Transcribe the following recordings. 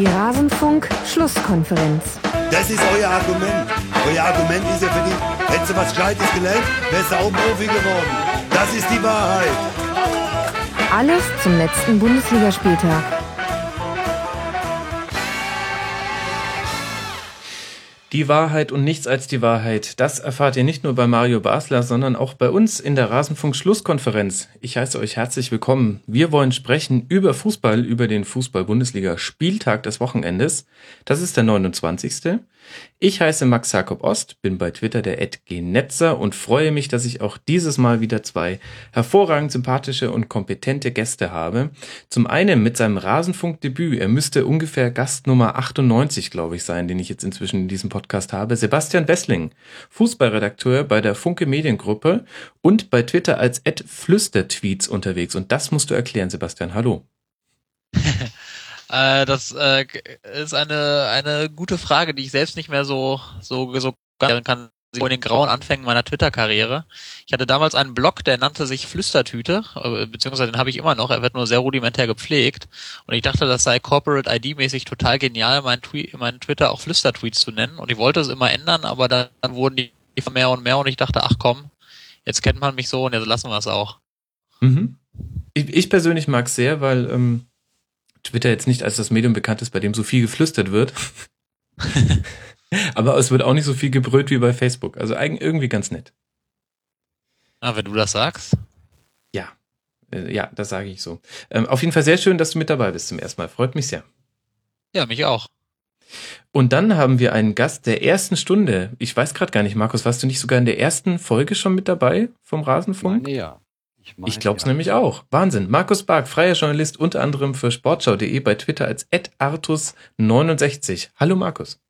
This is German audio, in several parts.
Die Rasenfunk-Schlusskonferenz. Das ist euer Argument. Euer Argument ist ja für die, hättest du was Gescheites gelernt, wärst du auch Profi geworden. Das ist die Wahrheit. Alles zum letzten Bundesligaspieltag. Die Wahrheit und nichts als die Wahrheit. Das erfahrt ihr nicht nur bei Mario Basler, sondern auch bei uns in der Rasenfunk Schlusskonferenz. Ich heiße euch herzlich willkommen. Wir wollen sprechen über Fußball, über den Fußball-Bundesliga Spieltag des Wochenendes. Das ist der 29. Ich heiße Max Jakob Ost, bin bei Twitter der @gnetzer und freue mich, dass ich auch dieses Mal wieder zwei hervorragend sympathische und kompetente Gäste habe. Zum einen mit seinem Rasenfunkdebüt, er müsste ungefähr Gast Nummer 98, glaube ich, sein, den ich jetzt inzwischen in diesem Podcast habe, Sebastian Wessling, Fußballredakteur bei der Funke Mediengruppe und bei Twitter als @flüstertweets unterwegs und das musst du erklären, Sebastian. Hallo. Äh, das äh, ist eine, eine gute Frage, die ich selbst nicht mehr so, so, so kann in den grauen Anfängen meiner Twitter-Karriere. Ich hatte damals einen Blog, der nannte sich Flüstertüte, äh, beziehungsweise den habe ich immer noch, er wird nur sehr rudimentär gepflegt. Und ich dachte, das sei Corporate ID-mäßig total genial, meinen, Tweet, meinen Twitter auch Flüstertweets zu nennen. Und ich wollte es immer ändern, aber dann, dann wurden die mehr und mehr und ich dachte, ach komm, jetzt kennt man mich so und jetzt lassen wir es auch. Mhm. Ich, ich persönlich mag es sehr, weil ähm, Twitter jetzt nicht als das Medium bekannt ist, bei dem so viel geflüstert wird. Aber es wird auch nicht so viel gebrüllt wie bei Facebook. Also irgendwie ganz nett. Ah, wenn du das sagst. Ja, äh, ja, das sage ich so. Ähm, auf jeden Fall sehr schön, dass du mit dabei bist zum ersten Mal. Freut mich sehr. Ja, mich auch. Und dann haben wir einen Gast der ersten Stunde. Ich weiß gerade gar nicht, Markus, warst du nicht sogar in der ersten Folge schon mit dabei vom Rasenfunk? Meine, ja. Ich, ich glaube es ja. nämlich auch. Wahnsinn. Markus Bark, freier Journalist, unter anderem für sportschau.de bei Twitter als artus69. Hallo Markus.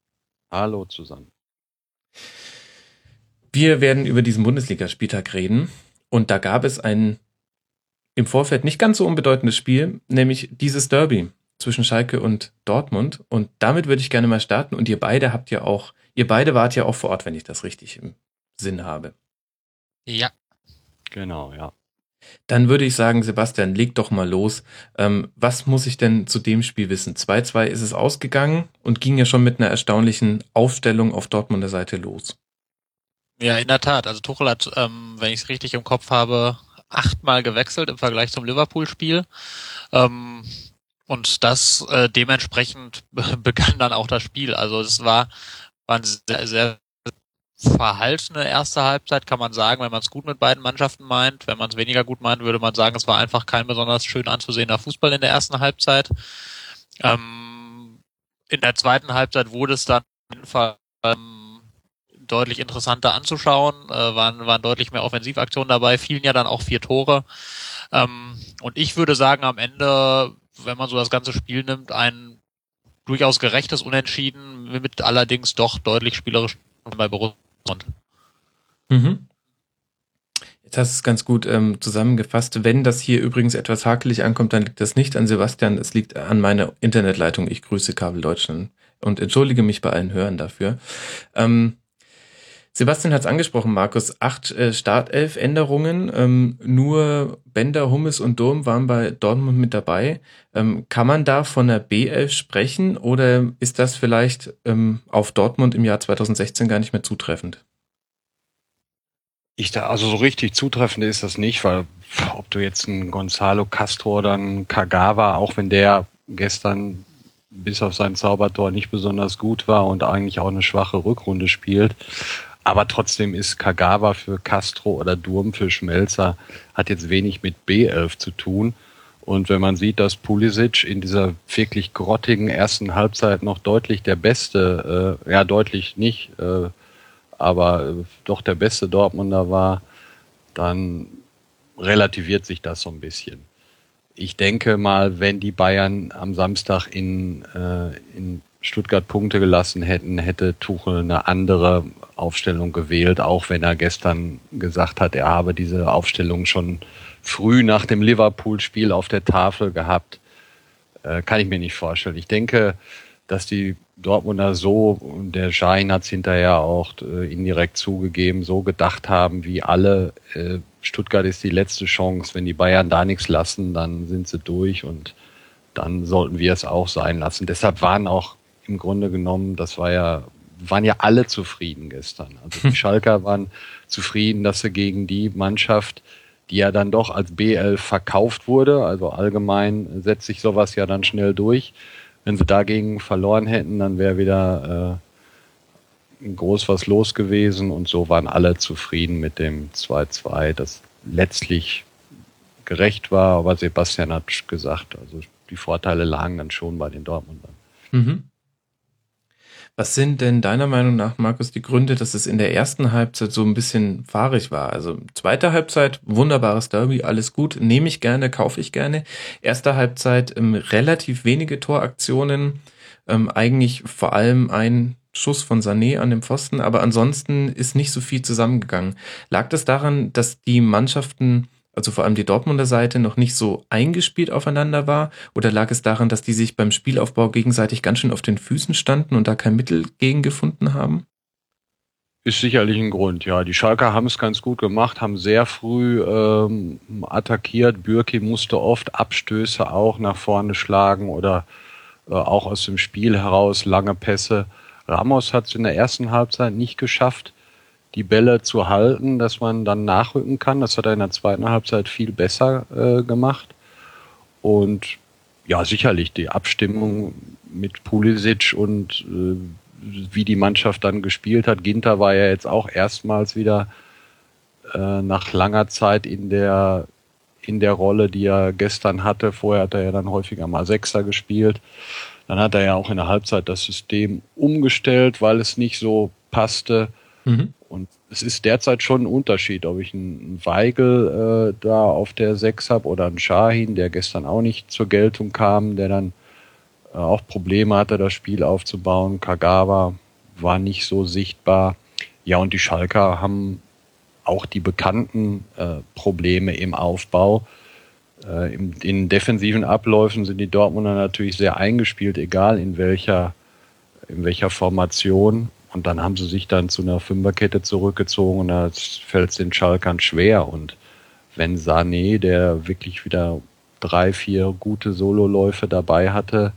Hallo zusammen. Wir werden über diesen Bundesligaspieltag reden. Und da gab es ein im Vorfeld nicht ganz so unbedeutendes Spiel, nämlich dieses Derby zwischen Schalke und Dortmund. Und damit würde ich gerne mal starten. Und ihr beide habt ja auch, ihr beide wart ja auch vor Ort, wenn ich das richtig im Sinn habe. Ja. Genau, ja. Dann würde ich sagen, Sebastian, leg doch mal los. Ähm, was muss ich denn zu dem Spiel wissen? 2-2 ist es ausgegangen und ging ja schon mit einer erstaunlichen Aufstellung auf Dortmunder Seite los. Ja, in der Tat. Also Tuchel hat, ähm, wenn ich es richtig im Kopf habe, achtmal gewechselt im Vergleich zum Liverpool-Spiel. Ähm, und das äh, dementsprechend begann dann auch das Spiel. Also es war, war ein sehr, sehr verhaltene erste Halbzeit, kann man sagen, wenn man es gut mit beiden Mannschaften meint. Wenn man es weniger gut meint, würde man sagen, es war einfach kein besonders schön anzusehender Fußball in der ersten Halbzeit. Ähm, in der zweiten Halbzeit wurde es dann auf jeden Fall ähm, deutlich interessanter anzuschauen, äh, waren, waren deutlich mehr Offensivaktionen dabei, fielen ja dann auch vier Tore. Ähm, und ich würde sagen, am Ende, wenn man so das ganze Spiel nimmt, ein durchaus gerechtes Unentschieden mit allerdings doch deutlich spielerisch bei Borussia Dortmund. Mhm. Jetzt hast du es ganz gut ähm, zusammengefasst. Wenn das hier übrigens etwas hakelig ankommt, dann liegt das nicht an Sebastian, es liegt an meiner Internetleitung. Ich grüße Kabel Deutschland und entschuldige mich bei allen Hörern dafür. Ähm, Sebastian hat es angesprochen, Markus. Acht äh, Startelf-Änderungen. Ähm, nur Bender, Hummes und Durm waren bei Dortmund mit dabei. Ähm, kann man da von der B11 sprechen oder ist das vielleicht ähm, auf Dortmund im Jahr 2016 gar nicht mehr zutreffend? Ich da, also so richtig zutreffend ist das nicht, weil ob du jetzt einen Gonzalo Castro oder einen Kagawa, auch wenn der gestern bis auf sein Zaubertor nicht besonders gut war und eigentlich auch eine schwache Rückrunde spielt, aber trotzdem ist Kagawa für Castro oder Durm für Schmelzer hat jetzt wenig mit B11 zu tun. Und wenn man sieht, dass Pulisic in dieser wirklich grottigen ersten Halbzeit noch deutlich der beste, äh, ja deutlich nicht, äh, aber äh, doch der beste Dortmunder war, dann relativiert sich das so ein bisschen. Ich denke mal, wenn die Bayern am Samstag in, äh, in Stuttgart Punkte gelassen hätten, hätte Tuchel eine andere Aufstellung gewählt, auch wenn er gestern gesagt hat, er habe diese Aufstellung schon früh nach dem Liverpool-Spiel auf der Tafel gehabt. Äh, kann ich mir nicht vorstellen. Ich denke, dass die Dortmunder so, und der Schein hat es hinterher auch äh, indirekt zugegeben, so gedacht haben, wie alle, äh, Stuttgart ist die letzte Chance. Wenn die Bayern da nichts lassen, dann sind sie durch und dann sollten wir es auch sein lassen. Deshalb waren auch im Grunde genommen, das war ja, waren ja alle zufrieden gestern. Also die Schalker waren zufrieden, dass sie gegen die Mannschaft, die ja dann doch als BL verkauft wurde, also allgemein setzt sich sowas ja dann schnell durch. Wenn sie dagegen verloren hätten, dann wäre wieder äh, groß was los gewesen und so waren alle zufrieden mit dem 2-2, das letztlich gerecht war, aber Sebastian hat gesagt, also die Vorteile lagen dann schon bei den Dortmundern. Mhm. Was sind denn deiner Meinung nach, Markus, die Gründe, dass es in der ersten Halbzeit so ein bisschen fahrig war? Also zweite Halbzeit, wunderbares Derby, alles gut, nehme ich gerne, kaufe ich gerne. Erste Halbzeit ähm, relativ wenige Toraktionen, ähm, eigentlich vor allem ein Schuss von Sané an dem Pfosten, aber ansonsten ist nicht so viel zusammengegangen. Lag das daran, dass die Mannschaften also vor allem die Dortmunder Seite, noch nicht so eingespielt aufeinander war? Oder lag es daran, dass die sich beim Spielaufbau gegenseitig ganz schön auf den Füßen standen und da kein Mittel gegen gefunden haben? Ist sicherlich ein Grund, ja. Die Schalker haben es ganz gut gemacht, haben sehr früh ähm, attackiert. Bürki musste oft Abstöße auch nach vorne schlagen oder äh, auch aus dem Spiel heraus lange Pässe. Ramos hat es in der ersten Halbzeit nicht geschafft, die Bälle zu halten, dass man dann nachrücken kann. Das hat er in der zweiten Halbzeit viel besser äh, gemacht. Und ja, sicherlich die Abstimmung mit Pulisic und äh, wie die Mannschaft dann gespielt hat. Ginter war ja jetzt auch erstmals wieder äh, nach langer Zeit in der in der Rolle, die er gestern hatte. Vorher hat er ja dann häufiger mal Sechser gespielt. Dann hat er ja auch in der Halbzeit das System umgestellt, weil es nicht so passte. Mhm. Und es ist derzeit schon ein Unterschied, ob ich einen Weigel äh, da auf der 6 habe oder einen Shahin, der gestern auch nicht zur Geltung kam, der dann äh, auch Probleme hatte, das Spiel aufzubauen. Kagawa war nicht so sichtbar. Ja, und die Schalker haben auch die bekannten äh, Probleme im Aufbau. Äh, im, in defensiven Abläufen sind die Dortmunder natürlich sehr eingespielt, egal in welcher, in welcher Formation. Und dann haben sie sich dann zu einer Fünferkette zurückgezogen und da fällt es den Schalkern schwer. Und wenn Sané, der wirklich wieder drei, vier gute Sololäufe dabei hatte,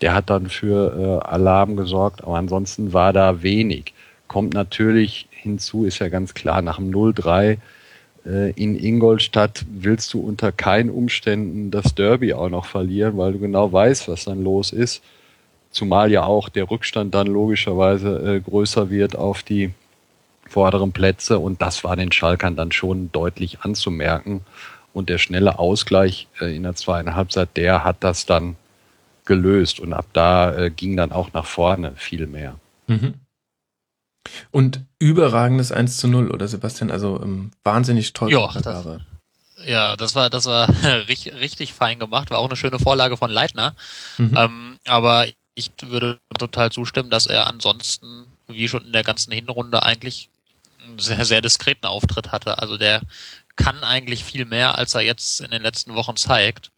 der hat dann für äh, Alarm gesorgt, aber ansonsten war da wenig. Kommt natürlich hinzu, ist ja ganz klar, nach dem 0-3 äh, in Ingolstadt willst du unter keinen Umständen das Derby auch noch verlieren, weil du genau weißt, was dann los ist. Zumal ja auch der Rückstand dann logischerweise äh, größer wird auf die vorderen Plätze und das war den Schalkern dann schon deutlich anzumerken. Und der schnelle Ausgleich äh, in der zweiten Halbzeit, der hat das dann gelöst und ab da äh, ging dann auch nach vorne viel mehr. Mhm. Und überragendes 1 zu 0, oder Sebastian? Also ähm, wahnsinnig toll. Ja, das, ja, das war, das war richtig, richtig fein gemacht, war auch eine schöne Vorlage von Leitner. Mhm. Ähm, aber ich würde total zustimmen, dass er ansonsten, wie schon in der ganzen Hinrunde, eigentlich einen sehr, sehr diskreten Auftritt hatte. Also der kann eigentlich viel mehr, als er jetzt in den letzten Wochen zeigt.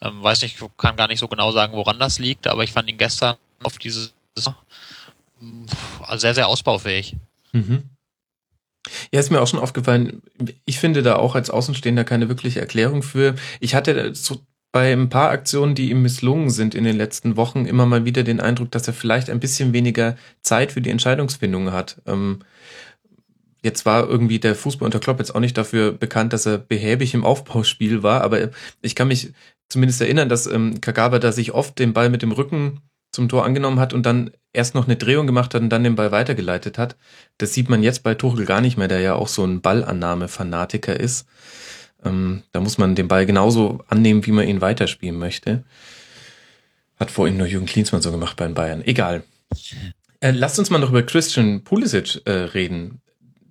Ähm, weiß nicht, kann gar nicht so genau sagen, woran das liegt, aber ich fand ihn gestern auf dieses sehr, sehr ausbaufähig. Mhm. Ja, ist mir auch schon aufgefallen. Ich finde da auch als Außenstehender keine wirkliche Erklärung für. Ich hatte so bei ein paar Aktionen, die ihm misslungen sind in den letzten Wochen, immer mal wieder den Eindruck, dass er vielleicht ein bisschen weniger Zeit für die Entscheidungsfindung hat. Ähm, jetzt war irgendwie der Fußball unter Klopp jetzt auch nicht dafür bekannt, dass er behäbig im Aufbauspiel war, aber ich kann mich zumindest erinnern, dass ähm, Kagawa da sich oft den Ball mit dem Rücken zum Tor angenommen hat und dann erst noch eine Drehung gemacht hat und dann den Ball weitergeleitet hat. Das sieht man jetzt bei Tuchel gar nicht mehr, der ja auch so ein Ballannahme-Fanatiker ist. Ähm, da muss man den Ball genauso annehmen, wie man ihn weiterspielen möchte. Hat vorhin nur Jürgen Klinsmann so gemacht bei den Bayern. Egal. Äh, lasst uns mal noch über Christian Pulisic äh, reden.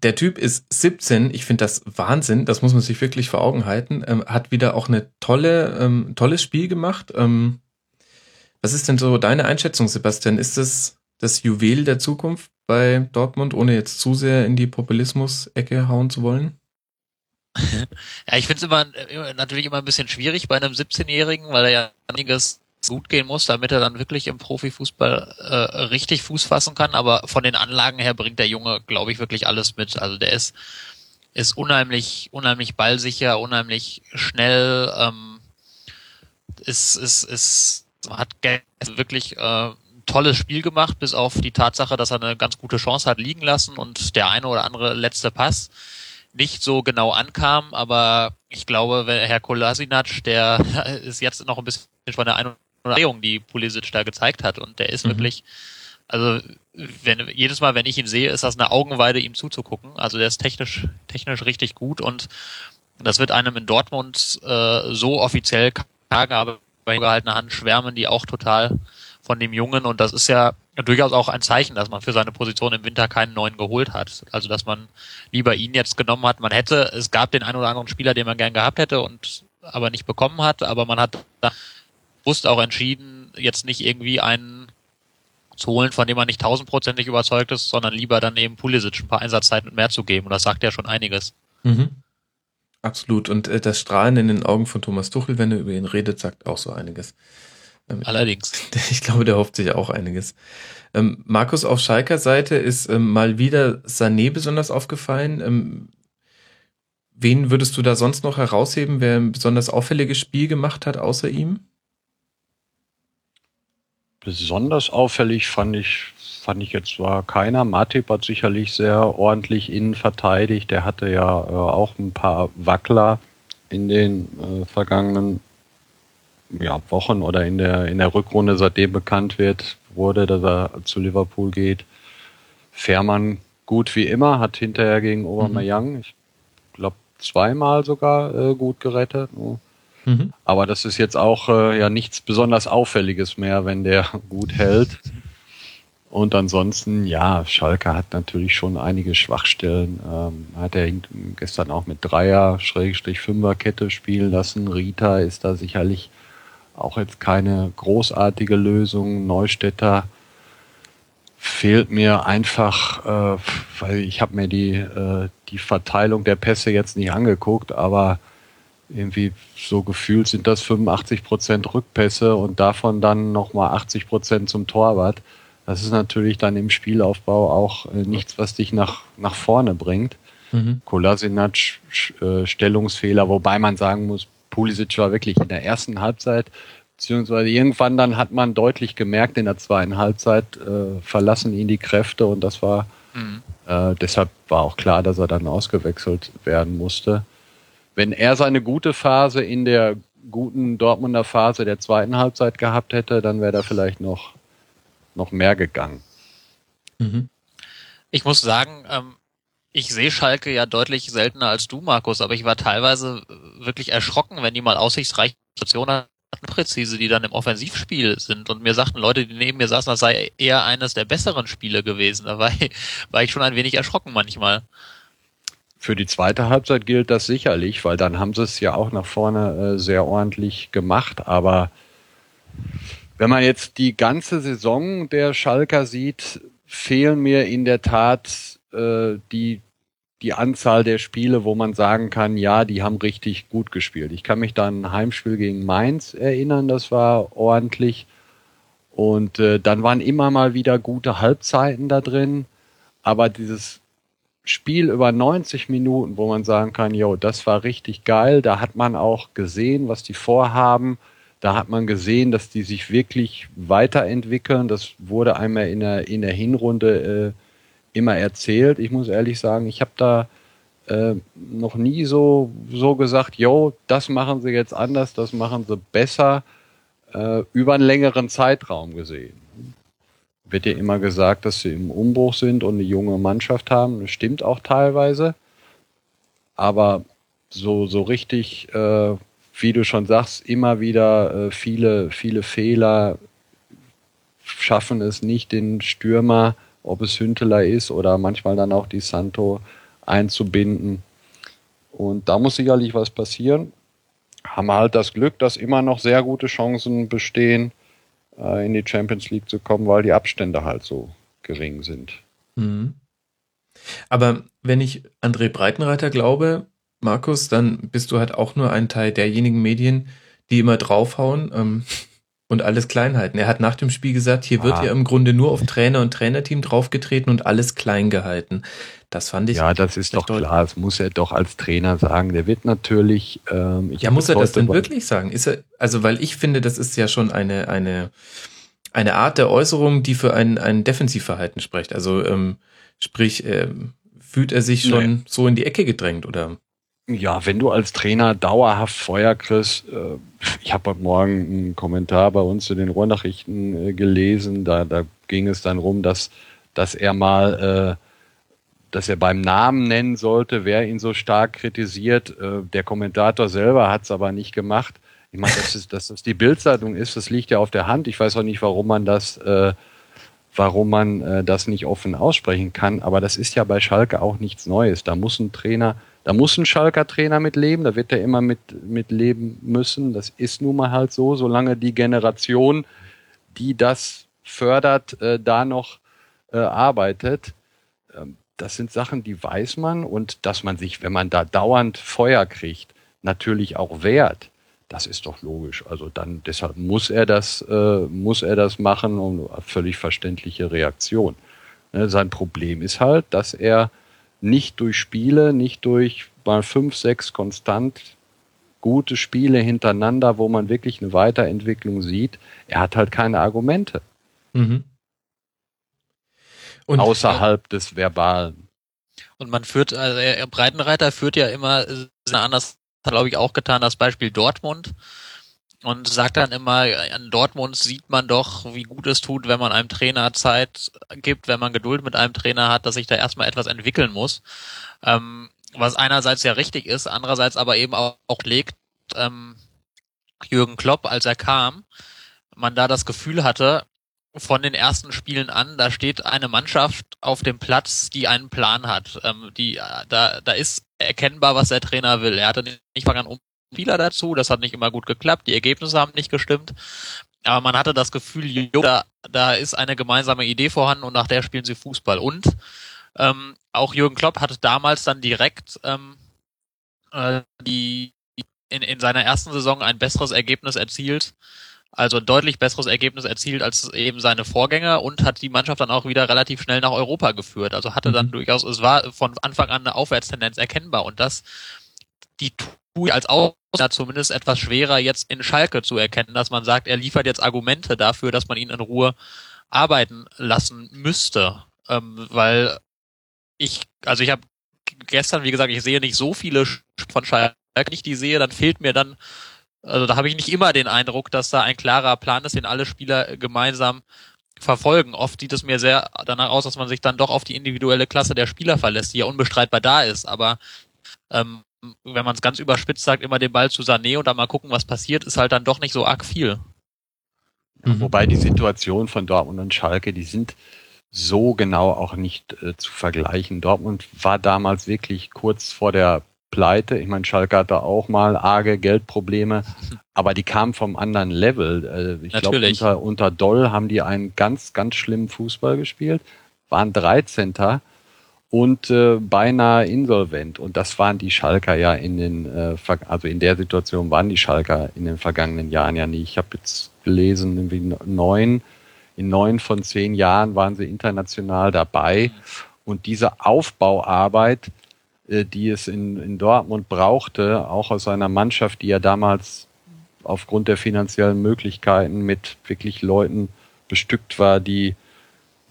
Der Typ ist 17. Ich finde das Wahnsinn. Das muss man sich wirklich vor Augen halten. Ähm, hat wieder auch eine tolle, ähm, tolles Spiel gemacht. Ähm, was ist denn so deine Einschätzung, Sebastian? Ist das das Juwel der Zukunft bei Dortmund, ohne jetzt zu sehr in die Populismus-Ecke hauen zu wollen? Ja, ich finde es immer äh, natürlich immer ein bisschen schwierig bei einem 17-Jährigen, weil er ja einiges gut gehen muss, damit er dann wirklich im Profifußball äh, richtig Fuß fassen kann. Aber von den Anlagen her bringt der Junge, glaube ich, wirklich alles mit. Also der ist ist unheimlich unheimlich ballsicher, unheimlich schnell. Ähm, ist, ist, ist, hat wirklich äh, tolles Spiel gemacht, bis auf die Tatsache, dass er eine ganz gute Chance hat liegen lassen und der eine oder andere letzte Pass nicht so genau ankam, aber ich glaube, Herr Kolasinac, der ist jetzt noch ein bisschen von der Ein- Drehung, die Pulisic da gezeigt hat und der ist mhm. wirklich, also wenn, jedes Mal, wenn ich ihn sehe, ist das eine Augenweide, ihm zuzugucken. Also der ist technisch, technisch richtig gut und das wird einem in Dortmund äh, so offiziell Tage, aber bei gehaltener Hand schwärmen die auch total von dem Jungen und das ist ja durchaus auch ein Zeichen, dass man für seine Position im Winter keinen neuen geholt hat. Also dass man lieber ihn jetzt genommen hat. Man hätte, es gab den einen oder anderen Spieler, den man gern gehabt hätte und aber nicht bekommen hat, aber man hat da bewusst auch entschieden, jetzt nicht irgendwie einen zu holen, von dem man nicht tausendprozentig überzeugt ist, sondern lieber dann eben Pulisic ein paar Einsatzzeiten mehr zu geben. Und das sagt ja schon einiges. Mhm. Absolut. Und äh, das Strahlen in den Augen von Thomas Tuchel, wenn er über ihn redet, sagt auch so einiges. Ähm, Allerdings. Ich glaube, der hofft sich auch einiges. Ähm, Markus, auf Schalker Seite ist ähm, mal wieder Sané besonders aufgefallen. Ähm, wen würdest du da sonst noch herausheben, wer ein besonders auffälliges Spiel gemacht hat, außer ihm? Besonders auffällig fand ich, fand ich jetzt zwar keiner. Matip hat sicherlich sehr ordentlich innen verteidigt. Der hatte ja äh, auch ein paar Wackler in den äh, vergangenen ja, Wochen oder in der, in der Rückrunde, seitdem bekannt wird, wurde, dass er zu Liverpool geht. Fährmann gut wie immer, hat hinterher gegen Aubameyang, mhm. ich glaube zweimal sogar äh, gut gerettet. Mhm. Aber das ist jetzt auch äh, ja nichts besonders Auffälliges mehr, wenn der gut hält. Und ansonsten, ja, Schalke hat natürlich schon einige Schwachstellen. Ähm, hat er gestern auch mit Dreier, Schrägstrich Fünferkette spielen lassen. Rita ist da sicherlich auch jetzt keine großartige Lösung. Neustädter fehlt mir einfach, äh, weil ich habe mir die, äh, die Verteilung der Pässe jetzt nicht angeguckt, aber irgendwie so gefühlt sind das 85 Prozent Rückpässe und davon dann nochmal 80 Prozent zum Torwart. Das ist natürlich dann im Spielaufbau auch äh, nichts, was dich nach, nach vorne bringt. Mhm. Kolasinac äh, Stellungsfehler, wobei man sagen muss, Pulisic war wirklich in der ersten Halbzeit, beziehungsweise irgendwann dann hat man deutlich gemerkt, in der zweiten Halbzeit äh, verlassen ihn die Kräfte und das war, mhm. äh, deshalb war auch klar, dass er dann ausgewechselt werden musste. Wenn er seine gute Phase in der guten Dortmunder Phase der zweiten Halbzeit gehabt hätte, dann wäre da vielleicht noch, noch mehr gegangen. Mhm. Ich muss sagen, ähm, ich sehe Schalke ja deutlich seltener als du, Markus, aber ich war teilweise wirklich erschrocken, wenn die mal aussichtsreiche Situationen präzise, die dann im Offensivspiel sind. Und mir sagten Leute, die neben mir saßen, das sei eher eines der besseren Spiele gewesen. Da war ich, war ich schon ein wenig erschrocken manchmal. Für die zweite Halbzeit gilt das sicherlich, weil dann haben sie es ja auch nach vorne äh, sehr ordentlich gemacht. Aber wenn man jetzt die ganze Saison der Schalker sieht, fehlen mir in der Tat äh, die die Anzahl der Spiele, wo man sagen kann, ja, die haben richtig gut gespielt. Ich kann mich da ein Heimspiel gegen Mainz erinnern, das war ordentlich. Und äh, dann waren immer mal wieder gute Halbzeiten da drin. Aber dieses Spiel über 90 Minuten, wo man sagen kann, jo, das war richtig geil, da hat man auch gesehen, was die vorhaben. Da hat man gesehen, dass die sich wirklich weiterentwickeln. Das wurde einmal in der, in der Hinrunde äh, immer erzählt. Ich muss ehrlich sagen, ich habe da äh, noch nie so, so gesagt, yo, das machen sie jetzt anders, das machen sie besser, äh, über einen längeren Zeitraum gesehen. Wird ja immer gesagt, dass sie im Umbruch sind und eine junge Mannschaft haben. Das stimmt auch teilweise. Aber so, so richtig, äh, wie du schon sagst, immer wieder äh, viele, viele Fehler schaffen es nicht, den Stürmer ob es Hünteler ist oder manchmal dann auch die Santo einzubinden. Und da muss sicherlich was passieren. Haben wir halt das Glück, dass immer noch sehr gute Chancen bestehen, äh, in die Champions League zu kommen, weil die Abstände halt so gering sind. Mhm. Aber wenn ich André Breitenreiter glaube, Markus, dann bist du halt auch nur ein Teil derjenigen Medien, die immer draufhauen. Ähm, und alles klein halten. Er hat nach dem Spiel gesagt, hier wird Ah. ja im Grunde nur auf Trainer und Trainerteam draufgetreten und alles klein gehalten. Das fand ich. Ja, das ist doch deutlich. klar. Das muss er doch als Trainer sagen. Der wird natürlich. Ähm, ich Ja, muss er das denn wirklich sagen? Ist er, also, weil ich finde, das ist ja schon eine, eine, eine Art der Äußerung, die für ein, ein Defensivverhalten spricht. Also, ähm, sprich, ähm, fühlt er sich schon so in die Ecke gedrängt oder? Ja, wenn du als Trainer dauerhaft Feuer kriegst, äh, ich habe heute Morgen einen Kommentar bei uns in den Ruhrnachrichten äh, gelesen, da, da ging es dann rum, dass, dass er mal, äh, dass er beim Namen nennen sollte, wer ihn so stark kritisiert. Der Kommentator selber hat es aber nicht gemacht. Ich meine, dass dass das die Bildzeitung ist, das liegt ja auf der Hand. Ich weiß auch nicht, warum man das, äh, warum man äh, das nicht offen aussprechen kann. Aber das ist ja bei Schalke auch nichts Neues. Da muss ein Trainer, da muss ein Schalker Trainer mit leben. Da wird er immer mit, mit leben müssen. Das ist nun mal halt so, solange die Generation, die das fördert, äh, da noch äh, arbeitet. Ähm, das sind Sachen, die weiß man und dass man sich, wenn man da dauernd Feuer kriegt, natürlich auch wehrt. Das ist doch logisch. Also dann deshalb muss er das, äh, muss er das machen und völlig verständliche Reaktion. Ne, sein Problem ist halt, dass er nicht durch Spiele, nicht durch mal fünf, sechs konstant gute Spiele hintereinander, wo man wirklich eine Weiterentwicklung sieht, er hat halt keine Argumente Mhm. Und außerhalb des Verbalen. Und man führt, also er, Breitenreiter führt ja immer anders, hat glaube ich auch getan, das Beispiel Dortmund. Und sagt dann immer, an Dortmund sieht man doch, wie gut es tut, wenn man einem Trainer Zeit gibt, wenn man Geduld mit einem Trainer hat, dass sich da erstmal etwas entwickeln muss. Ähm, was einerseits ja richtig ist, andererseits aber eben auch, auch legt, ähm, Jürgen Klopp, als er kam, man da das Gefühl hatte, von den ersten Spielen an, da steht eine Mannschaft auf dem Platz, die einen Plan hat. Ähm, die, da, da ist erkennbar, was der Trainer will. Er hatte nicht an Spieler dazu, das hat nicht immer gut geklappt, die Ergebnisse haben nicht gestimmt. Aber man hatte das Gefühl, jo, da, da ist eine gemeinsame Idee vorhanden und nach der spielen sie Fußball. Und ähm, auch Jürgen Klopp hatte damals dann direkt ähm, äh, die in, in seiner ersten Saison ein besseres Ergebnis erzielt, also ein deutlich besseres Ergebnis erzielt als eben seine Vorgänger und hat die Mannschaft dann auch wieder relativ schnell nach Europa geführt. Also hatte dann Mhm. durchaus, es war von Anfang an eine Aufwärtstendenz erkennbar und das die als Ausländer zumindest etwas schwerer jetzt in Schalke zu erkennen, dass man sagt, er liefert jetzt Argumente dafür, dass man ihn in Ruhe arbeiten lassen müsste, ähm, weil ich, also ich habe gestern, wie gesagt, ich sehe nicht so viele von Schalke, ich die sehe, dann fehlt mir dann, also da habe ich nicht immer den Eindruck, dass da ein klarer Plan ist, den alle Spieler gemeinsam verfolgen. Oft sieht es mir sehr danach aus, dass man sich dann doch auf die individuelle Klasse der Spieler verlässt, die ja unbestreitbar da ist, aber ähm, wenn man es ganz überspitzt sagt, immer den Ball zu Sané und dann mal gucken, was passiert, ist halt dann doch nicht so arg viel. Mhm. Wobei die Situation von Dortmund und Schalke, die sind so genau auch nicht äh, zu vergleichen. Dortmund war damals wirklich kurz vor der Pleite. Ich meine, Schalke hatte auch mal arge Geldprobleme, aber die kamen vom anderen Level. Äh, ich glaube, Natürlich. unter, unter Doll haben die einen ganz, ganz schlimmen Fußball gespielt, waren 13. und äh, beinahe insolvent. Und das waren die Schalker ja in den, äh, also in der Situation waren die Schalker in den vergangenen Jahren ja nie. Ich habe jetzt gelesen, irgendwie neun, in neun von zehn Jahren waren sie international dabei. Und diese Aufbauarbeit, äh, die es in, in Dortmund brauchte, auch aus einer Mannschaft, die ja damals aufgrund der finanziellen Möglichkeiten mit wirklich Leuten bestückt war, die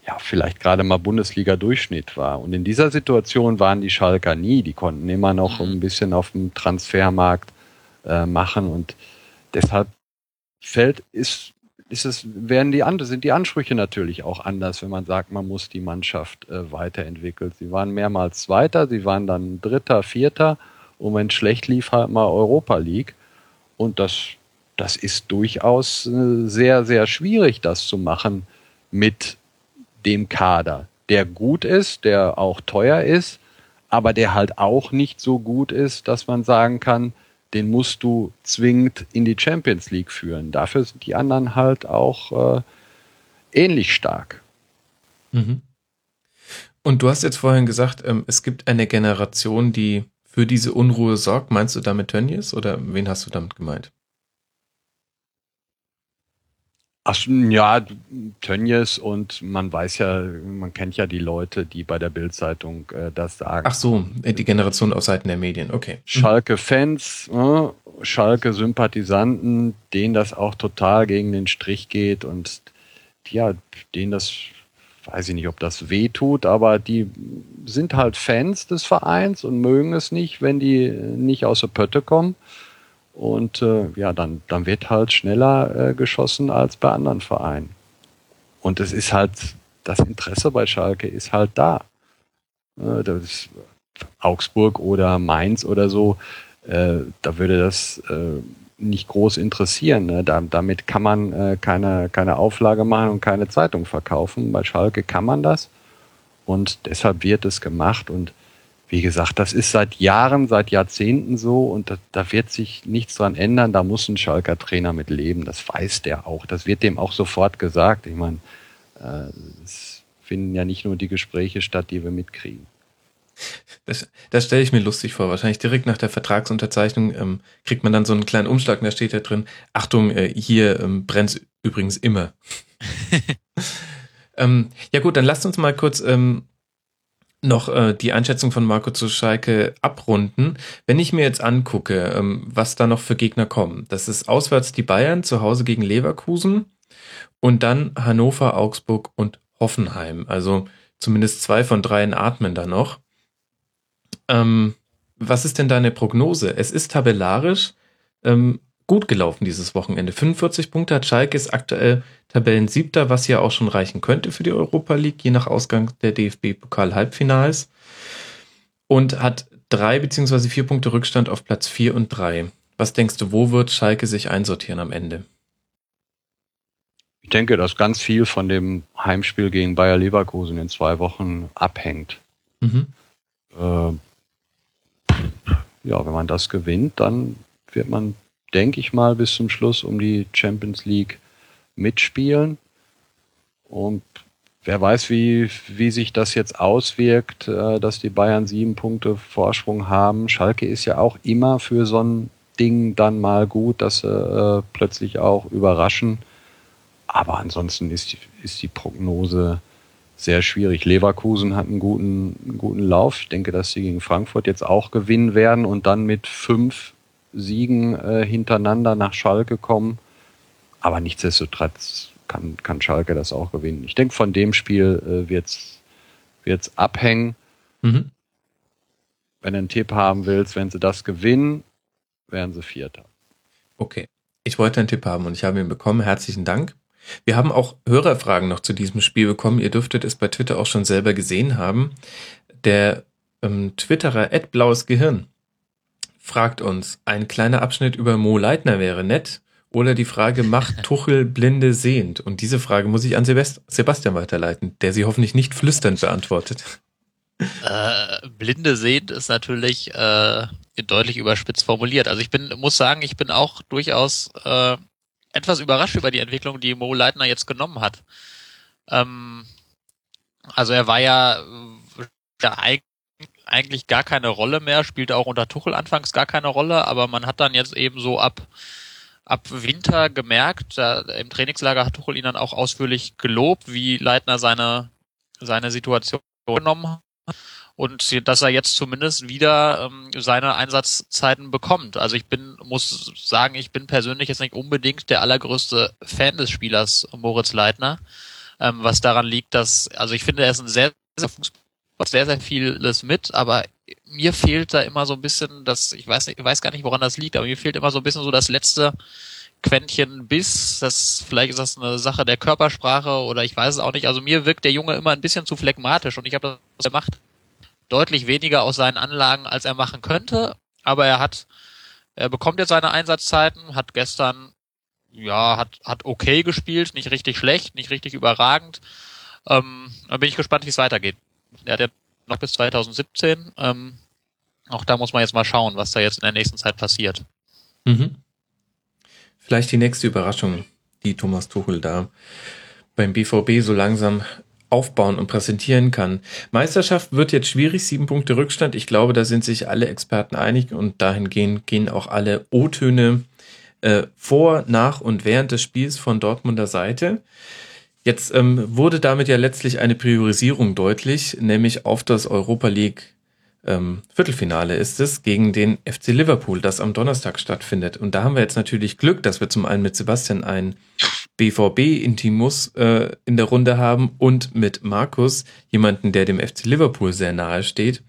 ja, vielleicht gerade mal Bundesliga-Durchschnitt war. Und in dieser Situation waren die Schalker nie. Die konnten immer noch Mhm. ein bisschen auf dem Transfermarkt äh, machen und deshalb fällt, ist, ist es, werden die sind die Ansprüche natürlich auch anders, wenn man sagt, man muss die Mannschaft äh, weiterentwickeln. Sie waren mehrmals Zweiter, sie waren dann Dritter, Vierter und wenn es schlecht lief, halt mal Europa League. Und das, das ist durchaus äh, sehr, sehr schwierig, das zu machen mit dem Kader, der gut ist, der auch teuer ist, aber der halt auch nicht so gut ist, dass man sagen kann, den musst du zwingend in die Champions League führen. Dafür sind die anderen halt auch äh, ähnlich stark. Mhm. Und du hast jetzt vorhin gesagt, ähm, es gibt eine Generation, die für diese Unruhe sorgt. Meinst du damit Tönnies oder wen hast du damit gemeint? Ach, ja, Tönnies und man weiß ja, man kennt ja die Leute, die bei der Bildzeitung äh, das sagen. Ach so, die Generation auf Seiten der Medien, okay. Schalke-Fans, äh, Schalke-Sympathisanten, denen das auch total gegen den Strich geht und ja, denen das, weiß ich nicht, ob das weh tut, aber die sind halt Fans des Vereins und mögen es nicht, wenn die nicht aus der Pötte kommen. Und äh, ja, dann, dann wird halt schneller äh, geschossen als bei anderen Vereinen. Und es ist halt, das Interesse bei Schalke ist halt da. Äh, das Augsburg oder Mainz oder so, äh, da würde das äh, nicht groß interessieren. Ne? Da, damit kann man äh, keine, keine Auflage machen und keine Zeitung verkaufen. Bei Schalke kann man das. Und deshalb wird es gemacht. Und wie gesagt, das ist seit Jahren, seit Jahrzehnten so und da, da wird sich nichts dran ändern. Da muss ein Schalker Trainer mit leben. Das weiß der auch. Das wird dem auch sofort gesagt. Ich meine, äh, es finden ja nicht nur die Gespräche statt, die wir mitkriegen. Das, das stelle ich mir lustig vor. Wahrscheinlich direkt nach der Vertragsunterzeichnung ähm, kriegt man dann so einen kleinen Umschlag und da steht da drin, Achtung, äh, hier ähm, brennt übrigens immer. ähm, ja gut, dann lasst uns mal kurz ähm, noch äh, die Einschätzung von Marco zu Schalke abrunden. Wenn ich mir jetzt angucke, ähm, was da noch für Gegner kommen, das ist auswärts die Bayern, zu Hause gegen Leverkusen und dann Hannover, Augsburg und Hoffenheim. Also zumindest zwei von dreien atmen da noch. Ähm, was ist denn deine Prognose? Es ist tabellarisch ähm, gut gelaufen dieses Wochenende. 45 Punkte hat Schalke, ist aktuell Tabellensiebter, was ja auch schon reichen könnte für die Europa League, je nach Ausgang der DFB-Pokal-Halbfinals. Und hat drei beziehungsweise vier Punkte Rückstand auf Platz vier und drei. Was denkst du, wo wird Schalke sich einsortieren am Ende? Ich denke, dass ganz viel von dem Heimspiel gegen Bayer Leverkusen in zwei Wochen abhängt. Mhm. Äh, ja, wenn man das gewinnt, dann wird man denke ich mal, bis zum Schluss um die Champions League mitspielen. Und wer weiß, wie, wie sich das jetzt auswirkt, äh, dass die Bayern sieben Punkte Vorsprung haben. Schalke ist ja auch immer für so ein Ding dann mal gut, dass sie äh, plötzlich auch überraschen. Aber ansonsten ist, ist die Prognose sehr schwierig. Leverkusen hat einen guten, einen guten Lauf. Ich denke, dass sie gegen Frankfurt jetzt auch gewinnen werden und dann mit fünf Siegen äh, hintereinander nach Schalke kommen. Aber nichtsdestotrotz kann, kann Schalke das auch gewinnen. Ich denke, von dem Spiel äh, wird es abhängen. Mhm. Wenn du einen Tipp haben willst, wenn sie das gewinnen, wären sie Vierter. Okay. Ich wollte einen Tipp haben und ich habe ihn bekommen. Herzlichen Dank. Wir haben auch Hörerfragen noch zu diesem Spiel bekommen. Ihr dürftet es bei Twitter auch schon selber gesehen haben. Der ähm, Twitterer Blaues Gehirn fragt uns, ein kleiner Abschnitt über Mo Leitner wäre nett. Oder die Frage, macht Tuchel Blinde sehend? Und diese Frage muss ich an Sebastian weiterleiten, der sie hoffentlich nicht flüsternd beantwortet. Äh, Blinde sehend ist natürlich äh, deutlich überspitzt formuliert. Also ich bin, muss sagen, ich bin auch durchaus äh, etwas überrascht über die Entwicklung, die Mo Leitner jetzt genommen hat. Ähm, also er war ja, ja eigentlich gar keine Rolle mehr, spielte auch unter Tuchel anfangs gar keine Rolle, aber man hat dann jetzt eben so ab, ab Winter gemerkt, da, im Trainingslager hat Tuchel ihn dann auch ausführlich gelobt, wie Leitner seine, seine Situation genommen hat und dass er jetzt zumindest wieder ähm, seine Einsatzzeiten bekommt. Also ich bin, muss sagen, ich bin persönlich jetzt nicht unbedingt der allergrößte Fan des Spielers Moritz Leitner, ähm, was daran liegt, dass, also ich finde, er ist ein sehr, sehr Fußball sehr, sehr vieles mit, aber mir fehlt da immer so ein bisschen das, ich weiß nicht, ich weiß gar nicht, woran das liegt, aber mir fehlt immer so ein bisschen so das letzte Quäntchen Biss. Das, vielleicht ist das eine Sache der Körpersprache oder ich weiß es auch nicht. Also mir wirkt der Junge immer ein bisschen zu phlegmatisch und ich habe das, er macht deutlich weniger aus seinen Anlagen, als er machen könnte, aber er hat, er bekommt jetzt seine Einsatzzeiten, hat gestern, ja, hat, hat okay gespielt, nicht richtig schlecht, nicht richtig überragend. Ähm, da bin ich gespannt, wie es weitergeht der hat ja noch bis 2017. Ähm, auch da muss man jetzt mal schauen, was da jetzt in der nächsten Zeit passiert. Mhm. Vielleicht die nächste Überraschung, die Thomas Tuchel da beim BVB so langsam aufbauen und präsentieren kann. Meisterschaft wird jetzt schwierig, sieben Punkte Rückstand. Ich glaube, da sind sich alle Experten einig und dahingehend gehen auch alle O-Töne. äh, vor, nach und während des Spiels von Dortmunder Seite. Jetzt ähm, wurde damit ja letztlich eine Priorisierung deutlich, nämlich auf das Europa League ähm, Viertelfinale ist es gegen den FC Liverpool, das am Donnerstag stattfindet. Und da haben wir jetzt natürlich Glück, dass wir zum einen mit Sebastian einen BVB-Intimus äh, in der Runde haben und mit Markus jemanden, der dem FC Liverpool sehr nahe steht.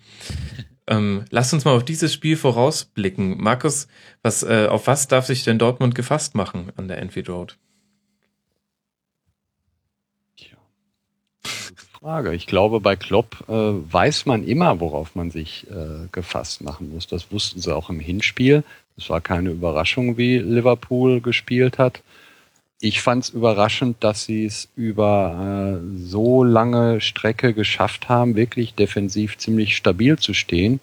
Ähm, lass uns mal auf dieses Spiel vorausblicken. Markus, was, äh, auf was darf sich denn Dortmund gefasst machen an der Enfield Road? Frage. Ich glaube, bei Klopp äh, weiß man immer, worauf man sich äh, gefasst machen muss. Das wussten sie auch im Hinspiel. Es war keine Überraschung, wie Liverpool gespielt hat. Ich fand es überraschend, dass sie es über äh, so lange Strecke geschafft haben, wirklich defensiv ziemlich stabil zu stehen.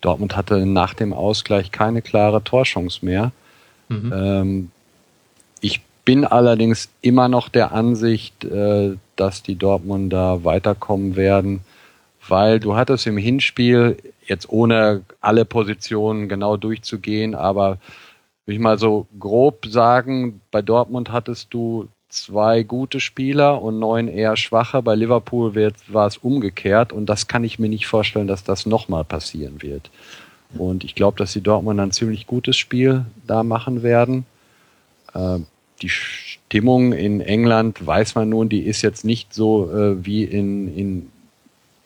Dortmund hatte nach dem Ausgleich keine klare Torchance mehr. Mhm. Ähm, ich bin allerdings immer noch der Ansicht, äh, dass die Dortmunder weiterkommen werden, weil du hattest im Hinspiel, jetzt ohne alle Positionen genau durchzugehen, aber will ich mal so grob sagen, bei Dortmund hattest du zwei gute Spieler und neun eher schwache. Bei Liverpool wird, war es umgekehrt und das kann ich mir nicht vorstellen, dass das nochmal passieren wird. Und ich glaube, dass die Dortmund ein ziemlich gutes Spiel da machen werden. Äh, die Stimmung in England, weiß man nun, die ist jetzt nicht so äh, wie in, in,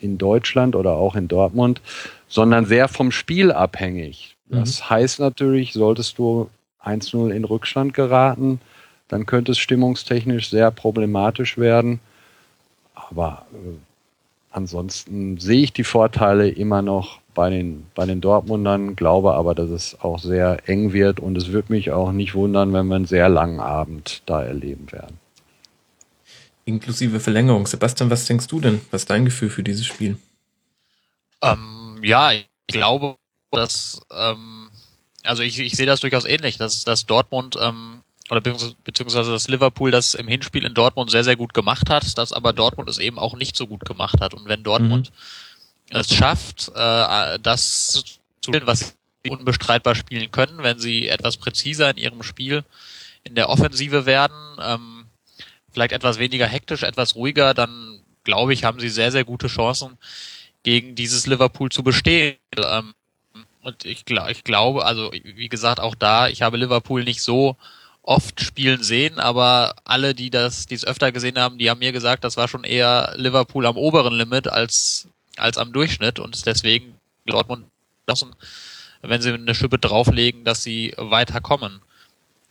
in Deutschland oder auch in Dortmund, sondern sehr vom Spiel abhängig. Mhm. Das heißt natürlich, solltest du 1-0 in Rückstand geraten, dann könnte es stimmungstechnisch sehr problematisch werden. Aber äh, ansonsten sehe ich die Vorteile immer noch bei den, bei den Dortmundern, glaube aber, dass es auch sehr eng wird und es würde mich auch nicht wundern, wenn wir einen sehr langen Abend da erleben werden. Inklusive Verlängerung. Sebastian, was denkst du denn? Was ist dein Gefühl für dieses Spiel? Ähm, ja, ich glaube, dass, ähm, also ich, ich sehe das durchaus ähnlich, dass, dass Dortmund ähm, oder beziehungsweise dass Liverpool das im Hinspiel in Dortmund sehr, sehr gut gemacht hat, dass aber Dortmund es eben auch nicht so gut gemacht hat. Und wenn Dortmund mhm es schafft, äh, das zu spielen, was sie unbestreitbar spielen können, wenn sie etwas präziser in ihrem Spiel in der Offensive werden, ähm, vielleicht etwas weniger hektisch, etwas ruhiger, dann glaube ich, haben sie sehr, sehr gute Chancen, gegen dieses Liverpool zu bestehen. Ähm, und ich, ich glaube, also wie gesagt, auch da, ich habe Liverpool nicht so oft spielen sehen, aber alle, die das, die es öfter gesehen haben, die haben mir gesagt, das war schon eher Liverpool am oberen Limit als als am Durchschnitt und deswegen Dortmund lassen, wenn sie eine Schippe drauflegen, dass sie weiterkommen.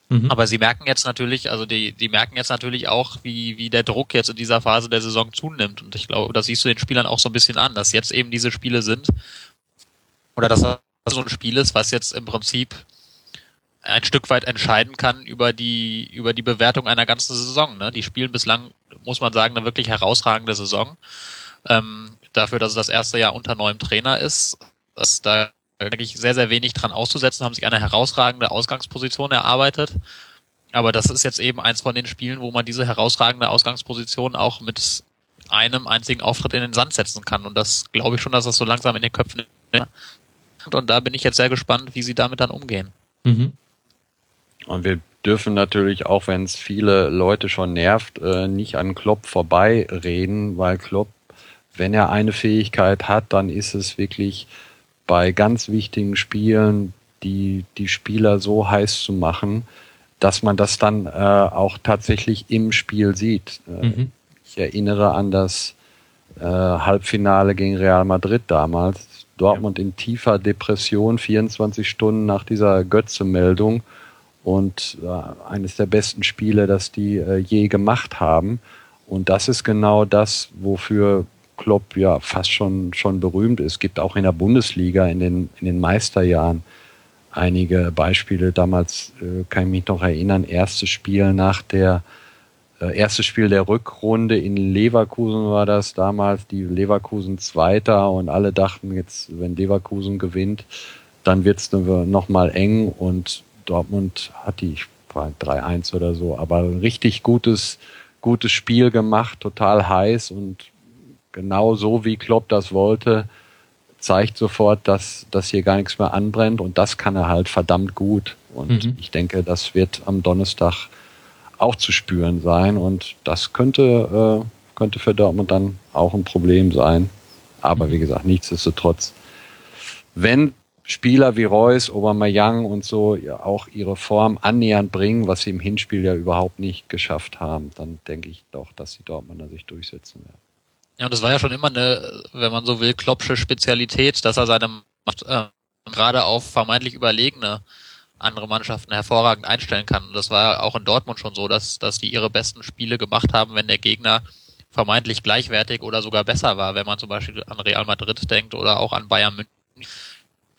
Mhm. Aber sie merken jetzt natürlich, also die, die merken jetzt natürlich auch, wie, wie der Druck jetzt in dieser Phase der Saison zunimmt. Und ich glaube, das siehst du den Spielern auch so ein bisschen an, dass jetzt eben diese Spiele sind. Oder dass das so ein Spiel ist, was jetzt im Prinzip ein Stück weit entscheiden kann über die, über die Bewertung einer ganzen Saison. Ne? Die spielen bislang, muss man sagen, eine wirklich herausragende Saison. Ähm, dafür, dass es das erste Jahr unter neuem Trainer ist. Das da eigentlich sehr, sehr wenig dran auszusetzen, haben sich eine herausragende Ausgangsposition erarbeitet. Aber das ist jetzt eben eins von den Spielen, wo man diese herausragende Ausgangsposition auch mit einem einzigen Auftritt in den Sand setzen kann. Und das glaube ich schon, dass das so langsam in den Köpfen ist. Und da bin ich jetzt sehr gespannt, wie sie damit dann umgehen. Mhm. Und wir dürfen natürlich, auch wenn es viele Leute schon nervt, äh, nicht an Klopp vorbeireden, weil Klopp wenn er eine Fähigkeit hat, dann ist es wirklich bei ganz wichtigen Spielen, die, die Spieler so heiß zu machen, dass man das dann äh, auch tatsächlich im Spiel sieht. Äh, mhm. Ich erinnere an das äh, Halbfinale gegen Real Madrid damals. Dortmund ja. in tiefer Depression, 24 Stunden nach dieser Götze-Meldung und äh, eines der besten Spiele, das die äh, je gemacht haben. Und das ist genau das, wofür Klopp ja fast schon, schon berühmt ist. Es gibt auch in der Bundesliga in den, in den Meisterjahren einige Beispiele. Damals äh, kann ich mich noch erinnern, erstes Spiel nach der äh, erstes Spiel der Rückrunde in Leverkusen war das damals, die Leverkusen Zweiter und alle dachten jetzt, wenn Leverkusen gewinnt, dann wird es nochmal eng und Dortmund hat die 3-1 oder so, aber ein richtig gutes, gutes Spiel gemacht, total heiß und genau so, wie Klopp das wollte, zeigt sofort, dass, dass hier gar nichts mehr anbrennt und das kann er halt verdammt gut. Und Mhm. ich denke, das wird am Donnerstag auch zu spüren sein. Und das könnte, äh, könnte für Dortmund dann auch ein Problem sein. Aber wie gesagt, nichtsdestotrotz, wenn Spieler wie Reus, Aubameyang und so ja auch ihre Form annähernd bringen, was sie im Hinspiel ja überhaupt nicht geschafft haben, dann denke ich doch, dass die Dortmunder sich durchsetzen werden. Ja, und das war ja schon immer eine, wenn man so will, Kloppsche Spezialität, dass er seine Macht äh, gerade auf vermeintlich überlegene andere Mannschaften hervorragend einstellen kann. Und das war ja auch in Dortmund schon so, dass, dass die ihre besten Spiele gemacht haben, wenn der Gegner vermeintlich gleichwertig oder sogar besser war, wenn man zum Beispiel an Real Madrid denkt oder auch an Bayern München,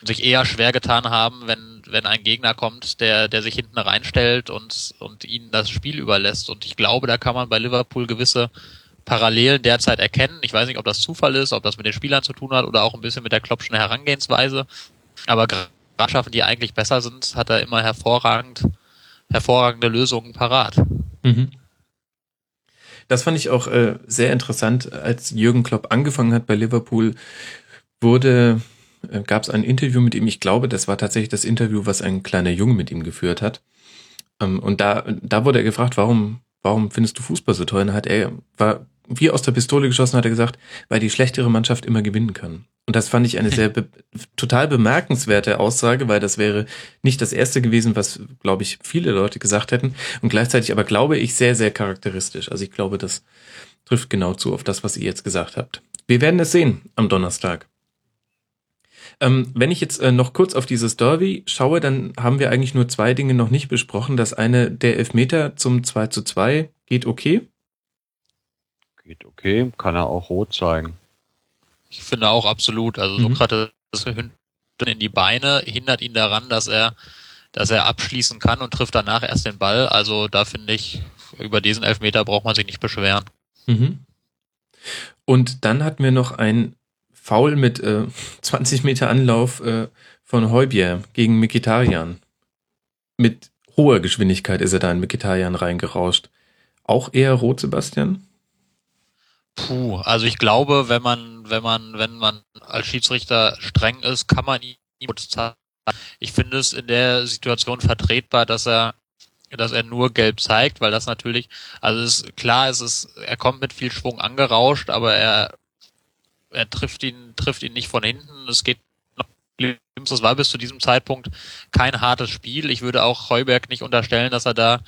sich eher schwer getan haben, wenn, wenn ein Gegner kommt, der, der sich hinten reinstellt und, und ihnen das Spiel überlässt. Und ich glaube, da kann man bei Liverpool gewisse Parallelen derzeit erkennen. Ich weiß nicht, ob das Zufall ist, ob das mit den Spielern zu tun hat oder auch ein bisschen mit der Kloppschen Herangehensweise. Aber gerade Mannschaften, die eigentlich besser sind, hat er immer hervorragend, hervorragende Lösungen parat. Mhm. Das fand ich auch äh, sehr interessant, als Jürgen Klopp angefangen hat bei Liverpool, wurde äh, gab es ein Interview mit ihm. Ich glaube, das war tatsächlich das Interview, was ein kleiner Junge mit ihm geführt hat. Ähm, und da da wurde er gefragt, warum warum findest du Fußball so toll? Und hat er war wie aus der Pistole geschossen, hat er gesagt, weil die schlechtere Mannschaft immer gewinnen kann. Und das fand ich eine sehr be total bemerkenswerte Aussage, weil das wäre nicht das erste gewesen, was, glaube ich, viele Leute gesagt hätten. Und gleichzeitig aber glaube ich sehr, sehr charakteristisch. Also ich glaube, das trifft genau zu auf das, was ihr jetzt gesagt habt. Wir werden es sehen am Donnerstag. Ähm, wenn ich jetzt äh, noch kurz auf dieses Derby schaue, dann haben wir eigentlich nur zwei Dinge noch nicht besprochen. Das eine, der Elfmeter zum 2 zu 2 geht okay. Geht okay, kann er auch rot zeigen. Ich finde auch absolut. Also Mhm. Sokrates hinten in die Beine hindert ihn daran, dass er, dass er abschließen kann und trifft danach erst den Ball. Also da finde ich, über diesen Elfmeter braucht man sich nicht beschweren. Mhm. Und dann hatten wir noch ein Foul mit äh, 20 Meter Anlauf äh, von Heubier gegen Mikitarian. Mit hoher Geschwindigkeit ist er da in Mikitarian reingerauscht. Auch eher rot, Sebastian? Puh, also ich glaube, wenn man, wenn man, wenn man als Schiedsrichter streng ist, kann man ihm zeigen. Ich finde es in der Situation vertretbar, dass er, dass er nur gelb zeigt, weil das natürlich, also es ist klar, es ist, er kommt mit viel Schwung angerauscht, aber er, er trifft ihn, trifft ihn nicht von hinten. Es geht noch, es war bis zu diesem Zeitpunkt kein hartes Spiel. Ich würde auch Heuberg nicht unterstellen, dass er da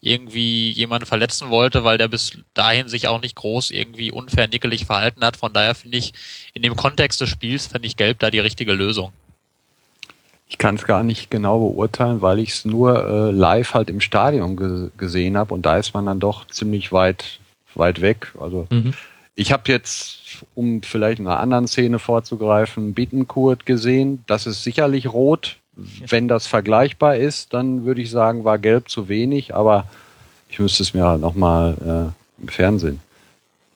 irgendwie jemanden verletzen wollte, weil der bis dahin sich auch nicht groß irgendwie unfair nickelig verhalten hat. Von daher finde ich, in dem Kontext des Spiels finde ich Gelb da die richtige Lösung. Ich kann es gar nicht genau beurteilen, weil ich es nur äh, live halt im Stadion ge gesehen habe und da ist man dann doch ziemlich weit weit weg. Also Mhm. Ich habe jetzt, um vielleicht einer anderen Szene vorzugreifen, Bittenkurt gesehen. Das ist sicherlich rot. Wenn das vergleichbar ist, dann würde ich sagen, war gelb zu wenig, aber ich müsste es mir halt nochmal äh, im Fernsehen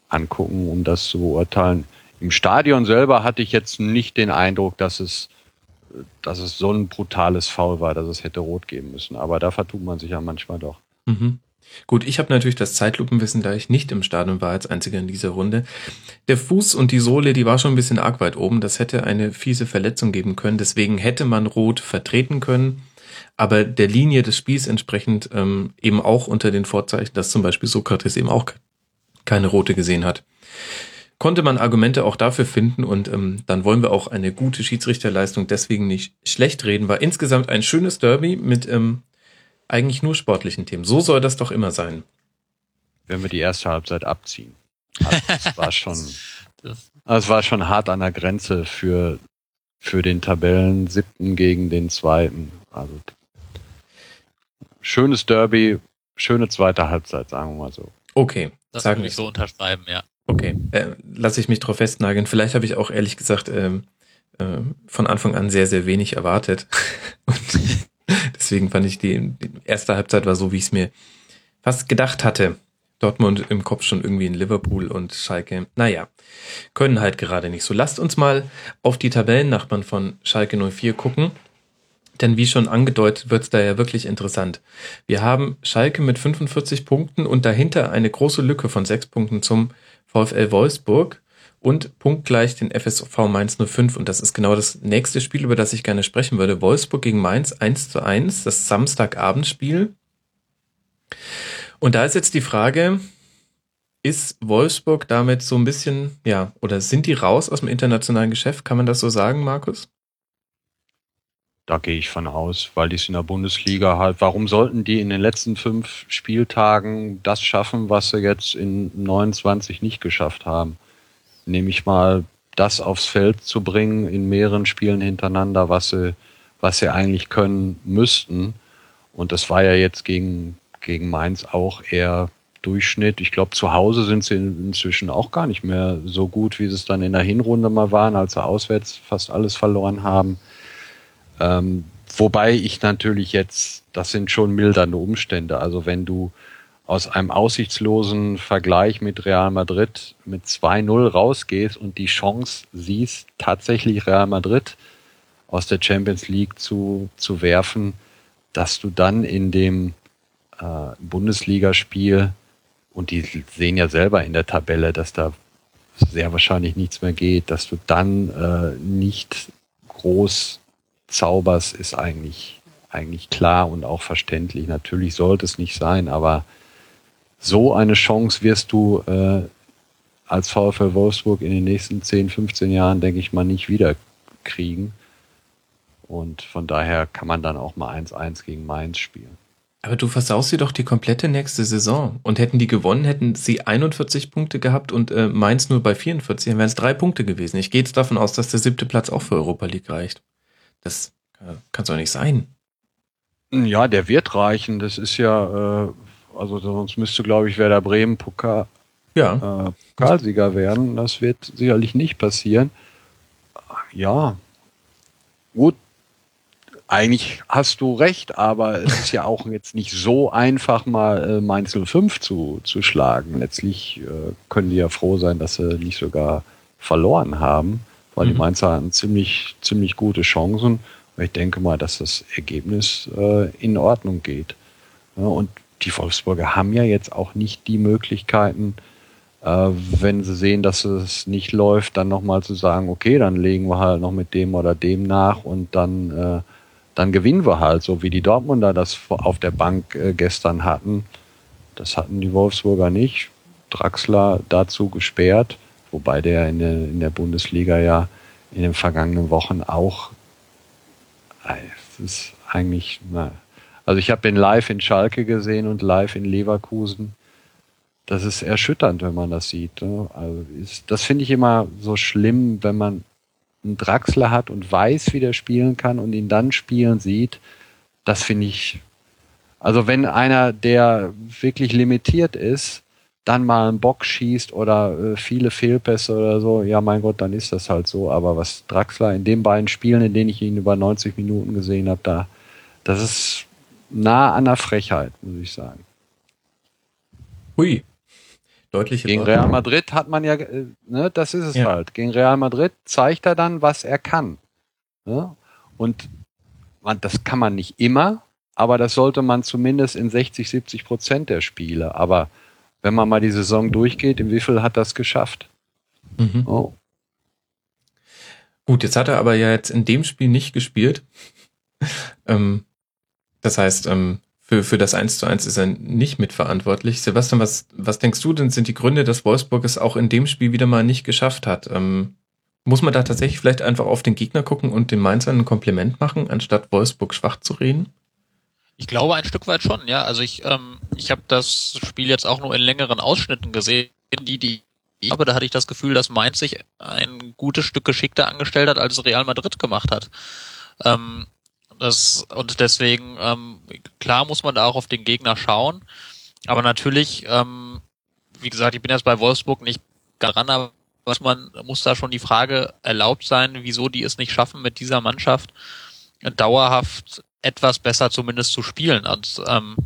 angucken, um das zu beurteilen. Im Stadion selber hatte ich jetzt nicht den Eindruck, dass es, dass es so ein brutales Foul war, dass es hätte rot geben müssen. Aber da vertut man sich ja manchmal doch. Mhm. Gut, ich habe natürlich das Zeitlupenwissen, da ich nicht im Stadion war als einziger in dieser Runde. Der Fuß und die Sohle, die war schon ein bisschen arg weit oben. Das hätte eine fiese Verletzung geben können. Deswegen hätte man Rot vertreten können. Aber der Linie des Spiels entsprechend ähm, eben auch unter den Vorzeichen, dass zum Beispiel Sokrates eben auch keine Rote gesehen hat. Konnte man Argumente auch dafür finden und ähm, dann wollen wir auch eine gute Schiedsrichterleistung deswegen nicht schlecht reden. War insgesamt ein schönes Derby mit ähm, eigentlich nur sportlichen Themen. So soll das doch immer sein. Wenn wir die erste Halbzeit abziehen. Also das war schon, Das, war schon hart an der Grenze für, für den Tabellen siebten gegen den zweiten. Also schönes Derby, schöne zweite Halbzeit, sagen wir mal so. Okay, das sagen würde wir ich so unterschreiben, ja. Okay, äh, lasse ich mich drauf festnageln. Vielleicht habe ich auch ehrlich gesagt ähm, äh, von Anfang an sehr, sehr wenig erwartet. Und deswegen fand ich die, die erste Halbzeit war so, wie ich es mir fast gedacht hatte. Dortmund im Kopf schon irgendwie in Liverpool und Schalke. Naja, können halt gerade nicht so. Lasst uns mal auf die Tabellennachbarn von Schalke 04 gucken. Denn wie schon angedeutet, wird's da ja wirklich interessant. Wir haben Schalke mit 45 Punkten und dahinter eine große Lücke von sechs Punkten zum VfL Wolfsburg. Und punktgleich den FSV Mainz 05. Und das ist genau das nächste Spiel, über das ich gerne sprechen würde. Wolfsburg gegen Mainz 1 zu 1, das Samstagabendspiel. Und da ist jetzt die Frage, ist Wolfsburg damit so ein bisschen, ja, oder sind die raus aus dem internationalen Geschäft? Kann man das so sagen, Markus? Da gehe ich von aus, weil die es in der Bundesliga halt, warum sollten die in den letzten fünf Spieltagen das schaffen, was sie jetzt in 29 nicht geschafft haben? Nämlich mal das aufs Feld zu bringen in mehreren Spielen hintereinander, was sie, was sie eigentlich können müssten. Und das war ja jetzt gegen, gegen Mainz auch eher Durchschnitt. Ich glaube, zu Hause sind sie inzwischen auch gar nicht mehr so gut, wie sie es dann in der Hinrunde mal waren, als sie auswärts fast alles verloren haben. Ähm, wobei ich natürlich jetzt, das sind schon mildernde Umstände. Also wenn du aus einem aussichtslosen Vergleich mit Real Madrid mit 2-0 rausgehst und die Chance siehst, tatsächlich Real Madrid aus der Champions League zu, zu werfen, dass du dann in dem äh, Bundesligaspiel, und die sehen ja selber in der Tabelle, dass da sehr wahrscheinlich nichts mehr geht, dass du dann äh, nicht groß zauberst, ist eigentlich, eigentlich klar und auch verständlich. Natürlich sollte es nicht sein, aber so eine Chance wirst du äh, als VfL Wolfsburg in den nächsten 10, 15 Jahren, denke ich mal, nicht wieder kriegen. Und von daher kann man dann auch mal 1-1 gegen Mainz spielen. Aber du versaust sie doch die komplette nächste Saison. Und hätten die gewonnen, hätten sie 41 Punkte gehabt und äh, Mainz nur bei 44, dann wären es drei Punkte gewesen. Ich gehe jetzt davon aus, dass der siebte Platz auch für Europa League reicht. Das äh, kann doch nicht sein. Ja, der wird reichen. Das ist ja, äh, also sonst müsste, glaube ich, Werder Bremen Pokal, ja. äh, Pokalsieger werden. Das wird sicherlich nicht passieren. Ja, gut. Eigentlich hast du recht, aber es ist ja auch jetzt nicht so einfach, mal äh, Mainz 05 zu, zu schlagen. Letztlich äh, können die ja froh sein, dass sie nicht sogar verloren haben, weil mhm. die Mainzer hatten ziemlich, ziemlich gute Chancen. Ich denke mal, dass das Ergebnis äh, in Ordnung geht. Ja, und die Wolfsburger haben ja jetzt auch nicht die Möglichkeiten, äh, wenn sie sehen, dass es nicht läuft, dann nochmal zu sagen, okay, dann legen wir halt noch mit dem oder dem nach und dann, äh, dann gewinnen wir halt, so wie die Dortmunder das auf der Bank äh, gestern hatten. Das hatten die Wolfsburger nicht. Draxler dazu gesperrt, wobei der in der, in der Bundesliga ja in den vergangenen Wochen auch es ist eigentlich, na, also ich habe den live in Schalke gesehen und live in Leverkusen. Das ist erschütternd, wenn man das sieht. Ne? Also ist, das finde ich immer so schlimm, wenn man einen Draxler hat und weiß, wie der spielen kann und ihn dann spielen sieht. Das finde ich, also wenn einer, der wirklich limitiert ist, dann mal einen Bock schießt oder äh, viele Fehlpässe oder so, ja mein Gott, dann ist das halt so. Aber was Draxler in den beiden Spielen, in denen ich ihn über 90 Minuten gesehen habe, da, das ist nah an der Frechheit, muss ich sagen. Hui. Deutliche Gegen Real Madrid hat man ja, äh, ne, das ist es ja. halt. Gegen Real Madrid zeigt er dann, was er kann. Ne? Und man, das kann man nicht immer, aber das sollte man zumindest in 60, 70 Prozent der Spiele. Aber wenn man mal die Saison durchgeht, im Wiffel hat das geschafft. Mhm. Oh. Gut, jetzt hat er aber ja jetzt in dem Spiel nicht gespielt. ähm, das heißt, ähm, für, für das 1 zu 1 ist er nicht mitverantwortlich. Sebastian, was, was denkst du denn sind die Gründe, dass Wolfsburg es auch in dem Spiel wieder mal nicht geschafft hat? Ähm, muss man da tatsächlich vielleicht einfach auf den Gegner gucken und den Mainzern ein Kompliment machen, anstatt Wolfsburg schwach zu reden? Ich glaube ein Stück weit schon, ja. Also ich, ähm, ich habe das Spiel jetzt auch nur in längeren Ausschnitten gesehen, die, die habe, da hatte ich das Gefühl, dass Mainz sich ein gutes Stück geschickter angestellt hat, als Real Madrid gemacht hat. Ähm, das, und deswegen, ähm, klar muss man da auch auf den Gegner schauen. Aber natürlich, ähm, wie gesagt, ich bin jetzt bei Wolfsburg nicht daran, aber man muss da schon die Frage erlaubt sein, wieso die es nicht schaffen, mit dieser Mannschaft dauerhaft etwas besser zumindest zu spielen. Und, ähm,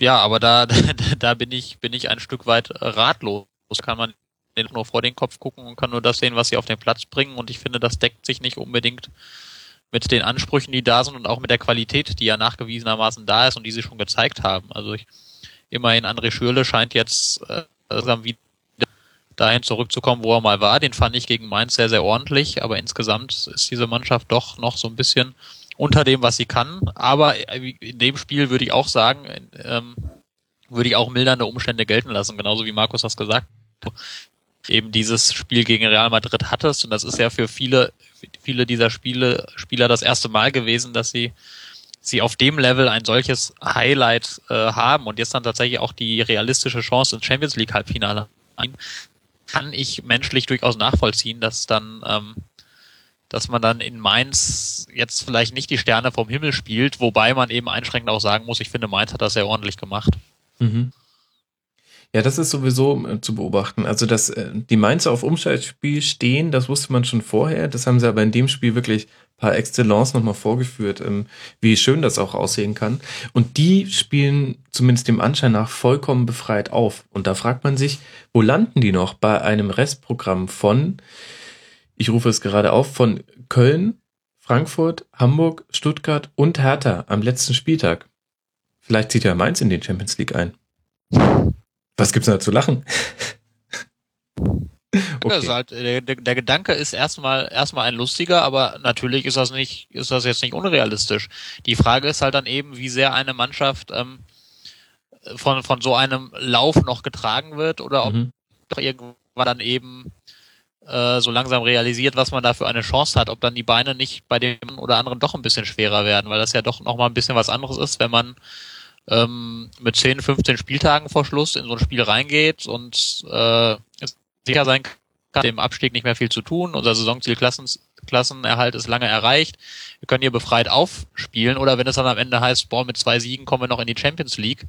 ja, aber da, da bin ich, bin ich ein Stück weit ratlos. Kann man nur vor den Kopf gucken und kann nur das sehen, was sie auf den Platz bringen. Und ich finde, das deckt sich nicht unbedingt mit den Ansprüchen, die da sind und auch mit der Qualität, die ja nachgewiesenermaßen da ist und die sie schon gezeigt haben. Also ich, immerhin André Schürle scheint jetzt äh, wieder dahin zurückzukommen, wo er mal war. Den fand ich gegen Mainz sehr, sehr ordentlich, aber insgesamt ist diese Mannschaft doch noch so ein bisschen unter dem, was sie kann. Aber in dem Spiel würde ich auch sagen, ähm, würde ich auch mildernde Umstände gelten lassen, genauso wie Markus das gesagt hat. Eben dieses Spiel gegen Real Madrid hattest und das ist ja für viele, viele dieser Spiele, Spieler das erste Mal gewesen, dass sie sie auf dem Level ein solches Highlight äh, haben und jetzt dann tatsächlich auch die realistische Chance ins Champions League Halbfinale ein, kann ich menschlich durchaus nachvollziehen, dass dann, ähm, dass man dann in Mainz jetzt vielleicht nicht die Sterne vom Himmel spielt, wobei man eben einschränkend auch sagen muss, ich finde, Mainz hat das sehr ordentlich gemacht. Mhm. Ja, das ist sowieso äh, zu beobachten. Also, dass äh, die Mainzer auf Umschaltspiel stehen, das wusste man schon vorher. Das haben sie aber in dem Spiel wirklich par excellence nochmal vorgeführt, ähm, wie schön das auch aussehen kann. Und die spielen zumindest dem Anschein nach vollkommen befreit auf. Und da fragt man sich, wo landen die noch bei einem Restprogramm von, ich rufe es gerade auf, von Köln, Frankfurt, Hamburg, Stuttgart und Hertha am letzten Spieltag. Vielleicht zieht ja Mainz in die Champions League ein. Was gibt's da zu lachen? Okay. Halt, der, der, Gedanke ist erstmal erstmal ein lustiger, aber natürlich ist das nicht, ist das jetzt nicht unrealistisch. Die Frage ist halt dann eben, wie sehr eine Mannschaft ähm, von von so einem Lauf noch getragen wird oder ob mhm. doch irgendwann dann eben äh, so langsam realisiert, was man da für eine Chance hat, ob dann die Beine nicht bei dem oder anderen doch ein bisschen schwerer werden, weil das ja doch noch mal ein bisschen was anderes ist, wenn man ähm, mit 10, 15 Spieltagen vor Schluss in so ein Spiel reingeht und äh, sicher sein kann, dem Abstieg nicht mehr viel zu tun. Unser Saisonziel Klassen, Klassenerhalt ist lange erreicht. Wir können hier befreit aufspielen oder wenn es dann am Ende heißt, boah, mit zwei Siegen kommen wir noch in die Champions League.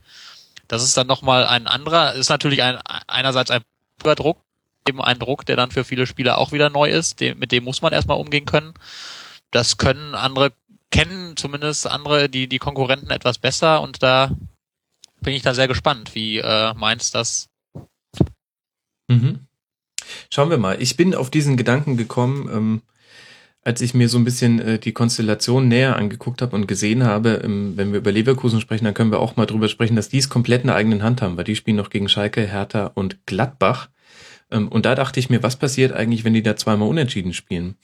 Das ist dann nochmal ein anderer, ist natürlich ein, einerseits ein Druck, eben ein Druck, der dann für viele Spieler auch wieder neu ist. Dem, mit dem muss man erstmal umgehen können. Das können andere, kennen zumindest andere, die, die Konkurrenten etwas besser und da bin ich da sehr gespannt, wie äh, Mainz das mhm. Schauen wir mal. Ich bin auf diesen Gedanken gekommen, ähm, als ich mir so ein bisschen äh, die Konstellation näher angeguckt habe und gesehen habe, ähm, wenn wir über Leverkusen sprechen, dann können wir auch mal drüber sprechen, dass die es komplett in der eigenen Hand haben, weil die spielen noch gegen Schalke, Hertha und Gladbach. Ähm, und da dachte ich mir, was passiert eigentlich, wenn die da zweimal unentschieden spielen?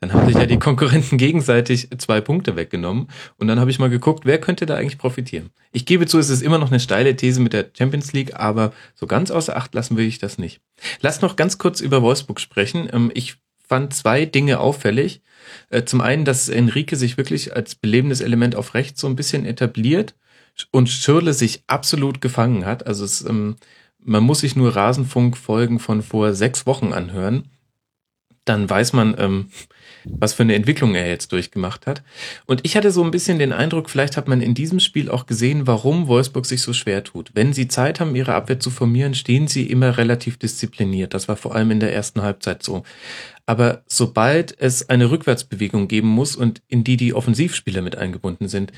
Dann haben sich ja die Konkurrenten gegenseitig zwei Punkte weggenommen. Und dann habe ich mal geguckt, wer könnte da eigentlich profitieren. Ich gebe zu, es ist immer noch eine steile These mit der Champions League, aber so ganz außer Acht lassen will ich das nicht. Lass noch ganz kurz über Wolfsburg sprechen. Ähm, ich fand zwei Dinge auffällig. Äh, zum einen, dass Enrique sich wirklich als belebendes Element auf rechts so ein bisschen etabliert und Schirle sich absolut gefangen hat. Also es, ähm, man muss sich nur Rasenfunk-Folgen von vor sechs Wochen anhören. Dann weiß man, ähm, was für eine Entwicklung er jetzt durchgemacht hat. Und ich hatte so ein bisschen den Eindruck, vielleicht hat man in diesem Spiel auch gesehen, warum Wolfsburg sich so schwer tut. Wenn sie Zeit haben, ihre Abwehr zu formieren, stehen sie immer relativ diszipliniert. Das war vor allem in der ersten Halbzeit so. Aber sobald es eine Rückwärtsbewegung geben muss und in die die Offensivspieler mit eingebunden sind,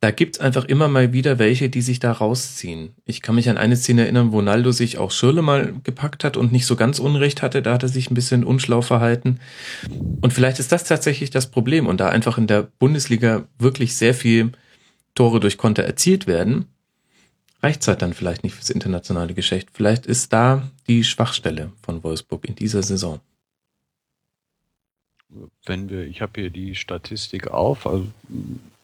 da gibt's einfach immer mal wieder welche, die sich da rausziehen. Ich kann mich an eine Szene erinnern, wo Naldo sich auch Schirle mal gepackt hat und nicht so ganz Unrecht hatte. Da hat er sich ein bisschen unschlau verhalten. Und vielleicht ist das tatsächlich das Problem. Und da einfach in der Bundesliga wirklich sehr viel Tore durch Konter erzielt werden, reicht's halt dann vielleicht nicht fürs internationale Geschäft. Vielleicht ist da die Schwachstelle von Wolfsburg in dieser Saison. Wenn wir, ich habe hier die Statistik auf, also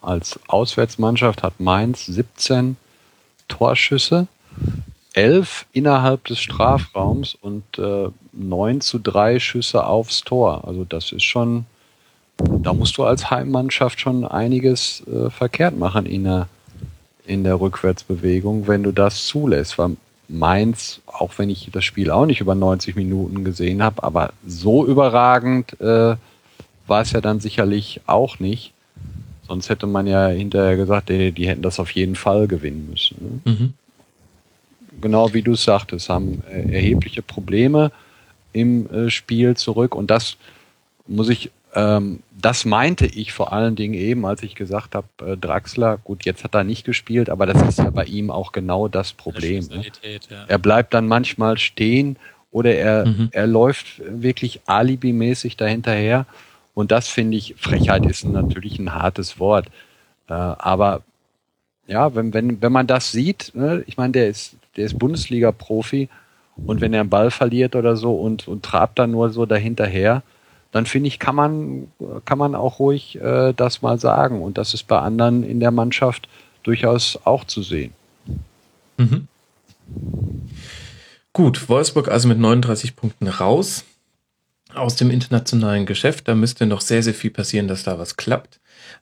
als Auswärtsmannschaft hat Mainz 17 Torschüsse, 11 innerhalb des Strafraums und äh, 9 zu 3 Schüsse aufs Tor. Also das ist schon, da musst du als Heimmannschaft schon einiges äh, verkehrt machen in der, in der Rückwärtsbewegung, wenn du das zulässt. Weil Mainz, auch wenn ich das Spiel auch nicht über 90 Minuten gesehen habe, aber so überragend äh, war es ja dann sicherlich auch nicht. Sonst hätte man ja hinterher gesagt, die, die hätten das auf jeden Fall gewinnen müssen. Ne? Mhm. Genau wie du es sagtest, haben äh, erhebliche Probleme im äh, Spiel zurück und das muss ich, ähm, das meinte ich vor allen Dingen eben, als ich gesagt habe, äh, Draxler, gut, jetzt hat er nicht gespielt, aber das ist ja bei ihm auch genau das Problem. Ne? Ja. Er bleibt dann manchmal stehen oder er, mhm. er läuft wirklich alibimäßig dahinterher. Und das finde ich, Frechheit ist natürlich ein hartes Wort. Äh, aber ja, wenn, wenn, wenn man das sieht, ne, ich meine, der ist, der ist Bundesliga-Profi Und wenn er einen Ball verliert oder so und, und trabt dann nur so dahinterher, dann finde ich, kann man, kann man auch ruhig äh, das mal sagen. Und das ist bei anderen in der Mannschaft durchaus auch zu sehen. Mhm. Gut, Wolfsburg also mit 39 Punkten raus aus dem internationalen Geschäft. Da müsste noch sehr, sehr viel passieren, dass da was klappt.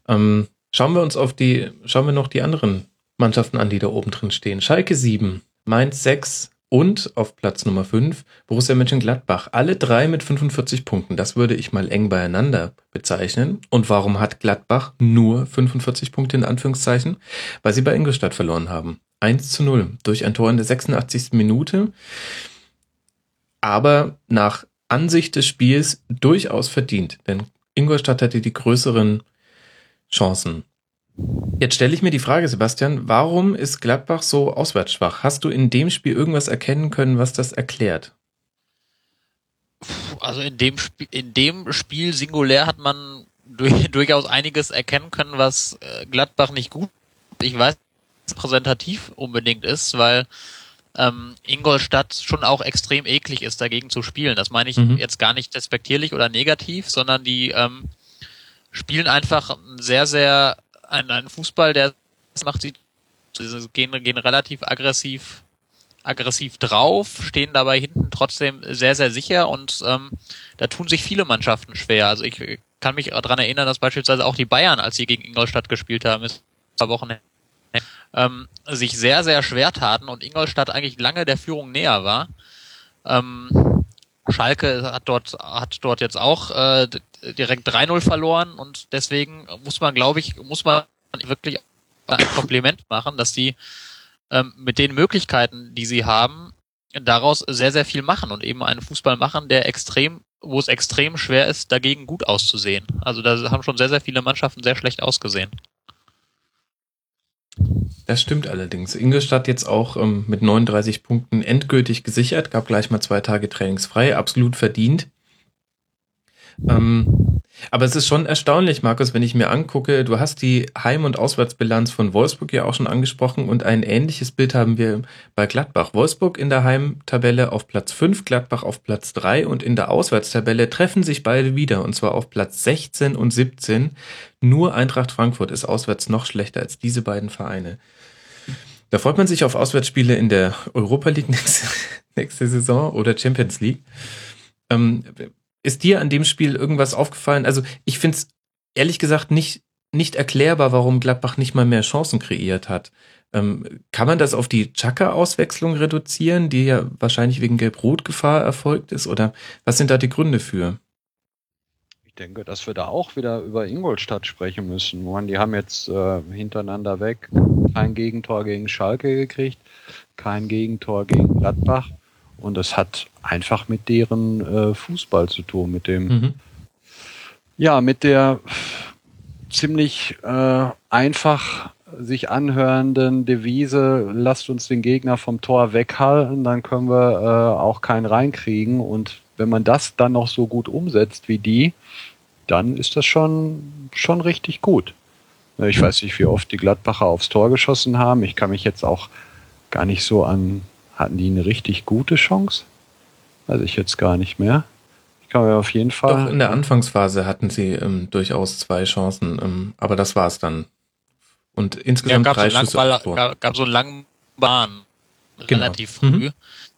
Ähm, schauen wir uns auf die, schauen wir noch die anderen Mannschaften an, die da oben drin stehen. Schalke 7, Mainz 6 und auf Platz Nummer 5 Borussia Mönchengladbach. Alle drei mit 45 Punkten. Das würde ich mal eng beieinander bezeichnen. Und warum hat Gladbach nur 45 Punkte in Anführungszeichen? Weil sie bei Ingolstadt verloren haben. 1 zu 0 durch ein Tor in der 86. Minute. Aber nach Ansicht des Spiels durchaus verdient, denn Ingolstadt hatte die größeren Chancen. Jetzt stelle ich mir die Frage, Sebastian, warum ist Gladbach so auswärtsschwach? Hast du in dem Spiel irgendwas erkennen können, was das erklärt? Also in dem Spiel, in dem Spiel singulär hat man durch, durchaus einiges erkennen können, was äh, Gladbach nicht gut. Ich weiß, präsentativ unbedingt ist, weil ähm, Ingolstadt schon auch extrem eklig ist, dagegen zu spielen. Das meine ich mhm. jetzt gar nicht despektierlich oder negativ, sondern die ähm, spielen einfach sehr, sehr einen, einen Fußball, der macht sie gehen, gehen relativ aggressiv aggressiv drauf, stehen dabei hinten trotzdem sehr, sehr sicher und ähm, da tun sich viele Mannschaften schwer. Also ich kann mich daran erinnern, dass beispielsweise auch die Bayern, als sie gegen Ingolstadt gespielt haben, ist zwei Wochen ähm, sich sehr, sehr schwer taten und Ingolstadt eigentlich lange der Führung näher war. Ähm, Schalke hat dort, hat dort jetzt auch äh, direkt 3-0 verloren und deswegen muss man, glaube ich, muss man wirklich ein Kompliment machen, dass die ähm, mit den Möglichkeiten, die sie haben, daraus sehr, sehr viel machen und eben einen Fußball machen, der extrem, wo es extrem schwer ist, dagegen gut auszusehen. Also da haben schon sehr, sehr viele Mannschaften sehr schlecht ausgesehen. Das stimmt allerdings. Ingolstadt jetzt auch ähm, mit 39 Punkten endgültig gesichert, gab gleich mal zwei Tage trainingsfrei, absolut verdient. Ähm, aber es ist schon erstaunlich, Markus, wenn ich mir angucke, du hast die Heim- und Auswärtsbilanz von Wolfsburg ja auch schon angesprochen und ein ähnliches Bild haben wir bei Gladbach. Wolfsburg in der Heimtabelle auf Platz 5, Gladbach auf Platz 3 und in der Auswärtstabelle treffen sich beide wieder und zwar auf Platz 16 und 17. Nur Eintracht Frankfurt ist auswärts noch schlechter als diese beiden Vereine. Da freut man sich auf Auswärtsspiele in der Europa League nächste, nächste Saison oder Champions League. Ähm, ist dir an dem Spiel irgendwas aufgefallen? Also ich finde es ehrlich gesagt nicht, nicht erklärbar, warum Gladbach nicht mal mehr Chancen kreiert hat. Ähm, kann man das auf die Chaka-Auswechslung reduzieren, die ja wahrscheinlich wegen Gelb-Rot-Gefahr erfolgt ist? Oder was sind da die Gründe für? Ich denke, dass wir da auch wieder über Ingolstadt sprechen müssen. Man, die haben jetzt äh, hintereinander weg kein Gegentor gegen Schalke gekriegt, kein Gegentor gegen Gladbach. Und das hat einfach mit deren äh, Fußball zu tun, mit dem, mhm. ja, mit der ziemlich äh, einfach sich anhörenden Devise, lasst uns den Gegner vom Tor weghalten, dann können wir äh, auch keinen reinkriegen. Und wenn man das dann noch so gut umsetzt wie die, dann ist das schon, schon richtig gut. Ich weiß nicht, wie oft die Gladbacher aufs Tor geschossen haben. Ich kann mich jetzt auch gar nicht so an hatten die eine richtig gute Chance? Weiß ich jetzt gar nicht mehr. Ich kann mir auf jeden Fall. Doch, in der Anfangsphase hatten sie ähm, durchaus zwei Chancen, ähm, aber das war es dann. Und insgesamt ja, drei so Schüsse. Ball, gab, gab so einen langen Bahn genau. relativ früh. Mhm.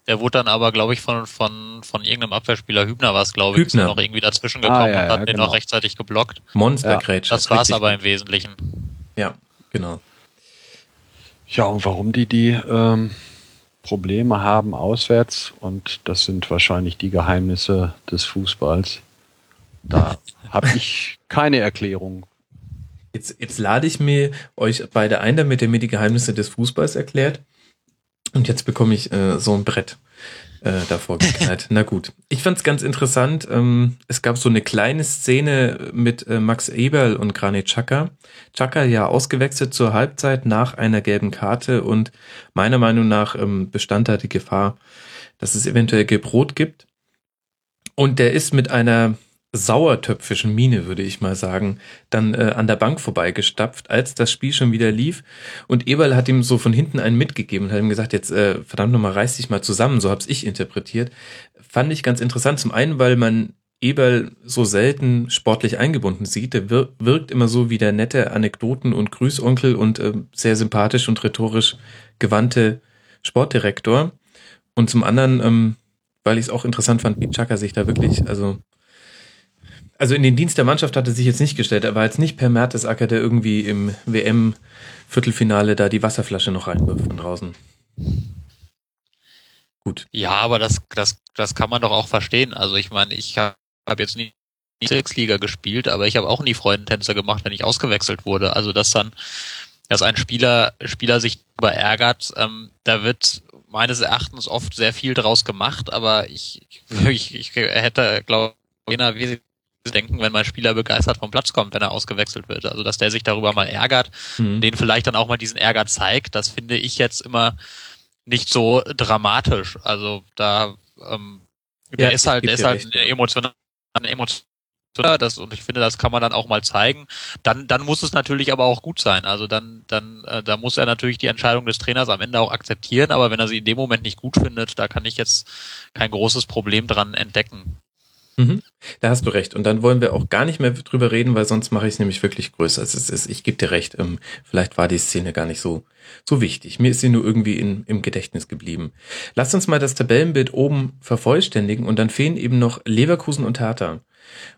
Der wurde dann aber, glaube ich, von, von, von irgendeinem Abwehrspieler Hübner war es, glaube ich, Hübner. noch irgendwie dazwischen gekommen ah, ja, und hat ja, den genau. noch rechtzeitig geblockt. Monstergrätsche. Ja, das war es aber im Wesentlichen. Ja, genau. Ja, und warum die die ähm, Probleme haben auswärts und das sind wahrscheinlich die Geheimnisse des Fußballs. Da habe ich keine Erklärung. Jetzt, jetzt lade ich mir euch beide ein, damit ihr mir die Geheimnisse des Fußballs erklärt. Und jetzt bekomme ich äh, so ein Brett äh, davor geknallt. Na gut. Ich fand es ganz interessant. Ähm, es gab so eine kleine Szene mit äh, Max Eberl und Granit Xhaka. Xhaka ja ausgewechselt zur Halbzeit nach einer gelben Karte und meiner Meinung nach ähm, bestand da die Gefahr, dass es eventuell gelb-rot gibt. Und der ist mit einer sauertöpfischen Miene, würde ich mal sagen, dann äh, an der Bank vorbeigestapft, als das Spiel schon wieder lief. Und Eberl hat ihm so von hinten einen mitgegeben und hat ihm gesagt, jetzt äh, verdammt nochmal, reiß dich mal zusammen, so hab's ich interpretiert. Fand ich ganz interessant. Zum einen, weil man Eberl so selten sportlich eingebunden sieht. Der wir wirkt immer so wie der nette Anekdoten- und Grüßonkel und äh, sehr sympathisch und rhetorisch gewandte Sportdirektor. Und zum anderen, ähm, weil ich es auch interessant fand, wie Chaka sich da wirklich, also also in den Dienst der Mannschaft hat er sich jetzt nicht gestellt. Er war jetzt nicht per Mertesacker, der irgendwie im WM-Viertelfinale da die Wasserflasche noch reinwirft von draußen. Gut. Ja, aber das, das, das kann man doch auch verstehen. Also ich meine, ich habe hab jetzt nie Liga gespielt, aber ich habe auch nie Freudentänzer gemacht, wenn ich ausgewechselt wurde. Also dass dann, dass ein Spieler, Spieler sich darüber ärgert, ähm, da wird meines Erachtens oft sehr viel draus gemacht, aber ich, ich, ich hätte, glaube ich, denken, wenn mein Spieler begeistert vom Platz kommt, wenn er ausgewechselt wird. Also dass der sich darüber mal ärgert, mhm. den vielleicht dann auch mal diesen Ärger zeigt, das finde ich jetzt immer nicht so dramatisch. Also da ähm, der ja, ist halt, der ist halt recht. emotional, emotional das und ich finde, das kann man dann auch mal zeigen. Dann, dann muss es natürlich aber auch gut sein. Also dann, dann, äh, da muss er natürlich die Entscheidung des Trainers am Ende auch akzeptieren. Aber wenn er sie in dem Moment nicht gut findet, da kann ich jetzt kein großes Problem dran entdecken. Mhm. Da hast du recht. Und dann wollen wir auch gar nicht mehr drüber reden, weil sonst mache ich es nämlich wirklich größer. Es ist, ich gebe dir recht, ähm, vielleicht war die Szene gar nicht so, so wichtig. Mir ist sie nur irgendwie in, im Gedächtnis geblieben. Lass uns mal das Tabellenbild oben vervollständigen und dann fehlen eben noch Leverkusen und Hertha.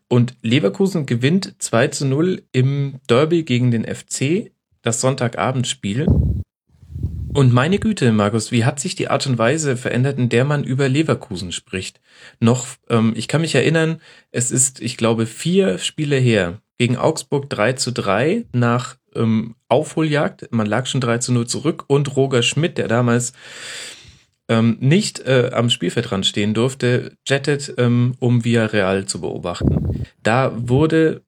Und Leverkusen gewinnt 2 zu 0 im Derby gegen den FC, das Sonntagabendspiel. Und meine Güte, Markus, wie hat sich die Art und Weise verändert, in der man über Leverkusen spricht? Noch, ähm, ich kann mich erinnern, es ist, ich glaube, vier Spiele her. Gegen Augsburg 3 zu 3 nach ähm, Aufholjagd. Man lag schon 3 zu 0 zurück und Roger Schmidt, der damals ähm, nicht äh, am Spielfeldrand stehen durfte, jettet, ähm, um Villarreal zu beobachten. Da wurde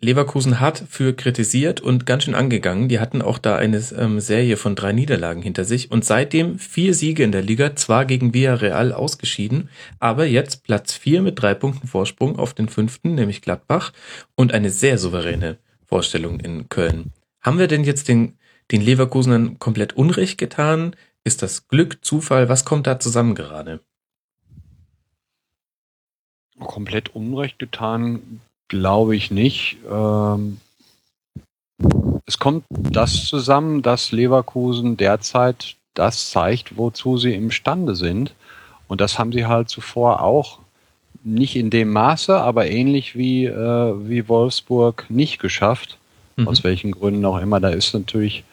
Leverkusen hart für kritisiert und ganz schön angegangen. Die hatten auch da eine ähm, Serie von drei Niederlagen hinter sich und seitdem vier Siege in der Liga, zwar gegen Villarreal ausgeschieden, aber jetzt Platz vier mit drei Punkten Vorsprung auf den fünften, nämlich Gladbach und eine sehr souveräne Vorstellung in Köln. Haben wir denn jetzt den, den Leverkusenern komplett Unrecht getan? Ist das Glück, Zufall? Was kommt da zusammen gerade? Komplett Unrecht getan Glaube ich nicht. Ähm, es kommt das zusammen, dass Leverkusen derzeit das zeigt, wozu sie imstande sind. Und das haben sie halt zuvor auch nicht in dem Maße, aber ähnlich wie, äh, wie Wolfsburg nicht geschafft. Mhm. Aus welchen Gründen auch immer. Da ist natürlich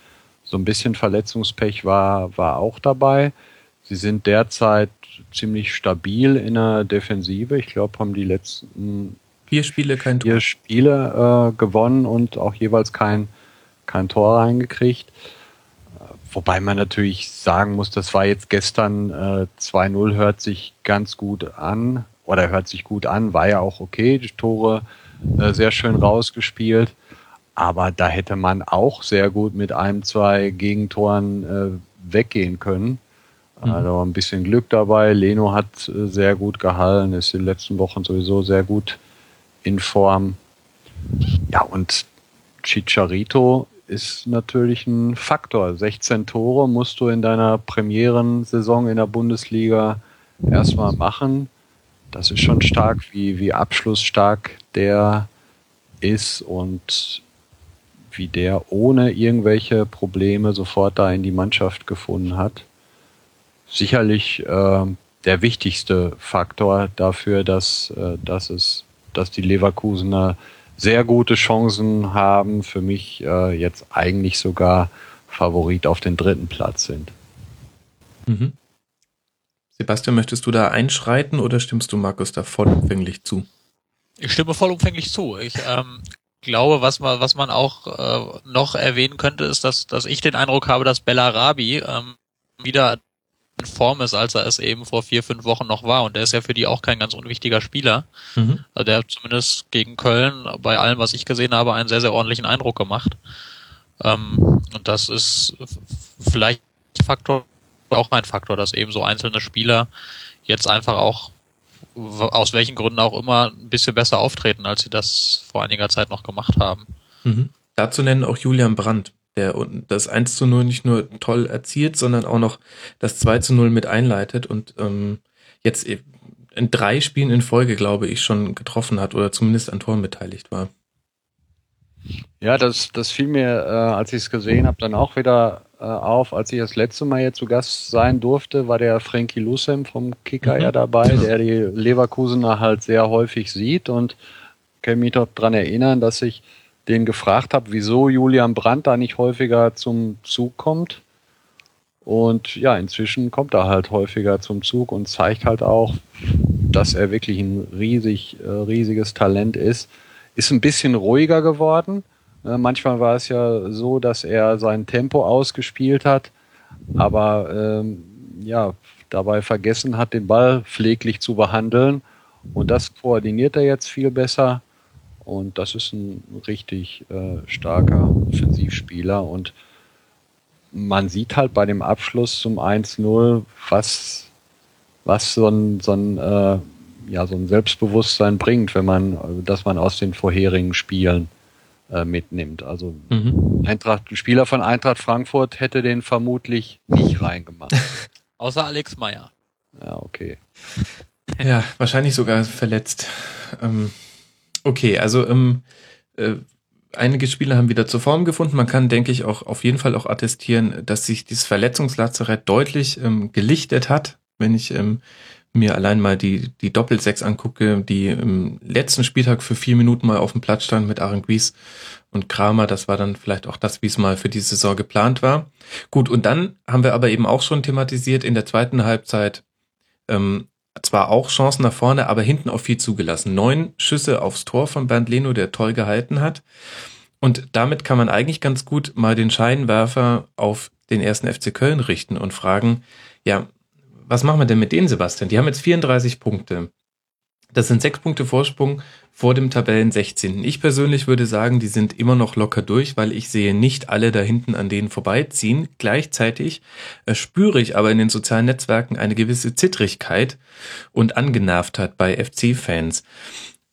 so ein bisschen Verletzungspech war, war auch dabei. Sie sind derzeit ziemlich stabil in der Defensive. Ich glaube, haben die letzten Vier Spiele, kein Tor. Vier Spiele äh, gewonnen und auch jeweils kein, kein Tor reingekriegt. Wobei man natürlich sagen muss, das war jetzt gestern äh, 2-0, hört sich ganz gut an oder hört sich gut an, war ja auch okay, die Tore äh, sehr schön rausgespielt. Aber da hätte man auch sehr gut mit einem, zwei Gegentoren äh, weggehen können. Mhm. Also ein bisschen Glück dabei. Leno hat äh, sehr gut gehalten, ist in den letzten Wochen sowieso sehr gut in Form. Ja, und Chicharito ist natürlich ein Faktor. 16 Tore musst du in deiner Premierensaison in der Bundesliga erstmal machen. Das ist schon stark, wie, wie abschlussstark der ist und wie der ohne irgendwelche Probleme sofort da in die Mannschaft gefunden hat. Sicherlich äh, der wichtigste Faktor dafür, dass, äh, dass es dass die Leverkusener sehr gute Chancen haben, für mich äh, jetzt eigentlich sogar Favorit auf den dritten Platz sind. Mhm. Sebastian, möchtest du da einschreiten oder stimmst du Markus da vollumfänglich zu? Ich stimme vollumfänglich zu. Ich ähm, glaube, was man, was man auch äh, noch erwähnen könnte, ist, dass, dass ich den Eindruck habe, dass Bellarabi ähm, wieder in Form ist, als er es eben vor vier, fünf Wochen noch war. Und der ist ja für die auch kein ganz unwichtiger Spieler. Mhm. Also der hat zumindest gegen Köln bei allem, was ich gesehen habe, einen sehr, sehr ordentlichen Eindruck gemacht. Ähm, und das ist vielleicht Faktor, auch ein Faktor, dass eben so einzelne Spieler jetzt einfach auch aus welchen Gründen auch immer ein bisschen besser auftreten, als sie das vor einiger Zeit noch gemacht haben. Mhm. Dazu nennen auch Julian Brandt, der das 1 zu 0 nicht nur toll erzielt, sondern auch noch das 2 zu 0 mit einleitet und ähm, jetzt in drei Spielen in Folge, glaube ich, schon getroffen hat oder zumindest an Toren beteiligt war. Ja, das, das fiel mir, äh, als ich es gesehen habe, dann auch wieder äh, auf. Als ich das letzte Mal hier zu Gast sein durfte, war der Frankie Lucem vom Kicker mhm. ja dabei, der die Leverkusener halt sehr häufig sieht und kann mich doch dran erinnern, dass ich den gefragt habe, wieso Julian Brandt da nicht häufiger zum Zug kommt. Und ja, inzwischen kommt er halt häufiger zum Zug und zeigt halt auch, dass er wirklich ein riesig, äh, riesiges Talent ist ist ein bisschen ruhiger geworden. Äh, manchmal war es ja so, dass er sein Tempo ausgespielt hat, aber ähm, ja, dabei vergessen hat, den Ball pfleglich zu behandeln. Und das koordiniert er jetzt viel besser. Und das ist ein richtig äh, starker Offensivspieler. Und man sieht halt bei dem Abschluss zum 1-0, was, was so ein, so ein äh, ja so ein Selbstbewusstsein bringt, wenn man, dass man aus den vorherigen Spielen äh, mitnimmt. Also mhm. Eintracht, ein Spieler von Eintracht Frankfurt hätte den vermutlich nicht reingemacht. Außer Alex Meyer. Ja, okay. Ja, wahrscheinlich sogar verletzt. Ähm, okay, also ähm, äh, einige Spieler haben wieder zur Form gefunden. Man kann, denke ich, auch auf jeden Fall auch attestieren, dass sich dieses Verletzungslazarett deutlich ähm, gelichtet hat. Wenn ich ähm, mir allein mal die, die Doppelsechs angucke, die im letzten Spieltag für vier Minuten mal auf dem Platz stand mit Aaron Gries und Kramer, das war dann vielleicht auch das, wie es mal für die Saison geplant war. Gut, und dann haben wir aber eben auch schon thematisiert in der zweiten Halbzeit, ähm, zwar auch Chancen nach vorne, aber hinten auch viel zugelassen. Neun Schüsse aufs Tor von Bernd Leno, der toll gehalten hat. Und damit kann man eigentlich ganz gut mal den Scheinwerfer auf den ersten FC Köln richten und fragen, ja, was machen wir denn mit denen, Sebastian? Die haben jetzt 34 Punkte. Das sind sechs Punkte Vorsprung vor dem Tabellen 16. Ich persönlich würde sagen, die sind immer noch locker durch, weil ich sehe nicht alle da hinten an denen vorbeiziehen. Gleichzeitig äh, spüre ich aber in den sozialen Netzwerken eine gewisse Zittrigkeit und Angenervtheit bei FC-Fans.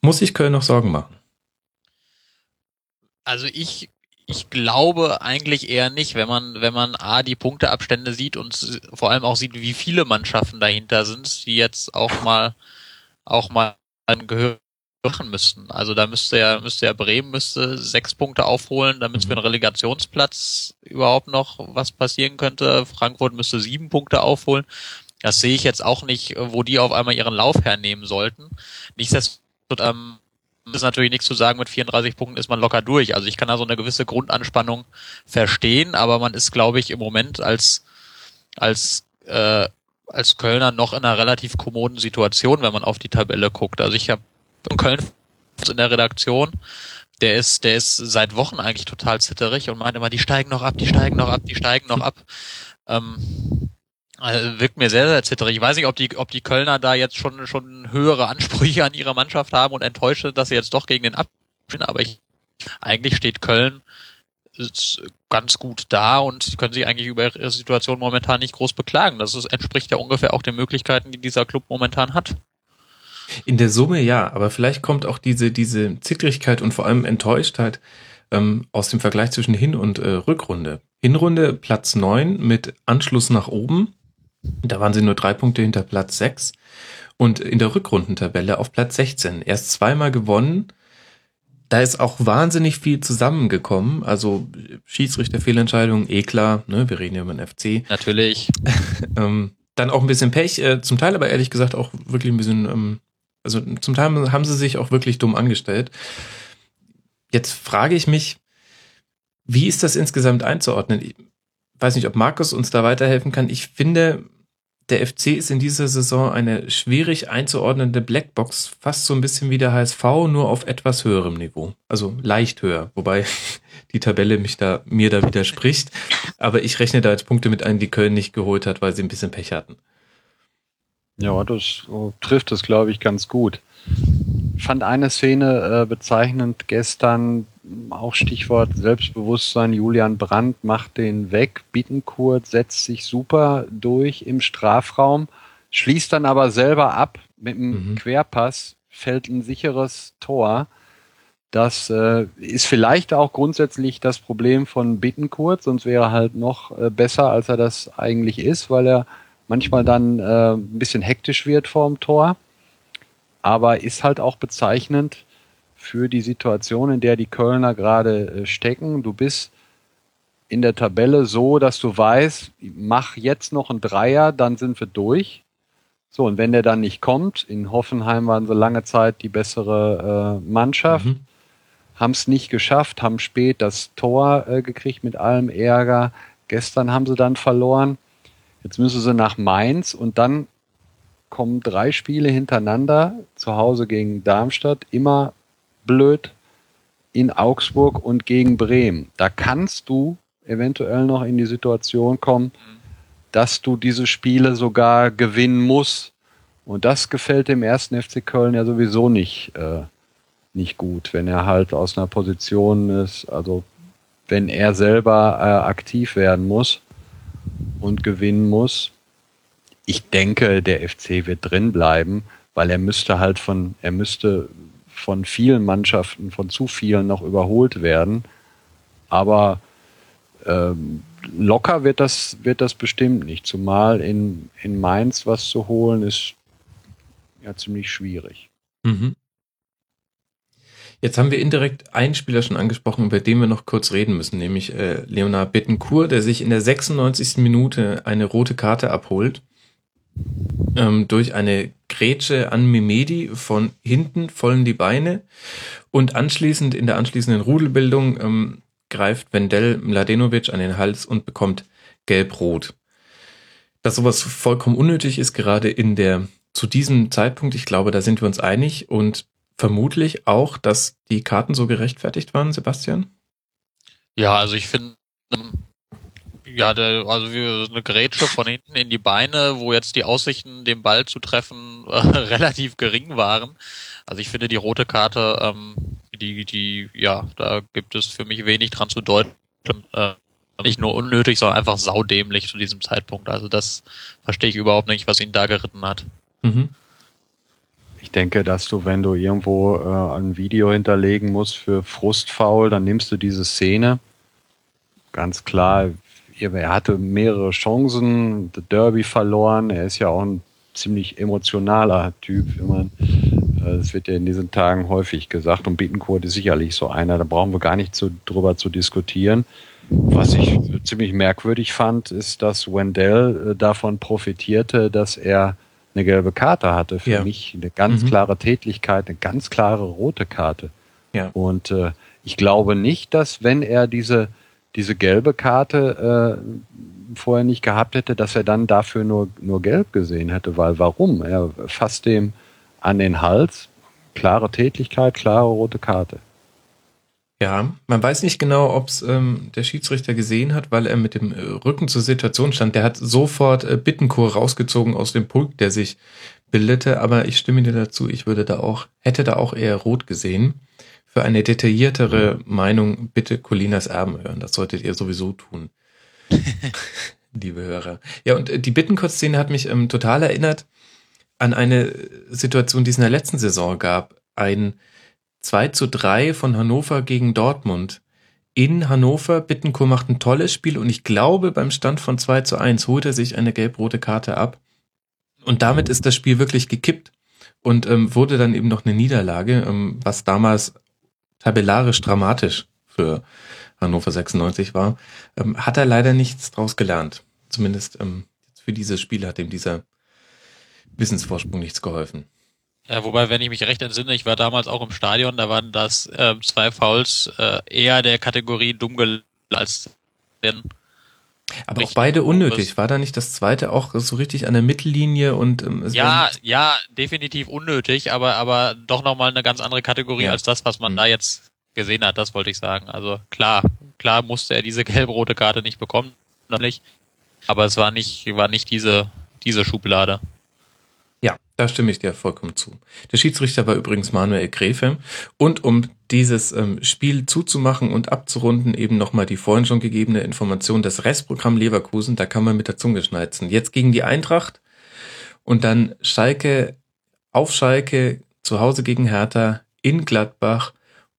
Muss ich Köln noch Sorgen machen? Also ich ich glaube eigentlich eher nicht, wenn man, wenn man A, die Punkteabstände sieht und vor allem auch sieht, wie viele Mannschaften dahinter sind, die jetzt auch mal, auch mal ein Gehör machen müssten. Also da müsste ja, müsste ja Bremen müsste sechs Punkte aufholen, damit es für einen Relegationsplatz überhaupt noch was passieren könnte. Frankfurt müsste sieben Punkte aufholen. Das sehe ich jetzt auch nicht, wo die auf einmal ihren Lauf hernehmen sollten. Nichtsdestotrotz, ähm, ist natürlich nichts zu sagen, mit 34 Punkten ist man locker durch. Also ich kann da so eine gewisse Grundanspannung verstehen, aber man ist, glaube ich, im Moment als, als, äh, als Kölner noch in einer relativ kommoden Situation, wenn man auf die Tabelle guckt. Also ich habe in Köln in der Redaktion, der ist, der ist seit Wochen eigentlich total zitterig und meint immer, die steigen noch ab, die steigen noch ab, die steigen noch ab. Ähm, also wirkt mir sehr, sehr zitterig. Ich weiß nicht, ob die, ob die Kölner da jetzt schon, schon höhere Ansprüche an ihre Mannschaft haben und enttäuscht sind, dass sie jetzt doch gegen den abspielen, aber ich, eigentlich steht Köln ganz gut da und können sich eigentlich über ihre Situation momentan nicht groß beklagen. Das ist, entspricht ja ungefähr auch den Möglichkeiten, die dieser Club momentan hat. In der Summe ja, aber vielleicht kommt auch diese, diese Zittrigkeit und vor allem Enttäuschtheit ähm, aus dem Vergleich zwischen Hin- und äh, Rückrunde. Hinrunde Platz neun mit Anschluss nach oben da waren sie nur drei Punkte hinter Platz 6 und in der Rückrundentabelle auf Platz 16. Erst zweimal gewonnen. Da ist auch wahnsinnig viel zusammengekommen. Also Schiedsrichterfehlentscheidungen, eh klar, ne? wir reden ja über den FC. Natürlich. ähm, dann auch ein bisschen Pech, äh, zum Teil aber ehrlich gesagt auch wirklich ein bisschen, ähm, also zum Teil haben sie sich auch wirklich dumm angestellt. Jetzt frage ich mich, wie ist das insgesamt einzuordnen? weiß nicht, ob Markus uns da weiterhelfen kann. Ich finde, der FC ist in dieser Saison eine schwierig einzuordnende Blackbox, fast so ein bisschen wie der HSV, nur auf etwas höherem Niveau. Also leicht höher, wobei die Tabelle mich da, mir da widerspricht. Aber ich rechne da als Punkte mit ein, die Köln nicht geholt hat, weil sie ein bisschen Pech hatten. Ja, das trifft es, glaube ich, ganz gut. Ich fand eine Szene äh, bezeichnend gestern, auch Stichwort Selbstbewusstsein, Julian Brandt macht den weg, Bittenkurt setzt sich super durch im Strafraum, schließt dann aber selber ab mit einem Mhm. Querpass, fällt ein sicheres Tor. Das äh, ist vielleicht auch grundsätzlich das Problem von Bittenkurt, sonst wäre er halt noch äh, besser, als er das eigentlich ist, weil er manchmal dann äh, ein bisschen hektisch wird vorm Tor. Aber ist halt auch bezeichnend für die Situation, in der die Kölner gerade äh, stecken. Du bist in der Tabelle so, dass du weißt, mach jetzt noch einen Dreier, dann sind wir durch. So, und wenn der dann nicht kommt, in Hoffenheim waren sie lange Zeit die bessere äh, Mannschaft, Mhm. haben es nicht geschafft, haben spät das Tor äh, gekriegt mit allem Ärger. Gestern haben sie dann verloren. Jetzt müssen sie nach Mainz und dann kommen drei Spiele hintereinander, zu Hause gegen Darmstadt, immer blöd in Augsburg und gegen Bremen. Da kannst du eventuell noch in die Situation kommen, dass du diese Spiele sogar gewinnen musst. Und das gefällt dem ersten FC Köln ja sowieso nicht, äh, nicht gut, wenn er halt aus einer Position ist, also wenn er selber äh, aktiv werden muss und gewinnen muss. Ich denke, der FC wird drin bleiben, weil er müsste halt von, er müsste von vielen Mannschaften, von zu vielen noch überholt werden. Aber ähm, locker wird das, wird das bestimmt nicht. Zumal in, in Mainz was zu holen ist ja ziemlich schwierig. Mhm. Jetzt haben wir indirekt einen Spieler schon angesprochen, über den wir noch kurz reden müssen, nämlich äh, Leonard Bittencourt, der sich in der 96. Minute eine rote Karte abholt. Ähm, durch eine Grätsche an Mimedi von hinten voll in die Beine und anschließend in der anschließenden Rudelbildung ähm, greift Wendell Mladenovic an den Hals und bekommt gelb-rot. Dass sowas vollkommen unnötig ist, gerade in der zu diesem Zeitpunkt, ich glaube, da sind wir uns einig und vermutlich auch, dass die Karten so gerechtfertigt waren, Sebastian? Ja, also ich finde, ja, der, also wie eine Grätsche von hinten in die Beine, wo jetzt die Aussichten, den Ball zu treffen, äh, relativ gering waren. Also ich finde die rote Karte, ähm, die, die, ja, da gibt es für mich wenig dran zu deuten. Äh, nicht nur unnötig, sondern einfach saudämlich zu diesem Zeitpunkt. Also das verstehe ich überhaupt nicht, was ihn da geritten hat. Mhm. Ich denke, dass du, wenn du irgendwo äh, ein Video hinterlegen musst für Frustfaul, dann nimmst du diese Szene. Ganz klar, er hatte mehrere Chancen, das Derby verloren. Er ist ja auch ein ziemlich emotionaler Typ. Man, äh, das wird ja in diesen Tagen häufig gesagt. Und Bittencourt ist sicherlich so einer. Da brauchen wir gar nicht zu, drüber zu diskutieren. Was ich ziemlich merkwürdig fand, ist, dass Wendell äh, davon profitierte, dass er eine gelbe Karte hatte. Für Ja. mich eine ganz Mhm. klare Tätlichkeit, eine ganz klare rote Karte. Ja. Und äh, ich glaube nicht, dass wenn er diese, diese gelbe Karte äh, vorher nicht gehabt hätte, dass er dann dafür nur, nur gelb gesehen hätte. Weil warum? Er fasst dem an den Hals. Klare Tätlichkeit, klare rote Karte. Ja, man weiß nicht genau, ob es ähm, der Schiedsrichter gesehen hat, weil er mit dem Rücken zur Situation stand. Der hat sofort äh, Bittenkur rausgezogen aus dem Pulk, der sich bildete, aber ich stimme dir dazu, ich würde da auch, hätte da auch eher rot gesehen. Für eine detailliertere Meinung bitte Colinas Erben hören. Das solltet ihr sowieso tun. Liebe Hörer. Ja, und äh, die Bittenkurt-Szene hat mich ähm, total erinnert an eine Situation, die es in der letzten Saison gab. Ein 2 zu 3 von Hannover gegen Dortmund. In Hannover, Bittenkur macht ein tolles Spiel und ich glaube, beim Stand von 2 zu 1 holt er sich eine gelb-rote Karte ab. Und damit ist das Spiel wirklich gekippt und ähm, wurde dann eben noch eine Niederlage, ähm, was damals tabellarisch dramatisch für Hannover 96 war. Ähm, hat er leider nichts draus gelernt. Zumindest ähm, für dieses Spiel hat ihm dieser Wissensvorsprung nichts geholfen. Ja, wobei, wenn ich mich recht entsinne, ich war damals auch im Stadion, da waren das äh, zwei Fouls äh, eher der Kategorie dumm als denn Aber auch Richtig. beide unnötig. War da nicht das zweite auch so richtig an der Mittellinie und ähm, Ja, ja, definitiv unnötig, aber aber doch nochmal eine ganz andere Kategorie Ja. als das, was man Mhm. da jetzt gesehen hat, das wollte ich sagen. Also klar, klar musste er diese gelb-rote Karte nicht bekommen, natürlich, aber es war nicht, war nicht diese, diese Schublade. Ja, da stimme ich dir vollkommen zu. Der Schiedsrichter war übrigens Manuel Gräfe. Und um dieses ähm, Spiel zuzumachen und abzurunden, eben nochmal die vorhin schon gegebene Information, das Restprogramm Leverkusen, da kann man mit der Zunge schneizen. Jetzt gegen die Eintracht und dann Schalke auf Schalke, zu Hause gegen Hertha, in Gladbach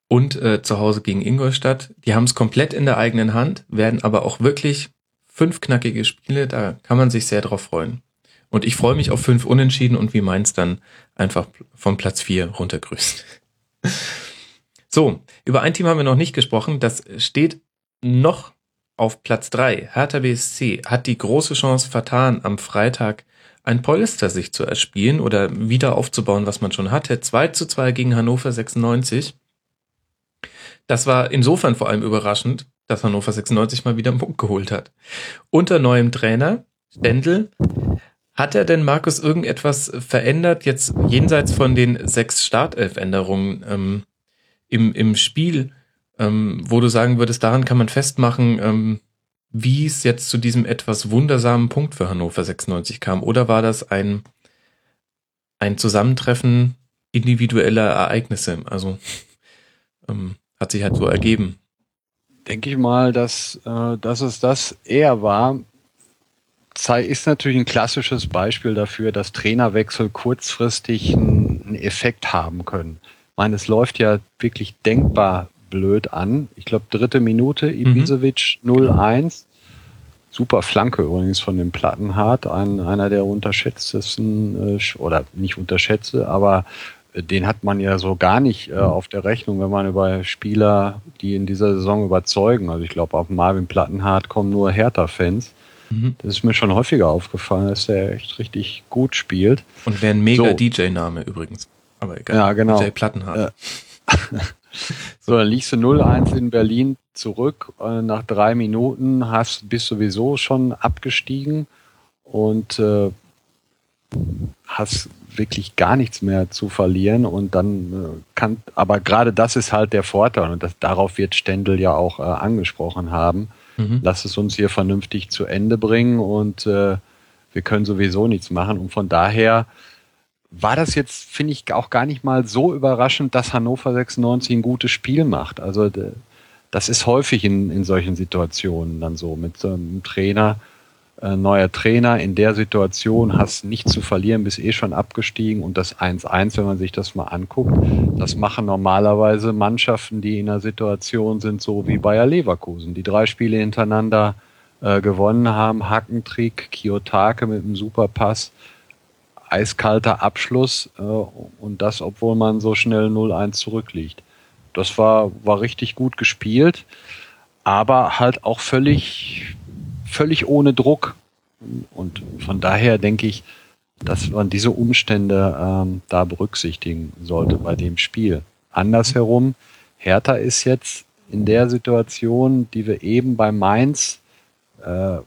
und äh, zu Hause gegen Ingolstadt. Die haben es komplett in der eigenen Hand, werden aber auch wirklich fünf knackige Spiele, da kann man sich sehr drauf freuen. Und ich freue mich auf fünf Unentschieden und wie Mainz dann einfach von Platz vier runtergrüßt. So, über ein Team haben wir noch nicht gesprochen. Das steht noch auf Platz drei. Hertha BSC hat die große Chance vertan, am Freitag ein Polster sich zu erspielen oder wieder aufzubauen, was man schon hatte. 2 zu 2 gegen Hannover 96. Das war insofern vor allem überraschend, dass Hannover 96 mal wieder einen Punkt geholt hat. Unter neuem Trainer, Stendel, hat er denn, Markus, irgendetwas verändert, jetzt jenseits von den sechs Startelf-Änderungen ähm, im, im Spiel, ähm, wo du sagen würdest, daran kann man festmachen, ähm, wie es jetzt zu diesem etwas wundersamen Punkt für Hannover 96 kam? Oder war das ein, ein Zusammentreffen individueller Ereignisse? Also ähm, hat sich halt so ergeben. Denke ich mal, dass, äh, dass es das eher war. Ist natürlich ein klassisches Beispiel dafür, dass Trainerwechsel kurzfristig einen Effekt haben können. Ich meine, es läuft ja wirklich denkbar blöd an. Ich glaube, dritte Minute, mhm. Ibisevic mhm. 0-1. Super Flanke übrigens von dem Plattenhardt, ein, einer der unterschätztesten, äh, oder nicht unterschätze, aber äh, den hat man ja so gar nicht äh, auf der Rechnung, wenn man über Spieler, die in dieser Saison überzeugen. Also ich glaube, auf Marvin Plattenhardt kommen nur Hertha-Fans. Mhm. Das ist mir schon häufiger aufgefallen, dass der echt richtig gut spielt. Und wäre ein mega so. DJ-Name übrigens. Aber egal. Ja, genau. DJ Plattenhardt. Ja. So, dann liegst du 0-1 in Berlin zurück. Äh, nach drei Minuten hast, bist sowieso schon abgestiegen und äh, hast wirklich gar nichts mehr zu verlieren und dann äh, kann, aber gerade das ist halt der Vorteil und das, darauf wird Stendel ja auch äh, angesprochen haben. Mhm. Lass es uns hier vernünftig zu Ende bringen und äh, wir können sowieso nichts machen und von daher war das jetzt, finde ich, auch gar nicht mal so überraschend, dass Hannover 96 ein gutes Spiel macht. Also das ist häufig in, in solchen Situationen dann so. Mit so einem Trainer, äh, neuer Trainer in der Situation, hast nichts zu verlieren, bist eh schon abgestiegen. Und das 1-1, wenn man sich das mal anguckt, das machen normalerweise Mannschaften, die in einer Situation sind, so wie Bayer Leverkusen, die drei Spiele hintereinander äh, gewonnen haben, Hackentrick, Kiyotake mit einem Superpass, eiskalter Abschluss äh, und das, obwohl man so schnell 0-1 zurückliegt. Das war, war richtig gut gespielt, aber halt auch völlig, völlig ohne Druck. Und von daher denke ich, dass man diese Umstände ähm, da berücksichtigen sollte bei dem Spiel. Andersherum, Hertha ist jetzt in der Situation, die wir eben bei Mainz äh,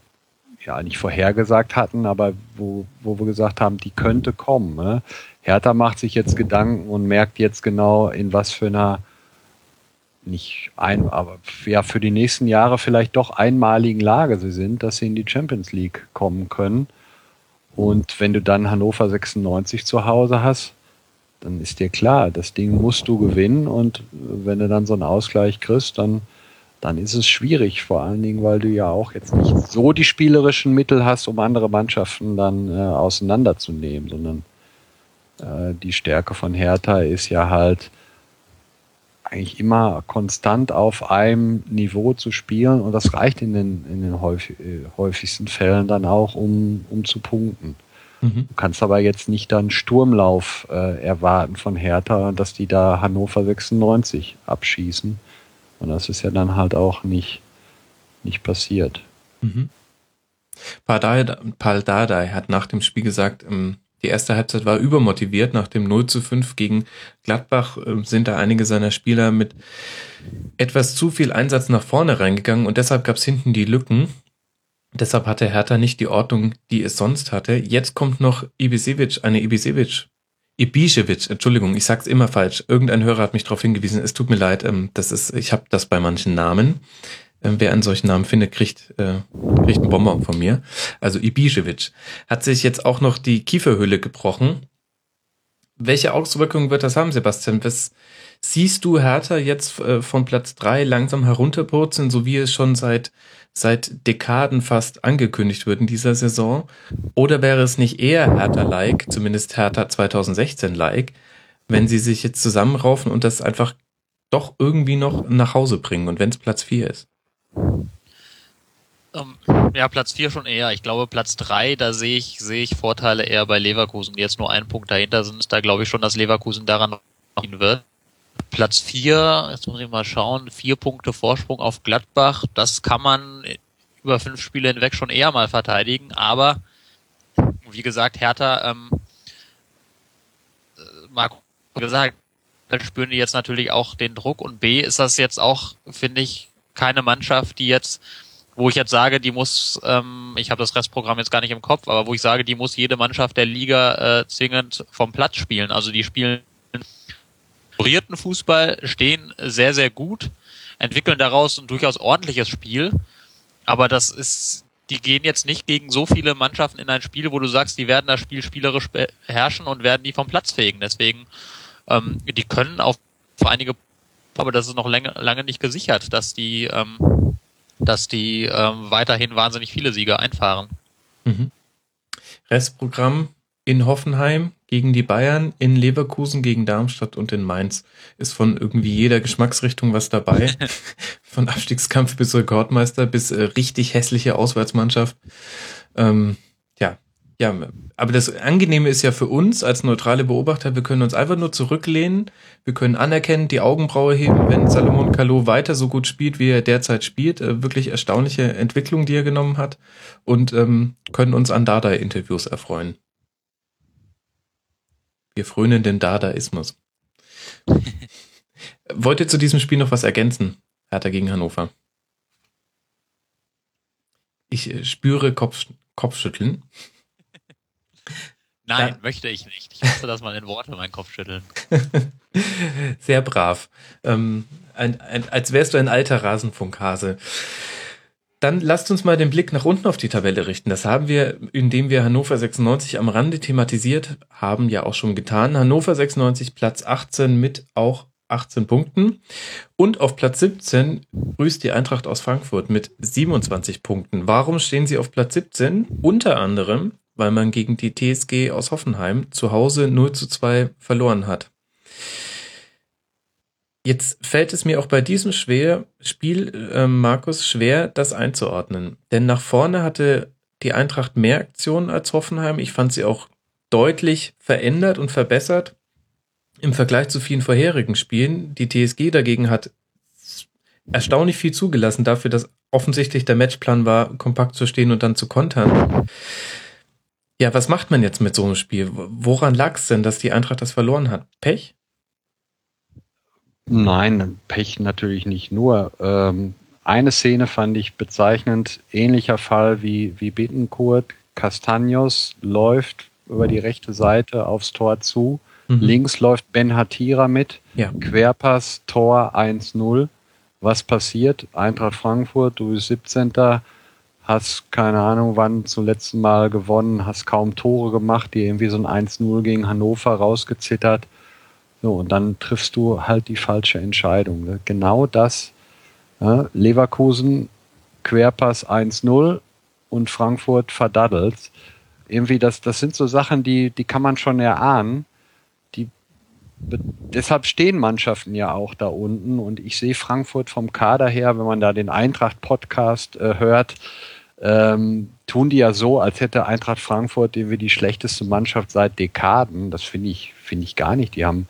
ja nicht vorhergesagt hatten, aber wo, wo wir gesagt haben, die könnte kommen. Ne? Hertha macht sich jetzt Gedanken und merkt jetzt genau, in was für einer nicht ein, aber ja für die nächsten Jahre vielleicht doch einmaligen Lage sie sind, dass sie in die Champions League kommen können. Und wenn du dann Hannover 96 zu Hause hast, dann ist dir klar, das Ding musst du gewinnen und wenn du dann so einen Ausgleich kriegst, dann dann ist es schwierig, vor allen Dingen, weil du ja auch jetzt nicht so die spielerischen Mittel hast, um andere Mannschaften dann äh, auseinanderzunehmen, sondern äh, die Stärke von Hertha ist ja halt eigentlich immer konstant auf einem Niveau zu spielen und das reicht in den, in den häufig, äh, häufigsten Fällen dann auch, um, um zu punkten. Mhm. Du kannst aber jetzt nicht dann Sturmlauf äh, erwarten von Hertha, dass die da Hannover 96 abschießen und das ist ja dann halt auch nicht, nicht passiert. Mhm. Paul Dardai hat nach dem Spiel gesagt, ähm, die erste Halbzeit war übermotiviert. Nach dem 0 zu 5 gegen Gladbach ähm, sind da einige seiner Spieler mit etwas zu viel Einsatz nach vorne reingegangen und deshalb gab es hinten die Lücken. Deshalb hatte Hertha nicht die Ordnung, die es sonst hatte. Jetzt kommt noch Ibisevic, eine Ibisevic Ibišević, Entschuldigung, ich sag's immer falsch. Irgendein Hörer hat mich darauf hingewiesen. Es tut mir leid. Ähm, das ist, ich habe das bei manchen Namen. Ähm, wer einen solchen Namen findet, kriegt, äh, kriegt einen Bonbon von mir. Also Ibišević hat sich jetzt auch noch die Kieferhöhle gebrochen. Welche Auswirkungen wird das haben, Sebastian? Was Siehst du Hertha jetzt äh, von Platz drei langsam herunterpurzeln, so wie es schon seit, seit Dekaden fast angekündigt wird in dieser Saison? Oder wäre es nicht eher Hertha-like, zumindest Hertha 2016-like, wenn sie sich jetzt zusammenraufen und das einfach doch irgendwie noch nach Hause bringen und wenn es Platz vier ist? Ähm, ja, Platz vier schon eher. Ich glaube, Platz drei, da sehe ich, sehe ich Vorteile eher bei Leverkusen, jetzt nur einen Punkt dahinter sind. Da glaube ich schon, dass Leverkusen daran noch wird. Platz vier, jetzt muss ich mal schauen, vier Punkte Vorsprung auf Gladbach, das kann man über fünf Spiele hinweg schon eher mal verteidigen, aber wie gesagt, Hertha, ähm, äh, Marco gesagt, dann spüren die jetzt natürlich auch den Druck und B ist das jetzt auch, finde ich, keine Mannschaft, die jetzt wo ich jetzt sage, die muss, ähm, ich habe das Restprogramm jetzt gar nicht im Kopf, aber wo ich sage, die muss jede Mannschaft der Liga äh, zwingend vom Platz spielen. Also die spielen strukturierten Fußball, stehen sehr, sehr gut, entwickeln daraus ein durchaus ordentliches Spiel, aber das ist, die gehen jetzt nicht gegen so viele Mannschaften in ein Spiel, wo du sagst, die werden das Spiel spielerisch beherrschen und werden die vom Platz fegen. Deswegen, ähm, die können auf einige, aber das ist noch lange, lange nicht gesichert, dass die ähm, dass die ähm, weiterhin wahnsinnig viele Siege einfahren. Mhm. Restprogramm in Hoffenheim gegen die Bayern, in Leverkusen gegen Darmstadt und in Mainz. Ist von irgendwie jeder Geschmacksrichtung was dabei. von Abstiegskampf bis Rekordmeister bis äh, richtig hässliche Auswärtsmannschaft. Ähm, ja, ja, aber das Angenehme ist ja für uns als neutrale Beobachter, wir können uns einfach nur zurücklehnen, wir können anerkennen, die Augenbraue heben, wenn Salomon Kalou weiter so gut spielt, wie er derzeit spielt. Äh, wirklich erstaunliche Entwicklung, die er genommen hat und ähm, können uns an Dada-Interviews erfreuen. Wir frönen den Dadaismus. Wollt ihr zu diesem Spiel noch was ergänzen? Hertha gegen Hannover. Ich äh, spüre Kopf, Kopfschütteln. Nein, ja. möchte ich nicht. Ich musste das mal in Worte meinen Kopf schütteln. Sehr brav. Ähm, ein, ein, als wärst du ein alter Rasenfunkhase. Dann lasst uns mal den Blick nach unten auf die Tabelle richten. Das haben wir, indem wir Hannover 96 am Rande thematisiert haben, ja auch schon getan. Hannover 96 Platz 18 mit auch 18 Punkten. Und auf Platz 17 grüßt die Eintracht aus Frankfurt mit 27 Punkten. Warum stehen sie auf Platz 17? Unter anderem, weil man gegen die TSG aus Hoffenheim zu Hause 0 zu 2 verloren hat. Jetzt fällt es mir auch bei diesem schwer, Spiel, äh, Markus, schwer, das einzuordnen. Denn nach vorne hatte die Eintracht mehr Aktionen als Hoffenheim. Ich fand sie auch deutlich verändert und verbessert im Vergleich zu vielen vorherigen Spielen. Die TSG dagegen hat erstaunlich viel zugelassen dafür, dass offensichtlich der Matchplan war, kompakt zu stehen und dann zu kontern. Ja, was macht man jetzt mit so einem Spiel? Woran lag es denn, dass die Eintracht das verloren hat? Pech? Nein, Pech natürlich nicht nur. Ähm, eine Szene fand ich bezeichnend, ähnlicher Fall wie, wie Bittenkurt. Castagnos läuft über die rechte Seite aufs Tor zu. Mhm. Links läuft Ben Hatira mit. Ja. Querpass, Tor 1-0. Was passiert? Eintracht Frankfurt, du bist 17. Hast keine Ahnung wann zum letzten Mal gewonnen, hast kaum Tore gemacht, die irgendwie so ein 1-0 gegen Hannover rausgezittert so, und dann triffst du halt die falsche Entscheidung. Ne? Genau das. Ja, Leverkusen, Querpass 1-0 und Frankfurt verdaddelt. Irgendwie, das, das sind so Sachen, die, die kann man schon erahnen. Die, deshalb stehen Mannschaften ja auch da unten und ich sehe Frankfurt vom Kader her, wenn man da den Eintracht-Podcast äh, hört, ähm, tun die ja so, als hätte Eintracht Frankfurt irgendwie die schlechteste Mannschaft seit Dekaden. Das finde ich, finde ich gar nicht. Die haben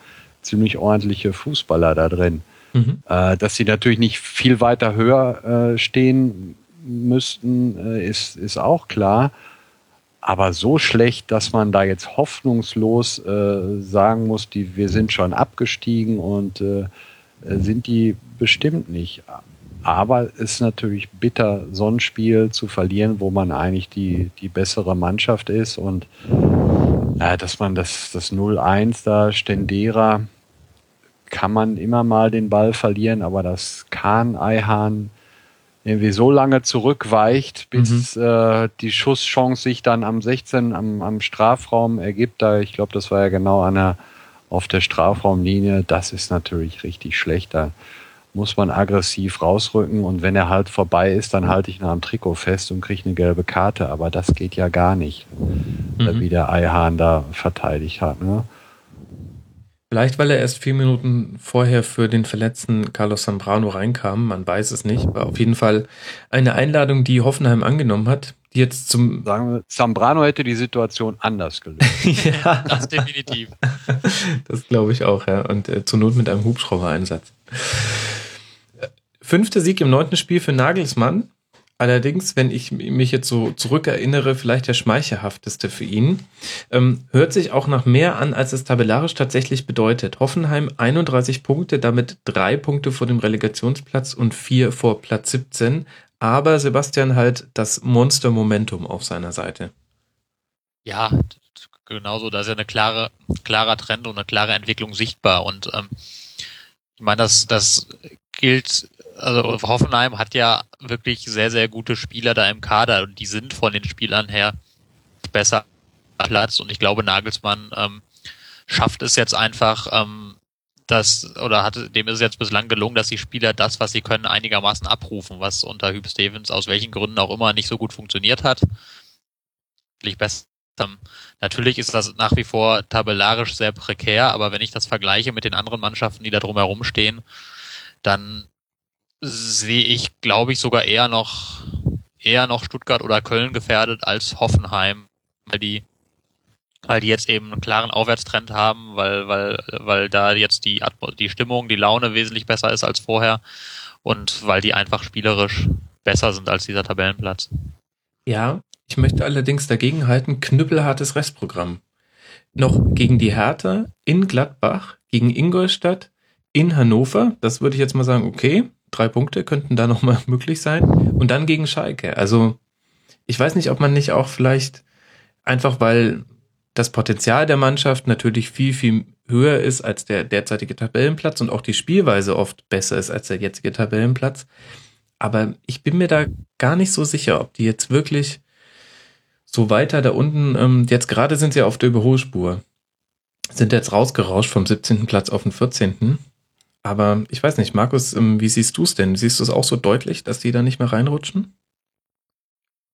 ziemlich ordentliche Fußballer da drin. Mhm. Äh, dass sie natürlich nicht viel weiter höher äh, stehen müssten, äh, ist, ist auch klar. Aber so schlecht, dass man da jetzt hoffnungslos äh, sagen muss, die, wir sind schon abgestiegen und äh, sind die bestimmt nicht. Aber es ist natürlich bitter, so ein Spiel zu verlieren, wo man eigentlich die, die bessere Mannschaft ist. Und äh, dass man das, das 0-1 da, Stendera, kann man immer mal den Ball verlieren, aber das Kahn Eihahn irgendwie so lange zurückweicht, bis mhm. äh, die Schusschance sich dann am 16 am, am Strafraum ergibt. Da ich glaube, das war ja genau an der auf der Strafraumlinie, das ist natürlich richtig schlecht. Da muss man aggressiv rausrücken und wenn er halt vorbei ist, dann halte ich ihn am Trikot fest und kriege eine gelbe Karte. Aber das geht ja gar nicht, mhm. wie der Eihahn da verteidigt hat. Ne? Vielleicht, weil er erst vier Minuten vorher für den verletzten Carlos Zambrano reinkam, man weiß es nicht. War auf jeden Fall eine Einladung, die Hoffenheim angenommen hat, die jetzt zum. Sagen wir, Zambrano hätte die Situation anders gelöst. ja, das definitiv. Das glaube ich auch, ja. Und äh, zur Not mit einem Hubschrauber-Einsatz. Fünfter Sieg im neunten Spiel für Nagelsmann. Allerdings, wenn ich mich jetzt so zurückerinnere, vielleicht der schmeichelhafteste für ihn, ähm, hört sich auch nach mehr an, als es tabellarisch tatsächlich bedeutet. Hoffenheim 31 Punkte, damit drei Punkte vor dem Relegationsplatz und vier vor Platz 17. Aber Sebastian halt das Monster-Momentum auf seiner Seite. Ja, genauso. Da ist ja eine klare, klarer Trend und eine klare Entwicklung sichtbar. Und ähm, ich meine, das, das gilt also Hoffenheim hat ja wirklich sehr, sehr gute Spieler da im Kader und die sind von den Spielern her besser Platz und ich glaube Nagelsmann ähm, schafft es jetzt einfach, ähm, das oder hat dem ist es jetzt bislang gelungen, dass die Spieler das, was sie können, einigermaßen abrufen, was unter Hüb Stevens aus welchen Gründen auch immer nicht so gut funktioniert hat. Besser. Ähm, natürlich ist das nach wie vor tabellarisch sehr prekär, aber wenn ich das vergleiche mit den anderen Mannschaften, die da drumherum stehen, dann sehe ich, glaube ich, sogar eher noch eher noch Stuttgart oder Köln gefährdet als Hoffenheim, weil die weil die jetzt eben einen klaren Aufwärtstrend haben, weil weil weil da jetzt die die Stimmung, die Laune wesentlich besser ist als vorher und weil die einfach spielerisch besser sind als dieser Tabellenplatz. Ja, ich möchte allerdings dagegen halten, knüppelhartes Restprogramm. Noch gegen die Hertha, in Gladbach, gegen Ingolstadt, in Hannover, das würde ich jetzt mal sagen, okay, drei Punkte könnten da nochmal möglich sein. Und dann gegen Schalke. Also ich weiß nicht, ob man nicht auch vielleicht einfach, weil das Potenzial der Mannschaft natürlich viel, viel höher ist als der derzeitige Tabellenplatz und auch die Spielweise oft besser ist als der jetzige Tabellenplatz. Aber ich bin mir da gar nicht so sicher, ob die jetzt wirklich so weiter da unten, ähm, jetzt gerade sind sie auf der Überholspur, sind jetzt rausgerauscht vom 17. Platz auf den 14. Aber ich weiß nicht, Markus, ähm, wie siehst du es denn? Siehst du es auch so deutlich, dass die da nicht mehr reinrutschen?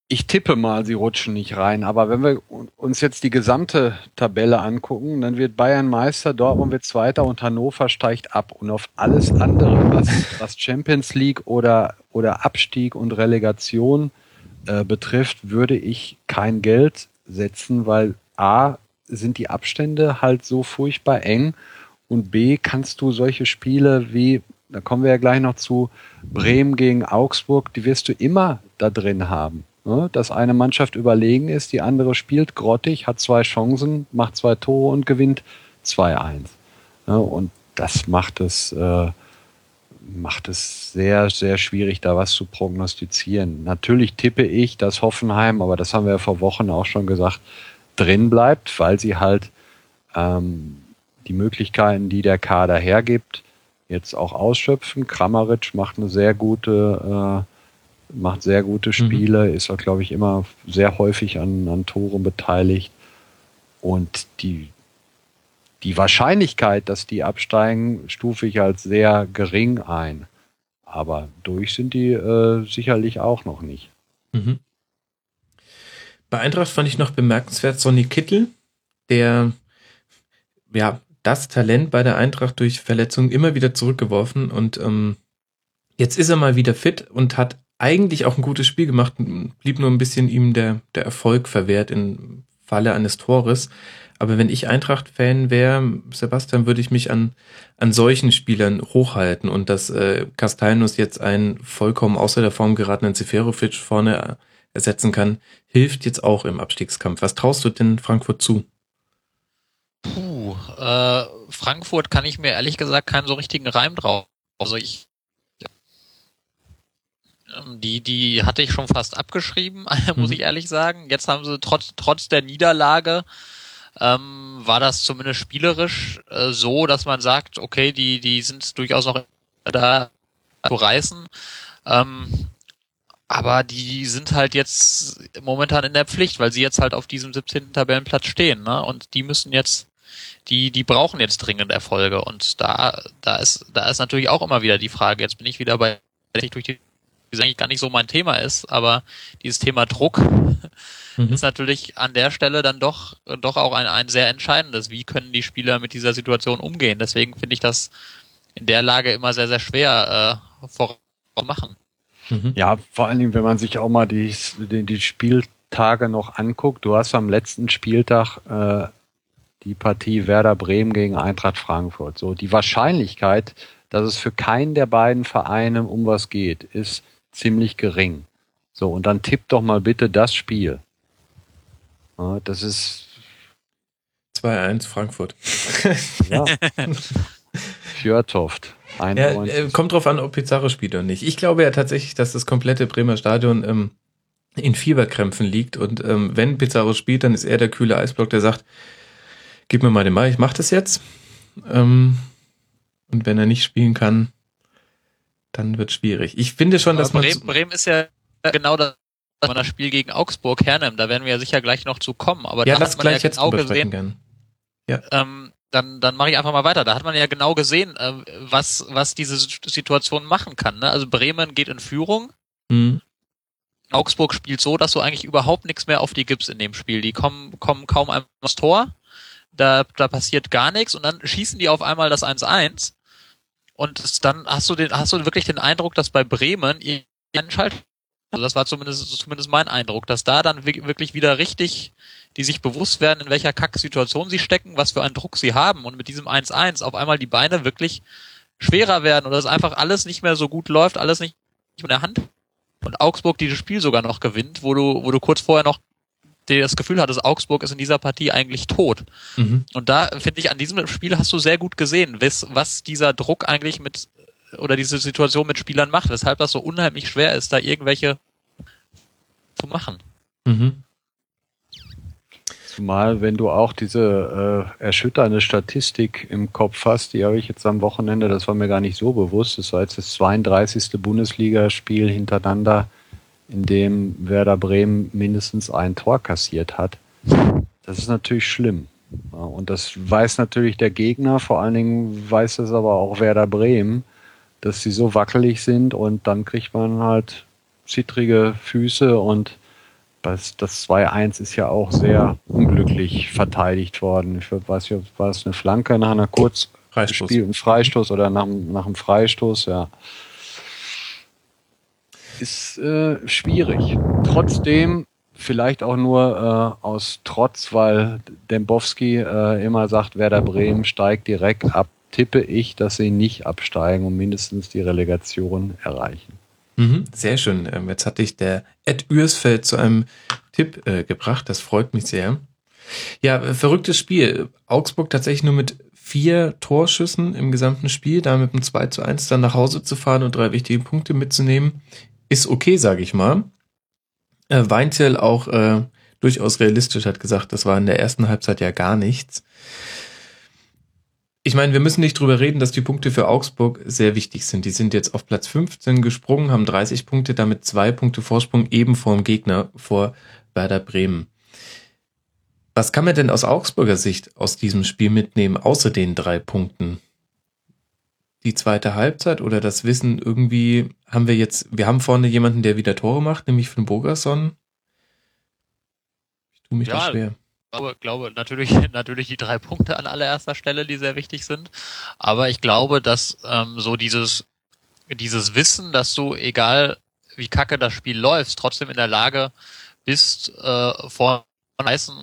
Ich tippe mal, sie rutschen nicht rein. Aber wenn wir uns jetzt die gesamte Tabelle angucken, dann wird Bayern Meister, Dortmund wird Zweiter und Hannover steigt ab. Und auf alles andere, was, was Champions League oder, oder Abstieg und Relegation äh, betrifft, würde ich kein Geld setzen, weil A sind die Abstände halt so furchtbar eng und B, kannst du solche Spiele wie, da kommen wir ja gleich noch zu, Bremen gegen Augsburg, die wirst du immer da drin haben. Ne? Dass eine Mannschaft überlegen ist, die andere spielt grottig, hat zwei Chancen, macht zwei Tore und gewinnt 2-1. Ne? Und das macht es, äh, macht es sehr, sehr schwierig, da was zu prognostizieren. Natürlich tippe ich, dass Hoffenheim, aber das haben wir ja vor Wochen auch schon gesagt, drin bleibt, weil sie halt ähm, die Möglichkeiten, die der Kader hergibt, jetzt auch ausschöpfen. Kramaric macht eine sehr gute, äh, macht sehr gute mhm. Spiele, mhm. ist auch, glaube ich, immer sehr häufig an, an Toren beteiligt. Und die, die Wahrscheinlichkeit, dass die absteigen, stufe ich als sehr gering ein. Aber durch sind die äh, sicherlich auch noch nicht. Mhm. Bei Eintracht fand ich noch bemerkenswert Sonny Kittel, der ja das Talent bei der Eintracht durch Verletzungen immer wieder zurückgeworfen und ähm, jetzt ist er mal wieder fit und hat eigentlich auch ein gutes Spiel gemacht, blieb nur ein bisschen ihm der, der Erfolg verwehrt im Falle eines Tores. Aber wenn ich Eintracht-Fan wäre, Sebastian, würde ich mich an, an solchen Spielern hochhalten und dass äh, Castellanos jetzt einen vollkommen außer der Form geratenen Seferovic vorne ersetzen kann, hilft jetzt auch im Abstiegskampf. Was traust du denn Frankfurt zu? Puh, äh, Frankfurt kann ich mir ehrlich gesagt keinen so richtigen Reim drauf. Also ich ähm, die, die hatte ich schon fast abgeschrieben, muss mhm. ich ehrlich sagen. Jetzt haben sie trotz, trotz der Niederlage, ähm, war das zumindest spielerisch äh, so, dass man sagt, okay, die, die sind durchaus noch da zu reißen. Ähm, aber die sind halt jetzt momentan in der Pflicht, weil sie jetzt halt auf diesem 17. Tabellenplatz stehen, ne? Und die müssen jetzt die, die brauchen jetzt dringend Erfolge. Und da, da ist, da ist natürlich auch immer wieder die Frage, jetzt bin ich wieder bei, durch die, die eigentlich gar nicht so mein Thema ist, aber dieses Thema Druck mhm. ist natürlich an der Stelle dann doch, doch auch ein, ein sehr entscheidendes. Wie können die Spieler mit dieser Situation umgehen? Deswegen finde ich das in der Lage immer sehr, sehr schwer äh, vormachen. Mhm. Ja, vor allen Dingen, wenn man sich auch mal die, die, die Spieltage noch anguckt. Du hast am letzten Spieltag äh, die Partie Werder Bremen gegen Eintracht Frankfurt. So, die Wahrscheinlichkeit, dass es für keinen der beiden Vereine um was geht, ist ziemlich gering. So, und dann tipp doch mal bitte das Spiel. Ja, das ist 2-1 Frankfurt. ja. Fjörtoft. Ja, äh, kommt drauf an, ob Pizarro spielt oder nicht. Ich glaube ja tatsächlich, dass das komplette Bremer Stadion ähm, in Fieberkrämpfen liegt und ähm, wenn Pizarro spielt, dann ist er der kühle Eisblock, der sagt, gib mir mal den Ball, ich mach das jetzt. Ähm, und wenn er nicht spielen kann, dann wird schwierig. Ich finde schon, dass man. Bremen, Bremen ist ja genau das, was man das Spiel gegen Augsburg hernimmt. Da werden wir ja sicher gleich noch zu kommen. Aber ja, da lass gleich ja jetzt genau gesehen. Gern. Ja. Ähm, dann, dann mache ich einfach mal weiter. Da hat man ja genau gesehen, äh, was, was diese Situation machen kann. Ne? Also Bremen geht in Führung. Mhm. Augsburg spielt so, dass du eigentlich überhaupt nichts mehr auf die gibst in dem Spiel. Die kommen, kommen kaum einmal aufs Tor. Da, da passiert gar nichts und dann schießen die auf einmal das 1-1. Und dann hast du den, hast du wirklich den Eindruck, dass bei Bremen einen Schalt, also das war zumindest, zumindest mein Eindruck, dass da dann wirklich wieder richtig die sich bewusst werden, in welcher Kacksituation sie stecken, was für einen Druck sie haben und mit diesem 1-1 auf einmal die Beine wirklich schwerer werden oder dass einfach alles nicht mehr so gut läuft, alles nicht in der Hand und Augsburg dieses Spiel sogar noch gewinnt, wo du, wo du kurz vorher noch das Gefühl hattest, Augsburg ist in dieser Partie eigentlich tot. Mhm. Und da finde ich, an diesem Spiel hast du sehr gut gesehen, was, was dieser Druck eigentlich mit oder diese Situation mit Spielern macht, weshalb das so unheimlich schwer ist, da irgendwelche zu machen. Mhm. Zumal, wenn du auch diese äh, erschütternde Statistik im Kopf hast, die habe ich jetzt am Wochenende, das war mir gar nicht so bewusst, das war jetzt das 32. Bundesligaspiel hintereinander, in dem Werder Bremen mindestens ein Tor kassiert hat. Das ist natürlich schlimm. Und das weiß natürlich der Gegner, vor allen Dingen weiß es aber auch Werder Bremen, dass sie so wackelig sind und dann kriegt man halt zittrige Füße und das, das 2-1 ist ja auch sehr unglücklich verteidigt worden. Ich weiß nicht, war es eine Flanke nach einer kurz Freistoß. Spiel, ein Freistoß oder nach, nach einem Freistoß, ja. Ist äh, schwierig. Trotzdem, vielleicht auch nur äh, aus Trotz, weil Dembowski äh, immer sagt, Werder Bremen steigt direkt ab, tippe ich, dass sie nicht absteigen und mindestens die Relegation erreichen. Mhm, sehr schön. Ähm, jetzt hatte ich der Ed Ürsfeld zu einem Tipp äh, gebracht. Das freut mich sehr. Ja, verrücktes Spiel. Augsburg tatsächlich nur mit vier Torschüssen im gesamten Spiel, da mit einem 2 zu 1 dann nach Hause zu fahren und drei wichtige Punkte mitzunehmen, ist okay, sage ich mal. Äh, Weinzel auch äh, durchaus realistisch hat gesagt, das war in der ersten Halbzeit ja gar nichts ich meine, wir müssen nicht drüber reden, dass die Punkte für Augsburg sehr wichtig sind. Die sind jetzt auf Platz 15 gesprungen, haben 30 Punkte, damit zwei Punkte Vorsprung eben vor dem Gegner, vor Werder Bremen. Was kann man denn aus Augsburger Sicht aus diesem Spiel mitnehmen, außer den drei Punkten? Die zweite Halbzeit oder das Wissen irgendwie haben wir jetzt, wir haben vorne jemanden, der wieder Tore macht, nämlich von Bogerson. Ich tue mich ja, da schwer glaube, glaube natürlich, natürlich die drei Punkte an allererster Stelle, die sehr wichtig sind. Aber ich glaube, dass ähm, so dieses, dieses Wissen, dass du, egal wie kacke das Spiel läuft, trotzdem in der Lage bist, äh, vor meisten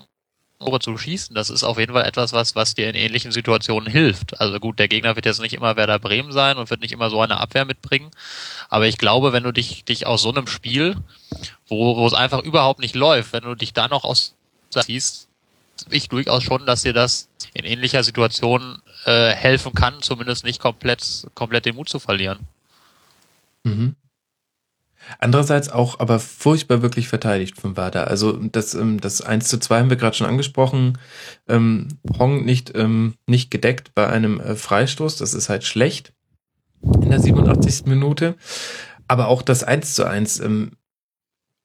Tore zu schießen, das ist auf jeden Fall etwas, was, was dir in ähnlichen Situationen hilft. Also gut, der Gegner wird jetzt nicht immer Werder Bremen sein und wird nicht immer so eine Abwehr mitbringen. Aber ich glaube, wenn du dich, dich aus so einem Spiel, wo, wo es einfach überhaupt nicht läuft, wenn du dich da noch aus siehst, ich durchaus schon, dass dir das in ähnlicher Situation äh, helfen kann, zumindest nicht komplett, komplett den Mut zu verlieren. Mhm. Andererseits auch aber furchtbar wirklich verteidigt von Wada. Also das, ähm, das 1 zu 2 haben wir gerade schon angesprochen. Ähm, Hong nicht, ähm, nicht gedeckt bei einem äh, Freistoß, das ist halt schlecht in der 87. Minute. Aber auch das 1 zu 1, ähm,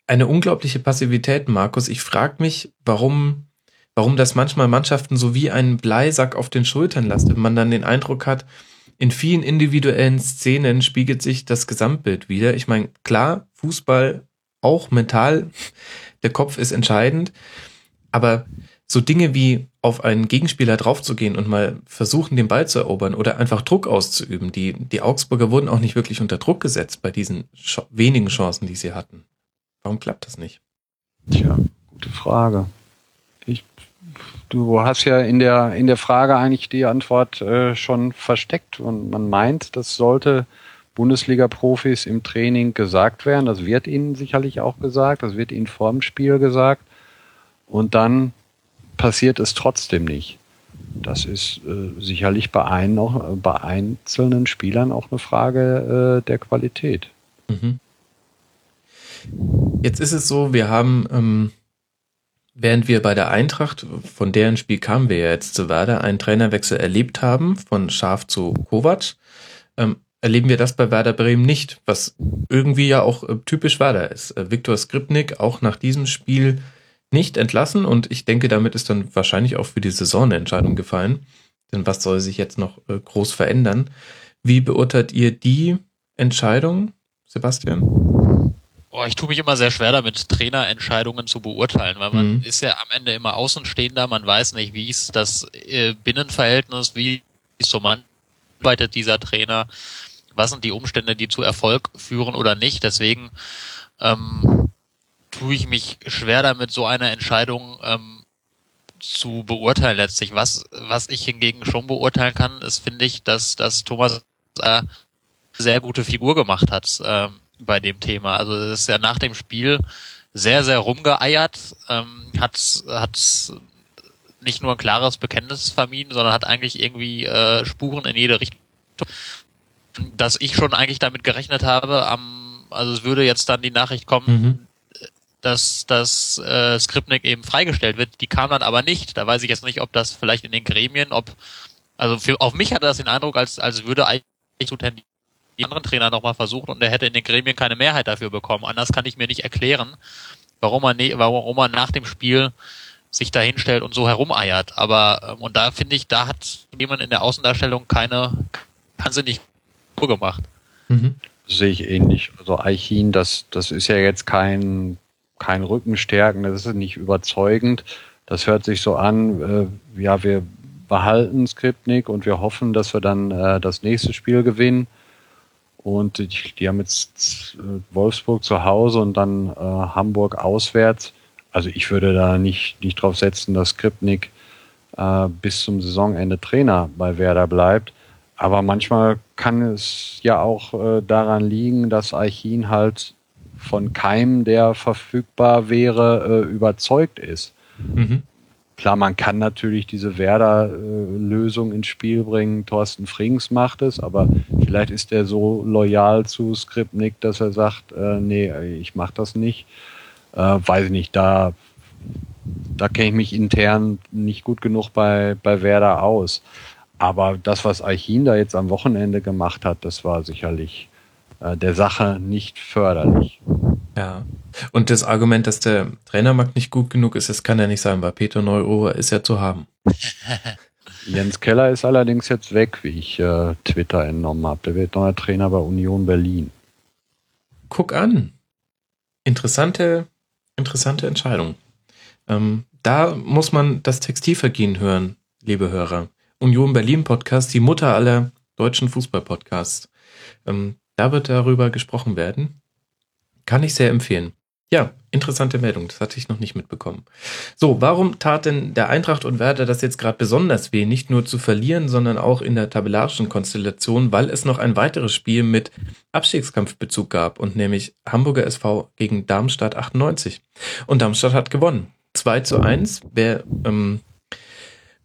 eine unglaubliche Passivität, Markus. Ich frage mich, warum warum das manchmal Mannschaften so wie einen Bleisack auf den Schultern lasst, wenn man dann den Eindruck hat, in vielen individuellen Szenen spiegelt sich das Gesamtbild wieder. Ich meine, klar, Fußball auch mental, der Kopf ist entscheidend, aber so Dinge wie auf einen Gegenspieler draufzugehen und mal versuchen, den Ball zu erobern oder einfach Druck auszuüben. Die, die Augsburger wurden auch nicht wirklich unter Druck gesetzt bei diesen wenigen Chancen, die sie hatten. Warum klappt das nicht? Tja, gute Frage. Du hast ja in der, in der Frage eigentlich die Antwort äh, schon versteckt und man meint, das sollte Bundesliga-Profis im Training gesagt werden. Das wird ihnen sicherlich auch gesagt, das wird ihnen vor dem Spiel gesagt. Und dann passiert es trotzdem nicht. Das ist äh, sicherlich bei, ein, auch, bei einzelnen Spielern auch eine Frage äh, der Qualität. Mhm. Jetzt ist es so, wir haben, ähm, während wir bei der Eintracht, von deren Spiel kamen wir ja jetzt zu Werder, einen Trainerwechsel erlebt haben, von Schaf zu Kovac, ähm, erleben wir das bei Werder Bremen nicht, was irgendwie ja auch äh, typisch Werder ist. Äh, Viktor Skripnik auch nach diesem Spiel nicht entlassen und ich denke, damit ist dann wahrscheinlich auch für die Saison eine Entscheidung gefallen. Denn was soll sich jetzt noch äh, groß verändern? Wie beurteilt ihr die Entscheidung, Sebastian? Oh, ich tue mich immer sehr schwer damit, Trainerentscheidungen zu beurteilen, weil man mhm. ist ja am Ende immer Außenstehender, man weiß nicht, wie ist das äh, Binnenverhältnis, wie ist so man arbeitet dieser Trainer, was sind die Umstände, die zu Erfolg führen oder nicht. Deswegen ähm, tue ich mich schwer damit, so eine Entscheidung ähm, zu beurteilen letztlich. Was, was ich hingegen schon beurteilen kann, ist, finde ich, dass, dass Thomas äh, sehr gute Figur gemacht hat. Ähm, bei dem Thema. Also es ist ja nach dem Spiel sehr, sehr rumgeeiert, ähm, hat, hat nicht nur ein klares Bekenntnis vermieden, sondern hat eigentlich irgendwie äh, Spuren in jede Richtung. Dass ich schon eigentlich damit gerechnet habe, am, also es würde jetzt dann die Nachricht kommen, mhm. dass das äh, Skripnik eben freigestellt wird. Die kam dann aber nicht. Da weiß ich jetzt nicht, ob das vielleicht in den Gremien, ob also für, auf mich hatte das den Eindruck, als, als würde eigentlich so tendieren die anderen Trainer nochmal versucht und er hätte in den Gremien keine Mehrheit dafür bekommen. Anders kann ich mir nicht erklären, warum er, ne, warum er nach dem Spiel sich da hinstellt und so herumeiert. Aber, ähm, und da finde ich, da hat jemand in der Außendarstellung keine wahnsinnig Kur gemacht. Mhm. Sehe ich ähnlich. Also Eichin, das, das ist ja jetzt kein, kein Rückenstärken, das ist nicht überzeugend. Das hört sich so an, äh, ja, wir behalten Skripnik und wir hoffen, dass wir dann äh, das nächste Spiel gewinnen. Und die, die haben jetzt äh, Wolfsburg zu Hause und dann äh, Hamburg auswärts. Also ich würde da nicht, nicht drauf setzen, dass Skripnik äh, bis zum Saisonende Trainer bei Werder bleibt. Aber manchmal kann es ja auch äh, daran liegen, dass Eichin halt von keinem, der verfügbar wäre, äh, überzeugt ist. Mhm. Klar, man kann natürlich diese Werder-Lösung ins Spiel bringen. Thorsten Frings macht es, aber vielleicht ist er so loyal zu Skripnik, dass er sagt, äh, nee, ich mach das nicht. Äh, weiß ich nicht, da, da kenne ich mich intern nicht gut genug bei, bei Werder aus. Aber das, was Eichin da jetzt am Wochenende gemacht hat, das war sicherlich äh, der Sache nicht förderlich. Ja. Und das Argument, dass der Trainermarkt nicht gut genug ist, das kann ja nicht sein, weil Peter Neurohr ist ja zu haben. Jens Keller ist allerdings jetzt weg, wie ich äh, Twitter entnommen habe. Der wird neuer Trainer bei Union Berlin. Guck an. Interessante, interessante Entscheidung. Ähm, da muss man das Textilvergehen hören, liebe Hörer. Union Berlin Podcast, die Mutter aller deutschen Fußballpodcasts. Ähm, da wird darüber gesprochen werden. Kann ich sehr empfehlen. Ja, interessante Meldung, das hatte ich noch nicht mitbekommen. So, warum tat denn der Eintracht und Werder das jetzt gerade besonders weh, nicht nur zu verlieren, sondern auch in der tabellarischen Konstellation, weil es noch ein weiteres Spiel mit Abstiegskampfbezug gab und nämlich Hamburger SV gegen Darmstadt 98. Und Darmstadt hat gewonnen. 2 zu 1. Wer, ähm,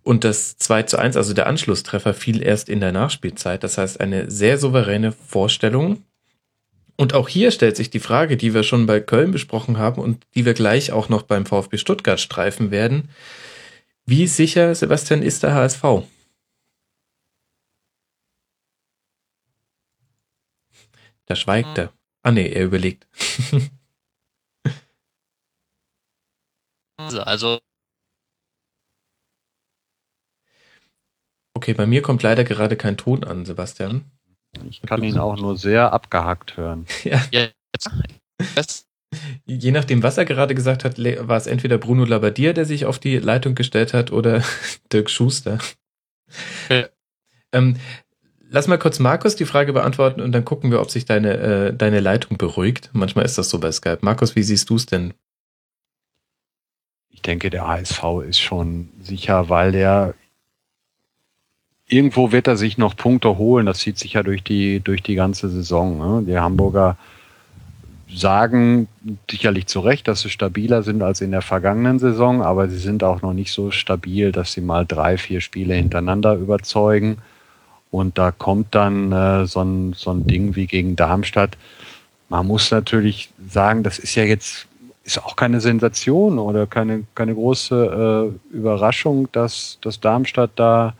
und das 2 zu 1, also der Anschlusstreffer, fiel erst in der Nachspielzeit. Das heißt, eine sehr souveräne Vorstellung und auch hier stellt sich die Frage, die wir schon bei Köln besprochen haben und die wir gleich auch noch beim VfB Stuttgart streifen werden. Wie sicher, Sebastian, ist der HSV? Da schweigt er. Ah nee, er überlegt. also Okay, bei mir kommt leider gerade kein Ton an, Sebastian. Ich kann ihn auch nur sehr abgehackt hören. Ja. Das, je nachdem, was er gerade gesagt hat, war es entweder Bruno Labbadia, der sich auf die Leitung gestellt hat, oder Dirk Schuster. Ja. Ähm, lass mal kurz Markus die Frage beantworten und dann gucken wir, ob sich deine, äh, deine Leitung beruhigt. Manchmal ist das so bei Skype. Markus, wie siehst du es denn? Ich denke, der HSV ist schon sicher, weil der irgendwo wird er sich noch Punkte holen. Das zieht sich ja durch die, durch die ganze Saison. Ne? Die Hamburger sagen sicherlich zu Recht, dass sie stabiler sind als in der vergangenen Saison, aber sie sind auch noch nicht so stabil, dass sie mal drei, vier Spiele hintereinander überzeugen. Und da kommt dann äh, so, ein, so ein Ding wie gegen Darmstadt. Man muss natürlich sagen, das ist ja jetzt ist auch keine Sensation oder keine, keine große äh, Überraschung, dass, dass Darmstadt da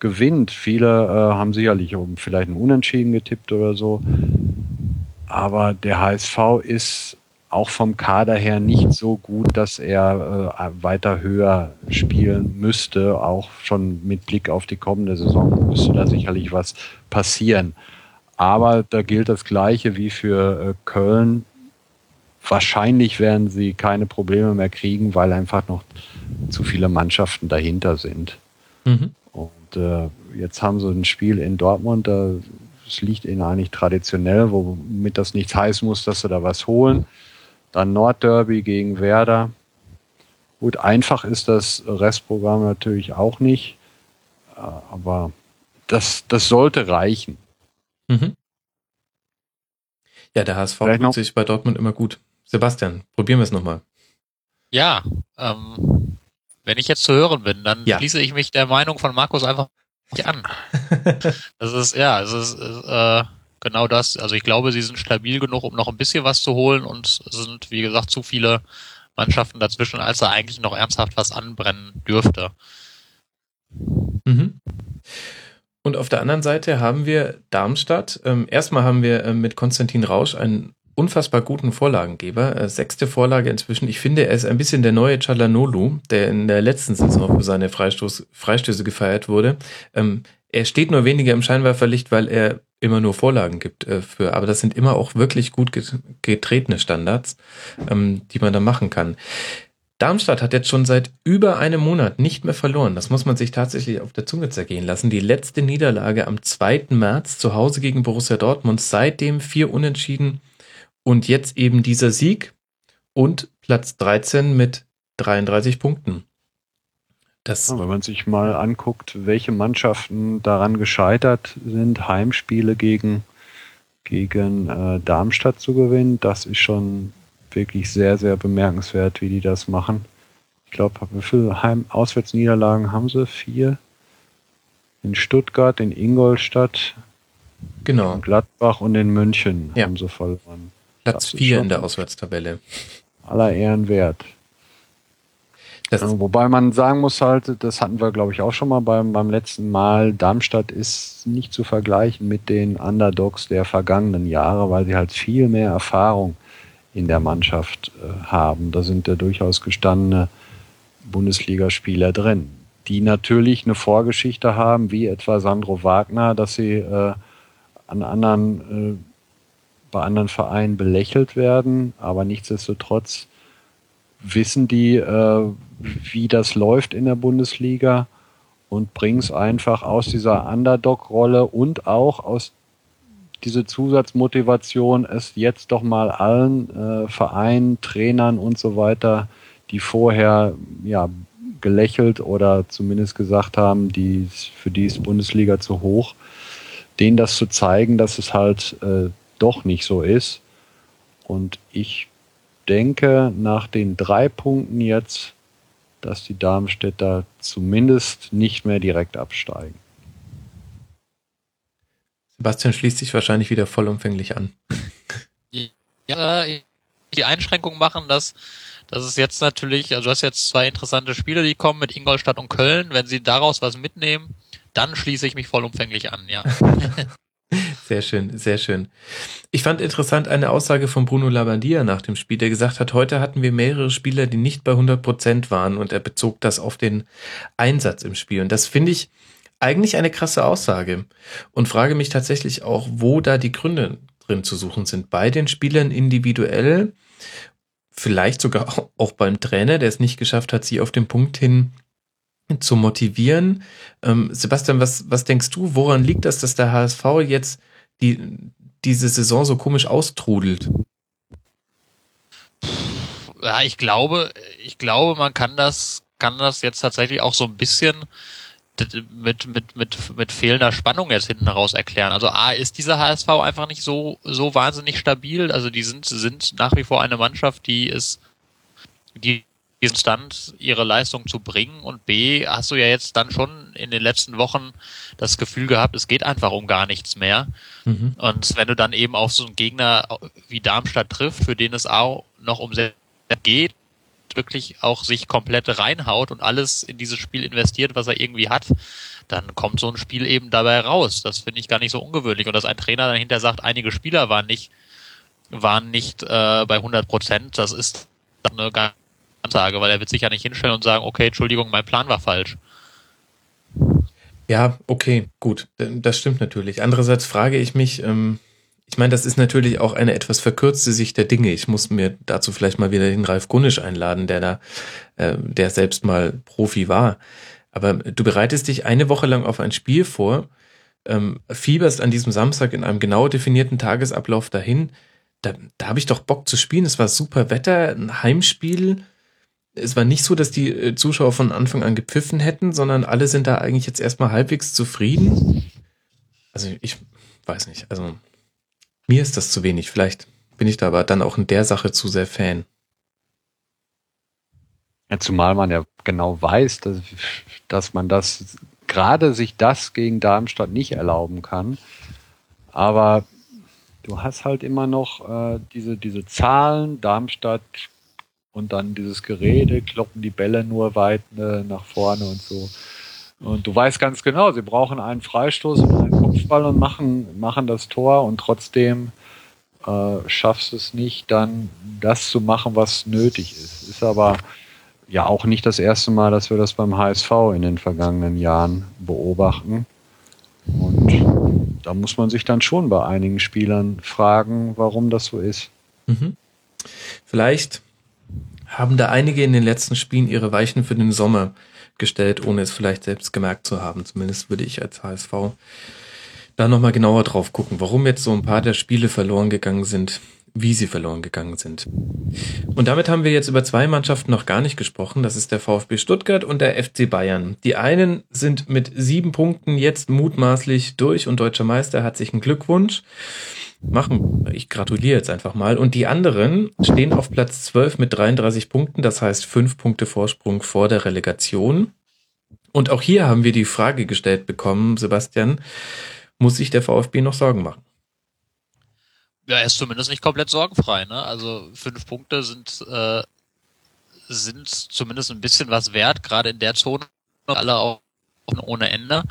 gewinnt. Viele äh, haben sicherlich um vielleicht einen Unentschieden getippt oder so. Aber der HSV ist auch vom Kader her nicht so gut, dass er äh, weiter höher spielen müsste. Auch schon mit Blick auf die kommende Saison müsste da sicherlich was passieren. Aber da gilt das Gleiche wie für äh, Köln. Wahrscheinlich werden sie keine Probleme mehr kriegen, weil einfach noch zu viele Mannschaften dahinter sind. Mhm. Und äh, jetzt haben sie ein Spiel in Dortmund, da es liegt ihnen eigentlich traditionell, womit das nichts heißen muss, dass sie da was holen. Dann Nordderby gegen Werder. Gut, einfach ist das Restprogramm natürlich auch nicht, äh, aber das, das sollte reichen. Mhm. Ja, der HSV noch- sich bei Dortmund immer gut. Sebastian, probieren wir es nochmal. ja, ähm, wenn ich jetzt zu hören bin, dann Ja. schließe ich mich der Meinung von Markus einfach nicht an. Das ist, ja, es ist äh, genau das. Also ich glaube, sie sind stabil genug, um noch ein bisschen was zu holen und es sind, wie gesagt, zu viele Mannschaften dazwischen, als da eigentlich noch ernsthaft was anbrennen dürfte. Mhm. Und auf der anderen Seite haben wir Darmstadt. Ähm, erstmal haben wir ähm, mit Konstantin Rausch einen unfassbar guten Vorlagengeber. Äh, sechste Vorlage inzwischen. Ich finde, er ist ein bisschen der neue Chalanolu, der in der letzten Saison für seine Freistoß, Freistöße gefeiert wurde. Ähm, er steht nur weniger im Scheinwerferlicht, weil er immer nur Vorlagen gibt äh, für, aber das sind immer auch wirklich gut get getretene Standards, ähm, die man da machen kann. Darmstadt hat jetzt schon seit über einem Monat nicht mehr verloren. Das muss man sich tatsächlich auf der Zunge zergehen lassen. Die letzte Niederlage am 2. März zu Hause gegen Borussia Dortmund. Seitdem vier Unentschieden und jetzt eben dieser Sieg und Platz 13 mit 33 Punkten. Das, wenn man sich mal anguckt, welche Mannschaften daran gescheitert sind, Heimspiele gegen, gegen äh, Darmstadt zu gewinnen, das ist schon wirklich sehr, sehr bemerkenswert, wie die das machen. Ich glaube, wie viele Heim Auswärtsniederlagen haben sie? Vier. In Stuttgart, in Ingolstadt, genau, in Gladbach und in München Ja. haben sie verloren. Platz das ist 4 schon- in der Auswärtstabelle. Aller Ehren wert. Das, Wobei man sagen muss halt, das hatten wir glaube ich auch schon mal beim, beim letzten Mal, Darmstadt ist nicht zu vergleichen mit den Underdogs der vergangenen Jahre, weil sie halt viel mehr Erfahrung in der Mannschaft äh, haben. Da sind ja durchaus gestandene Bundesligaspieler drin, die natürlich eine Vorgeschichte haben, wie etwa Sandro Wagner, dass sie äh, an anderen, äh, bei anderen Vereinen belächelt werden, aber nichtsdestotrotz wissen die, äh, wie das läuft in der Bundesliga und bringen es einfach aus dieser Underdog-Rolle und auch aus dieser Zusatzmotivation, es jetzt doch mal allen äh, Vereinen, Trainern und so weiter, die vorher ja gelächelt oder zumindest gesagt haben, die für die ist Bundesliga zu hoch, denen das zu zeigen, dass es halt äh, doch nicht so ist. Und ich denke, nach den drei Punkten jetzt, dass die Darmstädter zumindest nicht mehr direkt absteigen. Sebastian schließt sich wahrscheinlich wieder vollumfänglich an. Ja, die Einschränkung machen, dass, dass es jetzt natürlich, also du hast jetzt zwei interessante Spiele, die kommen mit Ingolstadt und Köln. Wenn sie daraus was mitnehmen, dann schließe ich mich vollumfänglich an, ja. Sehr schön, sehr schön. Ich fand interessant eine Aussage von Bruno Labbadia nach dem Spiel, der gesagt hat, heute hatten wir mehrere Spieler, die nicht bei 100 Prozent waren und er bezog das auf den Einsatz im Spiel. Und das finde ich eigentlich eine krasse Aussage und frage mich tatsächlich auch, wo da die Gründe drin zu suchen sind. Bei den Spielern individuell, vielleicht sogar auch beim Trainer, der es nicht geschafft hat, sie auf den Punkt hin zu motivieren. Ähm, Sebastian, was, was denkst du, woran liegt das, dass der HSV jetzt die, diese Saison so komisch austrudelt? Ja, ich glaube, ich glaube, man kann das, kann das jetzt tatsächlich auch so ein bisschen mit, mit, mit, mit fehlender Spannung jetzt hinten raus erklären. Also A, ist dieser HSV einfach nicht so, so wahnsinnig stabil. Also die sind, sind nach wie vor eine Mannschaft, die ist, die diesen Stand ihre Leistung zu bringen und B, hast du ja jetzt dann schon in den letzten Wochen das Gefühl gehabt, es geht einfach um gar nichts mehr. Mhm. Und wenn du dann eben auf so einen Gegner wie Darmstadt trifft, für den es auch noch um sehr geht, wirklich auch sich komplett reinhaut und alles in dieses Spiel investiert, was er irgendwie hat, dann kommt so ein Spiel eben dabei raus. Das finde ich gar nicht so ungewöhnlich. Und dass ein Trainer dann hinterher sagt, einige Spieler waren nicht, waren nicht äh, bei 100 Prozent, das ist eine Ansage, weil er wird sich ja nicht hinstellen und sagen, okay, Entschuldigung, mein Plan war falsch. Ja, okay, gut, das stimmt natürlich. Andererseits frage ich mich, ähm, ich meine, das ist natürlich auch eine etwas verkürzte Sicht der Dinge. Ich muss mir dazu vielleicht mal wieder den Ralf Gunnisch einladen, der da, äh, der selbst mal Profi war. Aber du bereitest dich eine Woche lang auf ein Spiel vor, ähm, fieberst an diesem Samstag in einem genau definierten Tagesablauf dahin. Da, da habe ich doch Bock zu spielen. Es war super Wetter, ein Heimspiel es war nicht so, dass die äh, Zuschauer von Anfang an gepfiffen hätten, sondern alle sind da eigentlich jetzt erstmal halbwegs zufrieden. Also ich weiß nicht. Also mir ist das zu wenig. Vielleicht bin ich da aber dann auch in der Sache zu sehr Fan. Ja, zumal man ja genau weiß, dass, dass man das gerade sich das gegen Darmstadt nicht erlauben kann. Aber du hast halt immer noch äh, diese, diese Zahlen. Darmstadt und dann dieses Gerede, kloppen die Bälle nur weit äh, nach vorne und so. Und du weißt ganz genau, sie brauchen einen Freistoß und einen Kopfball und machen, machen das Tor und trotzdem äh, schaffst es nicht, dann das zu machen, was nötig ist. Ist aber ja auch nicht das erste Mal, dass wir das beim HSV in den vergangenen Jahren beobachten. Und da muss man sich dann schon bei einigen Spielern fragen, warum das so ist. Mhm. Vielleicht haben da einige in den letzten Spielen ihre Weichen für den Sommer gestellt, ohne es vielleicht selbst gemerkt zu haben. Zumindest würde ich als HSV da nochmal genauer drauf gucken, warum jetzt so ein paar der Spiele verloren gegangen sind, wie sie verloren gegangen sind. Und damit haben wir jetzt über zwei Mannschaften noch gar nicht gesprochen. Das ist der VfB Stuttgart und der FC Bayern. Die einen sind mit sieben Punkten jetzt mutmaßlich durch und deutscher Meister. Herzlichen Glückwunsch machen. Ich gratuliere jetzt einfach mal. Und die anderen stehen auf Platz 12 mit 33 Punkten, das heißt fünf Punkte Vorsprung vor der Relegation. Und auch hier haben wir die Frage gestellt bekommen, Sebastian, muss sich der VfB noch Sorgen machen? Ja, er ist zumindest nicht komplett sorgenfrei. Ne? Also fünf Punkte sind, äh, sind zumindest ein bisschen was wert, gerade in der Zone. Alle auch ohne Ende.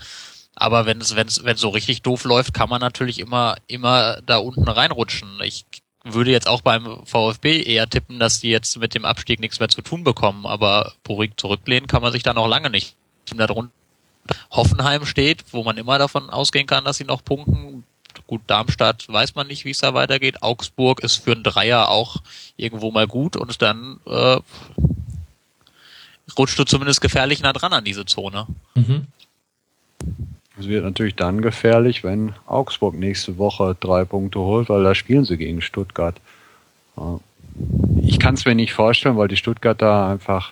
Aber wenn es, wenn es, wenn so richtig doof läuft, kann man natürlich immer, immer da unten reinrutschen. Ich würde jetzt auch beim VfB eher tippen, dass die jetzt mit dem Abstieg nichts mehr zu tun bekommen. Aber ruhig zurücklehnen kann man sich da noch lange nicht. Darunter Hoffenheim steht, wo man immer davon ausgehen kann, dass sie noch punkten. Gut, Darmstadt weiß man nicht, wie es da weitergeht. Augsburg ist für einen Dreier auch irgendwo mal gut und dann äh, rutscht du zumindest gefährlich nah dran an diese Zone. Mhm. Es wird natürlich dann gefährlich, wenn Augsburg nächste Woche drei Punkte holt, weil da spielen sie gegen Stuttgart. Ich kann es mir nicht vorstellen, weil die Stuttgarter einfach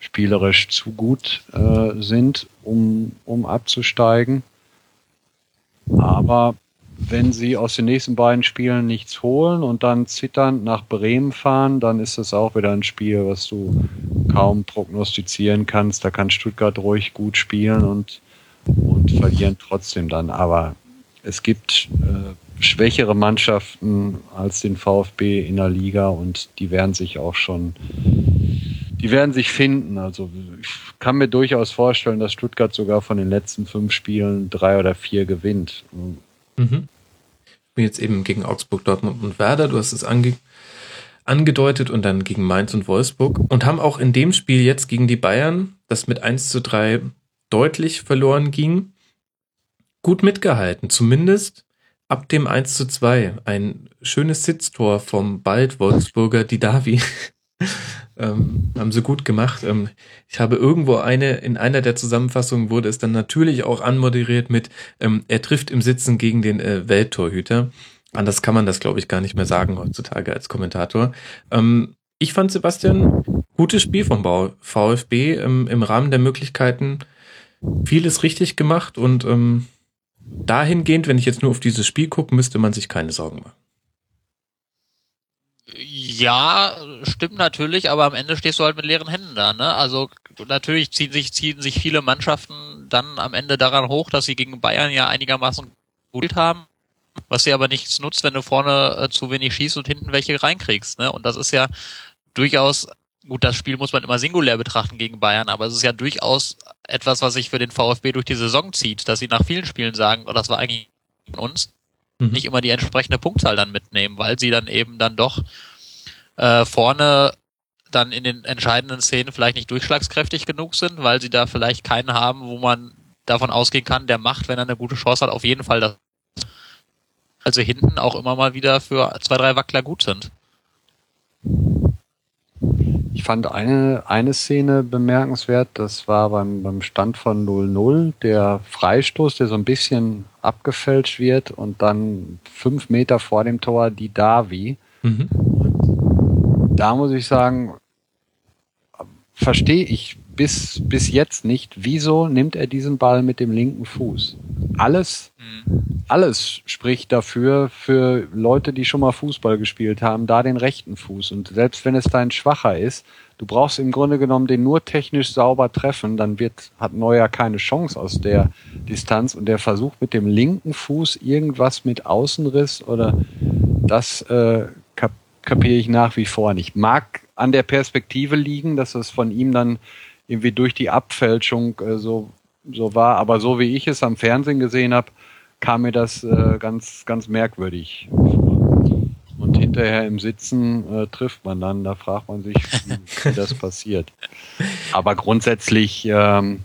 spielerisch zu gut äh, sind, um, um abzusteigen. Aber wenn sie aus den nächsten beiden Spielen nichts holen und dann zitternd nach Bremen fahren, dann ist das auch wieder ein Spiel, was du kaum prognostizieren kannst. Da kann Stuttgart ruhig gut spielen und und verlieren trotzdem dann. Aber es gibt äh, schwächere Mannschaften als den VfB in der Liga und die werden sich auch schon, die werden sich finden. Also ich kann mir durchaus vorstellen, dass Stuttgart sogar von den letzten fünf Spielen drei oder vier gewinnt. Mhm. Ich bin jetzt eben gegen Augsburg, Dortmund und Werder. Du hast es ange angedeutet und dann gegen Mainz und Wolfsburg und haben auch in dem Spiel jetzt gegen die Bayern, das mit 1 zu 3 deutlich verloren ging, gut mitgehalten, zumindest ab dem 1 zu 2. Ein schönes Sitztor vom bald Wolfsburger Didavi. ähm, haben sie gut gemacht. Ähm, ich habe irgendwo eine, in einer der Zusammenfassungen wurde es dann natürlich auch anmoderiert mit, ähm, er trifft im Sitzen gegen den äh, Welttorhüter. Anders kann man das, glaube ich, gar nicht mehr sagen heutzutage als Kommentator. Ähm, ich fand Sebastian gutes Spiel vom VfB ähm, im Rahmen der Möglichkeiten vieles richtig gemacht und ähm, dahingehend, wenn ich jetzt nur auf dieses Spiel gucke, müsste man sich keine Sorgen machen. Ja, stimmt natürlich, aber am Ende stehst du halt mit leeren Händen da. Ne? Also natürlich ziehen sich, ziehen sich viele Mannschaften dann am Ende daran hoch, dass sie gegen Bayern ja einigermaßen gut haben, was dir aber nichts nutzt, wenn du vorne äh, zu wenig schießt und hinten welche reinkriegst. Ne? Und das ist ja durchaus, gut, das Spiel muss man immer singulär betrachten gegen Bayern, aber es ist ja durchaus etwas, was sich für den VfB durch die Saison zieht, dass sie nach vielen Spielen sagen, oh, das war eigentlich von uns mhm. nicht immer die entsprechende Punktzahl dann mitnehmen, weil sie dann eben dann doch äh, vorne dann in den entscheidenden Szenen vielleicht nicht durchschlagskräftig genug sind, weil sie da vielleicht keinen haben, wo man davon ausgehen kann, der macht, wenn er eine gute Chance hat, auf jeden Fall das. Also hinten auch immer mal wieder für zwei, drei Wackler gut sind. Ich fand eine, eine Szene bemerkenswert, das war beim, beim Stand von 0-0, der Freistoß, der so ein bisschen abgefälscht wird und dann fünf Meter vor dem Tor die Davi. Mhm. Da muss ich sagen, verstehe ich bis, bis jetzt nicht, wieso nimmt er diesen Ball mit dem linken Fuß? Alles, mhm. alles spricht dafür, für Leute, die schon mal Fußball gespielt haben, da den rechten Fuß. Und selbst wenn es dein schwacher ist, du brauchst im Grunde genommen den nur technisch sauber treffen, dann wird, hat Neuer keine Chance aus der Distanz. Und der Versuch mit dem linken Fuß irgendwas mit Außenriss oder das äh, kap kapiere ich nach wie vor nicht. Mag an der Perspektive liegen, dass es von ihm dann irgendwie durch die Abfälschung äh, so, so war. Aber so wie ich es am Fernsehen gesehen habe, kam mir das äh, ganz, ganz merkwürdig Und hinterher im Sitzen äh, trifft man dann, da fragt man sich, wie, wie das passiert. Aber grundsätzlich ähm,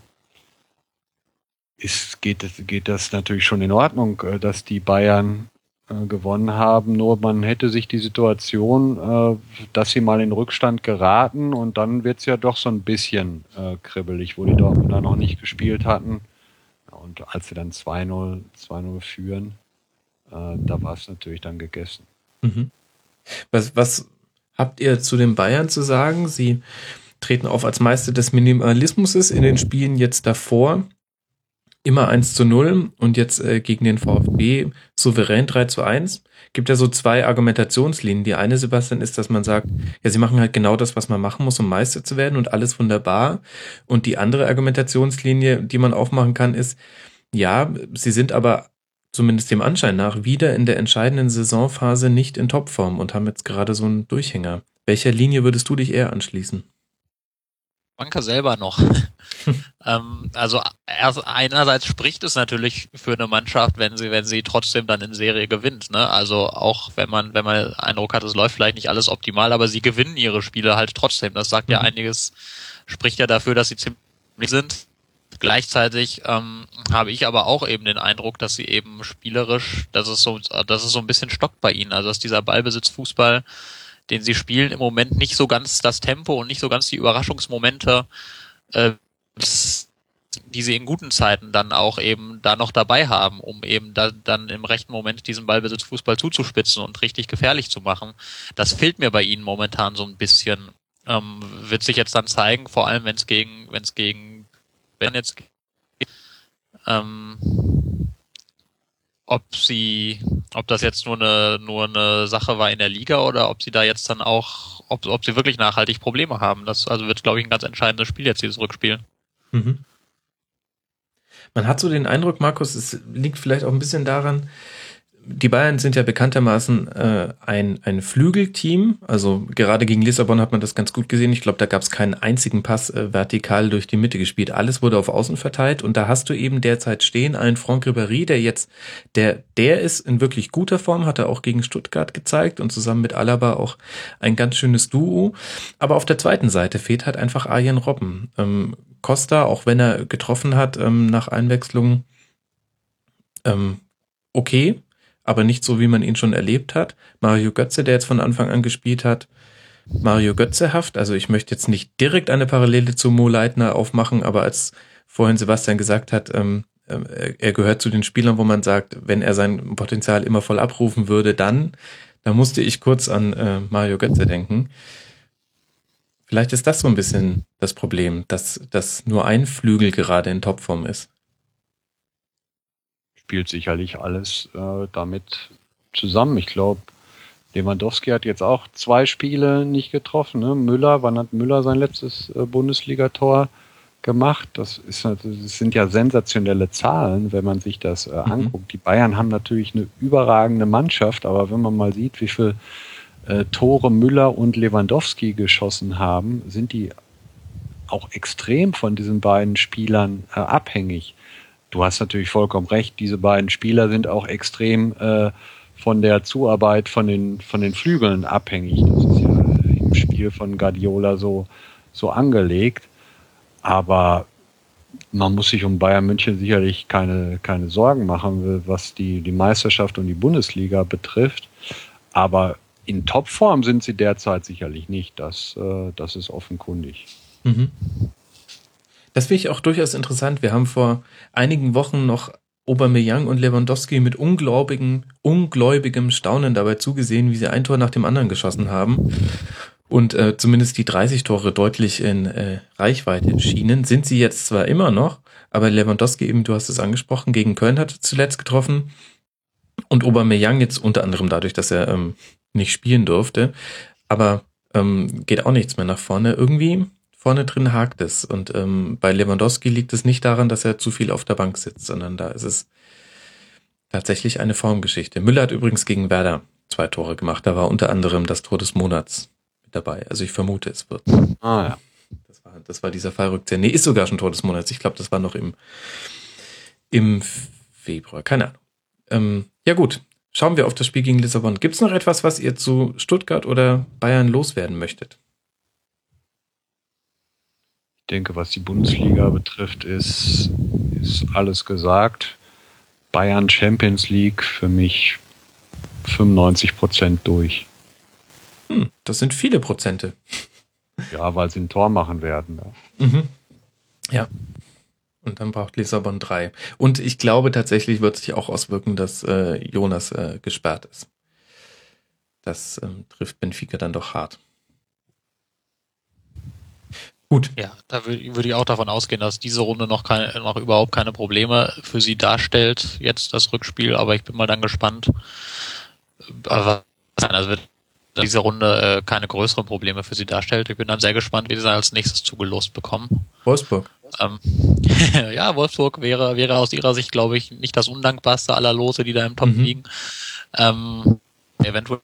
ist, geht, geht das natürlich schon in Ordnung, äh, dass die Bayern äh, gewonnen haben. Nur man hätte sich die Situation, äh, dass sie mal in Rückstand geraten und dann wird's ja doch so ein bisschen äh, kribbelig, wo die Dortmunder noch nicht gespielt hatten. Und als sie dann 2-0 2-0 führen, äh, da war es natürlich dann gegessen. Mhm. Was, was habt ihr zu den Bayern zu sagen? Sie treten auf als Meister des Minimalismus in den Spielen jetzt davor immer 1 zu 0 und jetzt äh, gegen den VfB souverän 3 zu 1. Gibt ja so zwei Argumentationslinien. Die eine, Sebastian, ist, dass man sagt, ja, sie machen halt genau das, was man machen muss, um Meister zu werden und alles wunderbar. Und die andere Argumentationslinie, die man aufmachen kann, ist, ja, sie sind aber zumindest dem Anschein nach wieder in der entscheidenden Saisonphase nicht in Topform und haben jetzt gerade so einen Durchhänger. Welcher Linie würdest du dich eher anschließen? Banker selber noch. ähm, also erst, einerseits spricht es natürlich für eine Mannschaft, wenn sie, wenn sie trotzdem dann in Serie gewinnt. Ne? Also auch wenn man, wenn man Eindruck hat, es läuft vielleicht nicht alles optimal, aber sie gewinnen ihre Spiele halt trotzdem. Das sagt mhm. ja einiges, spricht ja dafür, dass sie ziemlich sind. Gleichzeitig ähm, habe ich aber auch eben den Eindruck, dass sie eben spielerisch, dass es so, dass es so ein bisschen stockt bei ihnen. Also dass dieser Ballbesitzfußball den sie spielen, im Moment nicht so ganz das Tempo und nicht so ganz die Überraschungsmomente, äh, die sie in guten Zeiten dann auch eben da noch dabei haben, um eben da, dann im rechten Moment diesen Ballbesitz Fußball zuzuspitzen und richtig gefährlich zu machen. Das fehlt mir bei ihnen momentan so ein bisschen. Ähm, wird sich jetzt dann zeigen, vor allem wenn es gegen, wenn es gegen, wenn jetzt ähm, ob sie, ob das jetzt nur eine, nur eine Sache war in der Liga oder ob sie da jetzt dann auch, ob, ob sie wirklich nachhaltig Probleme haben. Das also wird, glaube ich, ein ganz entscheidendes Spiel jetzt, dieses Rückspiel. Mhm. Man hat so den Eindruck, Markus, es liegt vielleicht auch ein bisschen daran, die Bayern sind ja bekanntermaßen äh, ein, ein Flügelteam. Also gerade gegen Lissabon hat man das ganz gut gesehen. Ich glaube, da gab es keinen einzigen Pass äh, vertikal durch die Mitte gespielt. Alles wurde auf Außen verteilt und da hast du eben derzeit stehen einen Franck Ribéry, der jetzt, der, der ist in wirklich guter Form, hat er auch gegen Stuttgart gezeigt und zusammen mit Alaba auch ein ganz schönes Duo. Aber auf der zweiten Seite fehlt halt einfach Arjen Robben. Ähm, Costa, auch wenn er getroffen hat ähm, nach Einwechslung, ähm, okay, aber nicht so, wie man ihn schon erlebt hat. Mario Götze, der jetzt von Anfang an gespielt hat, Mario Götzehaft. Also ich möchte jetzt nicht direkt eine Parallele zu Mo Leitner aufmachen, aber als vorhin Sebastian gesagt hat, ähm, äh, er gehört zu den Spielern, wo man sagt, wenn er sein Potenzial immer voll abrufen würde, dann, da musste ich kurz an äh, Mario Götze denken. Vielleicht ist das so ein bisschen das Problem, dass, dass nur ein Flügel gerade in Topform ist. Spielt sicherlich alles äh, damit zusammen. Ich glaube, Lewandowski hat jetzt auch zwei Spiele nicht getroffen. Ne? Müller, wann hat Müller sein letztes äh, Bundesligator gemacht? Das, ist, das sind ja sensationelle Zahlen, wenn man sich das äh, mhm. anguckt. Die Bayern haben natürlich eine überragende Mannschaft, aber wenn man mal sieht, wie viel äh, Tore Müller und Lewandowski geschossen haben, sind die auch extrem von diesen beiden Spielern äh, abhängig. Du hast natürlich vollkommen recht, diese beiden Spieler sind auch extrem äh, von der Zuarbeit von den, von den Flügeln abhängig. Das ist ja im Spiel von Guardiola so, so angelegt. Aber man muss sich um Bayern München sicherlich keine, keine Sorgen machen, was die, die Meisterschaft und die Bundesliga betrifft. Aber in Topform sind sie derzeit sicherlich nicht. Das, äh, das ist offenkundig. Mhm. Das finde ich auch durchaus interessant. Wir haben vor einigen Wochen noch Aubameyang und Lewandowski mit ungläubigem, ungläubigem Staunen dabei zugesehen, wie sie ein Tor nach dem anderen geschossen haben und äh, zumindest die 30 Tore deutlich in äh, Reichweite schienen. Sind sie jetzt zwar immer noch, aber Lewandowski eben, du hast es angesprochen, gegen Köln hat zuletzt getroffen und Aubameyang jetzt unter anderem dadurch, dass er ähm, nicht spielen durfte, aber ähm, geht auch nichts mehr nach vorne. Irgendwie vorne drin hakt es. Und ähm, bei Lewandowski liegt es nicht daran, dass er zu viel auf der Bank sitzt, sondern da ist es tatsächlich eine Formgeschichte. Müller hat übrigens gegen Werder zwei Tore gemacht. Da war unter anderem das Tor des Monats mit dabei. Also ich vermute, es wird. Ah ja. Das war, das war dieser Fallrückzieher. Nee, ist sogar schon Tor des Monats. Ich glaube, das war noch im, im Februar. Keine Ahnung. Ähm, ja gut, schauen wir auf das Spiel gegen Lissabon. Gibt es noch etwas, was ihr zu Stuttgart oder Bayern loswerden möchtet? Denke, was die Bundesliga betrifft, ist, ist alles gesagt. Bayern Champions League für mich 95 Prozent durch. Hm, das sind viele Prozente. Ja, weil sie ein Tor machen werden. Ja. Mhm. ja. Und dann braucht Lissabon drei. Und ich glaube tatsächlich wird sich auch auswirken, dass äh, Jonas äh, gesperrt ist. Das ähm, trifft Benfica dann doch hart. Gut. Ja, da würde ich auch davon ausgehen, dass diese Runde noch keine, noch überhaupt keine Probleme für sie darstellt, jetzt das Rückspiel, aber ich bin mal dann gespannt. Aber also wird diese Runde äh, keine größeren Probleme für sie darstellt. Ich bin dann sehr gespannt, wie sie dann als nächstes zugelost bekommen. Wolfsburg. Ähm, ja, Wolfsburg wäre, wäre aus ihrer Sicht, glaube ich, nicht das undankbarste aller Lose, die da im Top mhm. liegen. Ähm, eventuell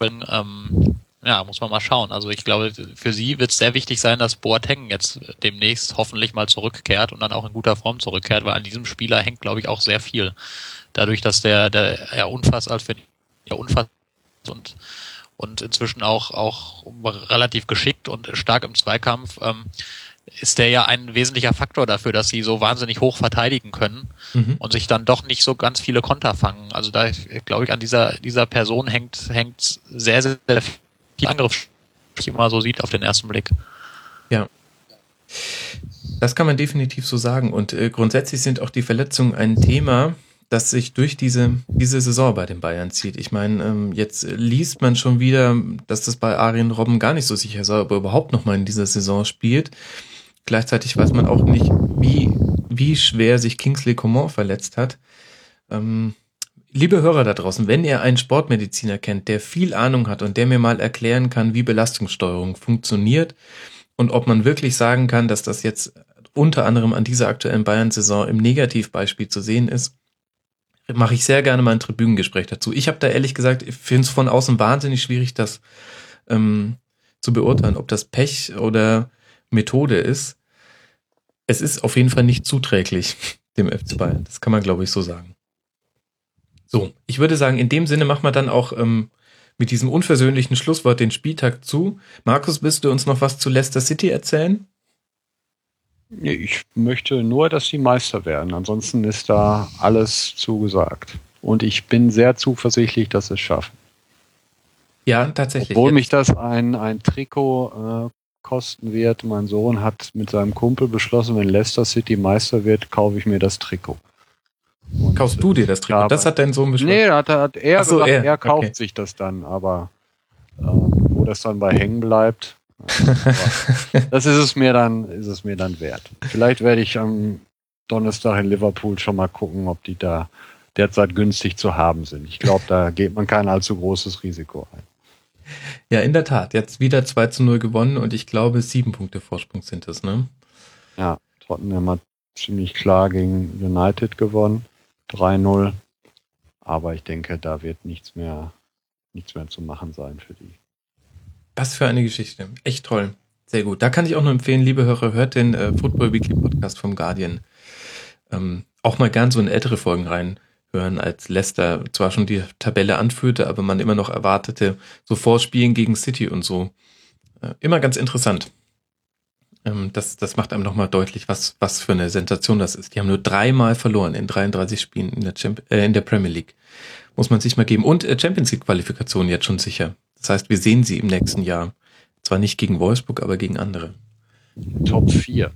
ähm, ja, muss man mal schauen. Also ich glaube, für sie wird es sehr wichtig sein, dass Boateng jetzt demnächst hoffentlich mal zurückkehrt und dann auch in guter Form zurückkehrt, weil an diesem Spieler hängt, glaube ich, auch sehr viel. Dadurch, dass der, der ja unfassbar als für ja unfassbar und und inzwischen auch auch relativ geschickt und stark im Zweikampf ähm, ist der ja ein wesentlicher Faktor dafür, dass sie so wahnsinnig hoch verteidigen können mhm. und sich dann doch nicht so ganz viele Konter fangen. Also da glaube ich an dieser dieser Person hängt hängt sehr sehr, sehr viel die Angriff immer so sieht auf den ersten Blick. Ja. Das kann man definitiv so sagen. Und äh, grundsätzlich sind auch die Verletzungen ein Thema, das sich durch diese, diese Saison bei den Bayern zieht. Ich meine, ähm, jetzt liest man schon wieder, dass das bei Arjen Robben gar nicht so sicher ist, ob er überhaupt nochmal in dieser Saison spielt. Gleichzeitig weiß man auch nicht, wie, wie schwer sich Kingsley Coman verletzt hat. Ähm, Liebe Hörer da draußen, wenn ihr einen Sportmediziner kennt, der viel Ahnung hat und der mir mal erklären kann, wie Belastungssteuerung funktioniert und ob man wirklich sagen kann, dass das jetzt unter anderem an dieser aktuellen Bayern-Saison im Negativbeispiel zu sehen ist, mache ich sehr gerne mal ein Tribünengespräch dazu. Ich habe da ehrlich gesagt, ich finde es von außen wahnsinnig schwierig, das ähm, zu beurteilen, ob das Pech oder Methode ist. Es ist auf jeden Fall nicht zuträglich dem FC Bayern. Das kann man, glaube ich, so sagen. So, ich würde sagen, in dem Sinne machen wir dann auch ähm, mit diesem unversöhnlichen Schlusswort den Spieltag zu. Markus, willst du uns noch was zu Leicester City erzählen? Ich möchte nur, dass sie Meister werden. Ansonsten ist da alles zugesagt. Und ich bin sehr zuversichtlich, dass sie es schaffen. Ja, tatsächlich. Obwohl Jetzt- mich das ein, ein Trikot äh, kosten wird. Mein Sohn hat mit seinem Kumpel beschlossen, wenn Leicester City Meister wird, kaufe ich mir das Trikot. Und, Kaufst du dir das Trikot? Ja, das hat dein Sohn beschlossen. Nee, hat, hat er Ach so, gesagt, er, er, kauft okay. sich das dann, aber ähm, wo das dann bei hängen bleibt, äh, das ist es mir dann, ist es mir dann wert. Vielleicht werde ich am Donnerstag in Liverpool schon mal gucken, ob die da derzeit günstig zu haben sind. Ich glaube, da geht man kein allzu großes Risiko ein. Ja, in der Tat. Jetzt wieder 2 zu 0 gewonnen und ich glaube, sieben Punkte Vorsprung sind es, ne? Ja, Tottenham hat ziemlich klar gegen United gewonnen. 3-0. Aber ich denke, da wird nichts mehr, nichts mehr zu machen sein für die. Was für eine Geschichte. Echt toll. Sehr gut. Da kann ich auch nur empfehlen, liebe Hörer, hört den äh, Football Weekly Podcast vom Guardian. Ähm, auch mal gern so in ältere Folgen reinhören, als Leicester zwar schon die Tabelle anführte, aber man immer noch erwartete, so Vorspielen gegen City und so. Äh, immer ganz interessant. Ähm, das, das macht einem nochmal deutlich, was, was für eine Sensation das ist. Die haben nur dreimal verloren in 33 Spielen in der, Champ äh, in der Premier League. Muss man sich mal geben. Und äh, Champions League Qualifikation jetzt schon sicher. Das heißt, wir sehen sie im nächsten Jahr. Zwar nicht gegen Wolfsburg, aber gegen andere. Top 4.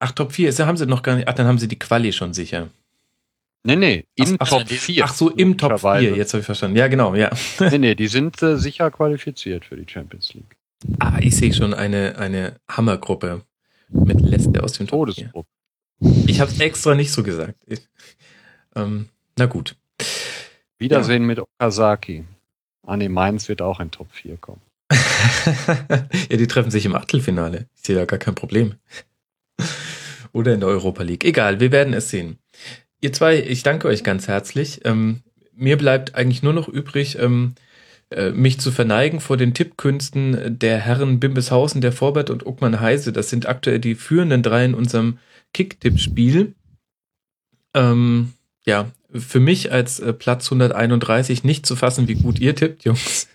Ach, Top 4, ist, haben sie noch gar nicht. Ach, dann haben sie die Quali schon sicher. Nee, nee, in ach, Top ach, 4. Ach so, im Top 4, jetzt habe ich verstanden. Ja, genau, ja. Nee, nee, die sind äh, sicher qualifiziert für die Champions League. Ah, ich sehe schon eine, eine Hammergruppe mit Leicester aus dem Top 4. Todesgruppe. Ich habe es extra nicht so gesagt. Ich, ähm, na gut. Wiedersehen mit Okazaki. Ah nee, Mainz wird auch in Top 4 kommen. ja, die treffen sich im Achtelfinale. Ich sehe da gar kein Problem. Oder in der Europa League. Egal, wir werden es sehen. Ihr zwei, ich danke euch ganz herzlich. Ähm, mir bleibt eigentlich nur noch übrig, ähm, äh, mich zu verneigen vor den Tippkünsten der Herren Bimbeshausen, der Vorbert und Uckmann Heise. Das sind aktuell die führenden drei in unserem Kick-Tipp-Spiel. Ähm, ja, für mich als äh, Platz 131 nicht zu fassen, wie gut ihr tippt, Jungs.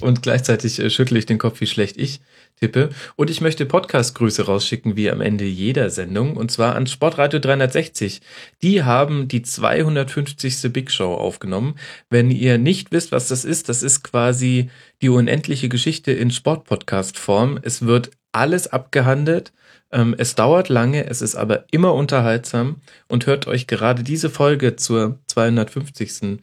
Und gleichzeitig äh, schüttle ich den Kopf, wie schlecht ich tippe. Und ich möchte Podcast-Grüße rausschicken, wie am Ende jeder Sendung, und zwar an Sportradio 360. Die haben die 250. Big Show aufgenommen. Wenn ihr nicht wisst, was das ist, das ist quasi die unendliche Geschichte in Sportpodcast-Form. Es wird alles abgehandelt. Ähm, es dauert lange, es ist aber immer unterhaltsam und hört euch gerade diese Folge zur 250.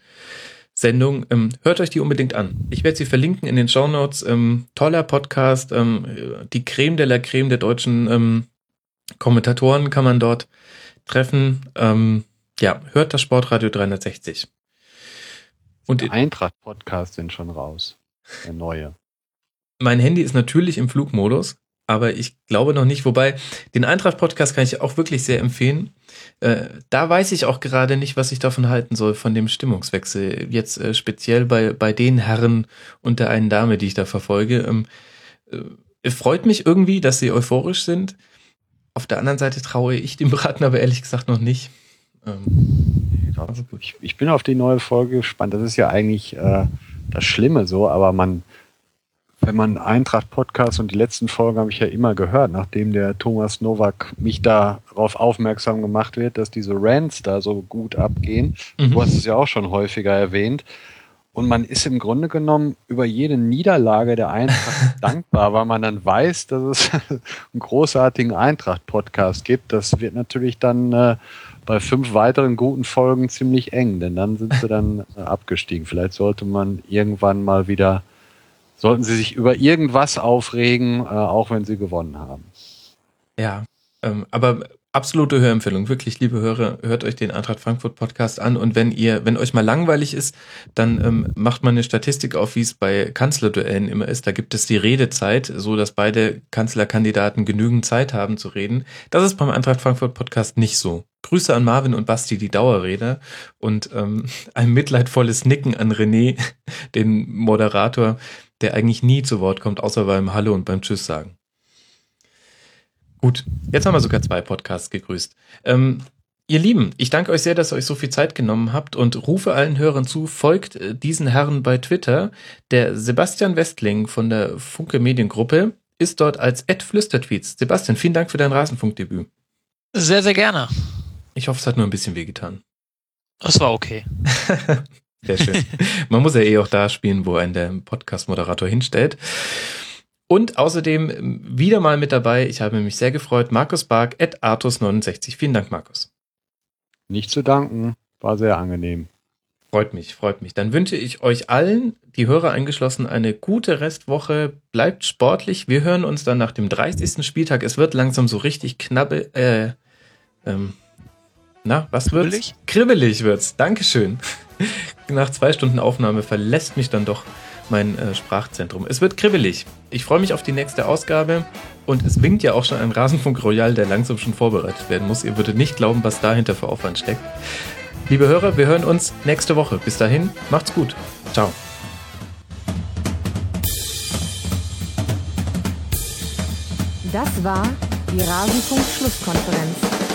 Sendung. Ähm, hört euch die unbedingt an. Ich werde sie verlinken in den Show Notes. Ähm, toller Podcast. Ähm, die Creme de la Creme der deutschen ähm, Kommentatoren kann man dort treffen. Ähm, ja, hört das Sportradio 360. Und Der Eintracht-Podcast sind schon raus. Der neue. mein Handy ist natürlich im Flugmodus, aber ich glaube noch nicht. Wobei, den Eintracht-Podcast kann ich auch wirklich sehr empfehlen. Äh, da weiß ich auch gerade nicht, was ich davon halten soll, von dem Stimmungswechsel. Jetzt äh, speziell bei, bei den Herren und der einen Dame, die ich da verfolge. Ähm, äh, freut mich irgendwie, dass sie euphorisch sind. Auf der anderen Seite traue ich dem Braten aber ehrlich gesagt noch nicht. Ähm. Ich, ich bin auf die neue Folge gespannt. Das ist ja eigentlich äh, das Schlimme so, aber man, wenn man Eintracht-Podcast und die letzten Folgen habe ich ja immer gehört, nachdem der Thomas Nowak mich darauf aufmerksam gemacht wird, dass diese Rants da so gut abgehen. Mhm. Du hast es ja auch schon häufiger erwähnt. Und man ist im Grunde genommen über jede Niederlage der Eintracht dankbar, weil man dann weiß, dass es einen großartigen Eintracht-Podcast gibt. Das wird natürlich dann äh, bei fünf weiteren guten Folgen ziemlich eng, denn dann sind sie dann äh, abgestiegen. Vielleicht sollte man irgendwann mal wieder, sollten sie sich über irgendwas aufregen, äh, auch wenn sie gewonnen haben. Ja, ähm, aber absolute Hörempfehlung. Wirklich, liebe Hörer, hört euch den Eintracht Frankfurt Podcast an und wenn ihr, wenn euch mal langweilig ist, dann ähm, macht man eine Statistik auf, wie es bei Kanzlerduellen immer ist. Da gibt es die Redezeit, so dass beide Kanzlerkandidaten genügend Zeit haben zu reden. Das ist beim Eintracht Frankfurt Podcast nicht so. Grüße an Marvin und Basti, die Dauerrede und ähm, ein mitleidvolles Nicken an René, den Moderator, der eigentlich nie zu Wort kommt, außer beim Hallo und beim Tschüss sagen. Gut, jetzt haben wir sogar zwei Podcasts gegrüßt. Ähm, ihr Lieben, ich danke euch sehr, dass ihr euch so viel Zeit genommen habt und rufe allen Hörern zu, folgt äh, diesen Herren bei Twitter. Der Sebastian Westling von der Funke Mediengruppe, ist dort als Flüstertweets. Sebastian, vielen Dank für dein Rasenfunkdebüt. Sehr, sehr gerne. Ich hoffe, es hat nur ein bisschen wehgetan. Das war okay. Sehr schön. Man muss ja eh auch da spielen, wo ein der Podcast-Moderator hinstellt. Und außerdem ähm, wieder mal mit dabei, ich habe mich sehr gefreut, Markus Bark at Artus69. Vielen Dank, Markus. Nicht zu danken, war sehr angenehm. Freut mich, freut mich. Dann wünsche ich euch allen, die Hörer eingeschlossen, eine gute Restwoche. Bleibt sportlich. Wir hören uns dann nach dem 30. Spieltag. Es wird langsam so richtig knappe, äh, ähm, na, was wird's? Kribbelig? Kribbelig wird's. Dankeschön. Nach zwei Stunden Aufnahme verlässt mich dann doch mein äh, Sprachzentrum. Es wird kribbelig. Ich freue mich auf die nächste Ausgabe und es winkt ja auch schon ein Rasenfunk Royal, der langsam schon vorbereitet werden muss. Ihr würdet nicht glauben, was dahinter für Aufwand steckt. Liebe Hörer, wir hören uns nächste Woche. Bis dahin, macht's gut. Ciao. Das war die Rasenfunk-Schlusskonferenz.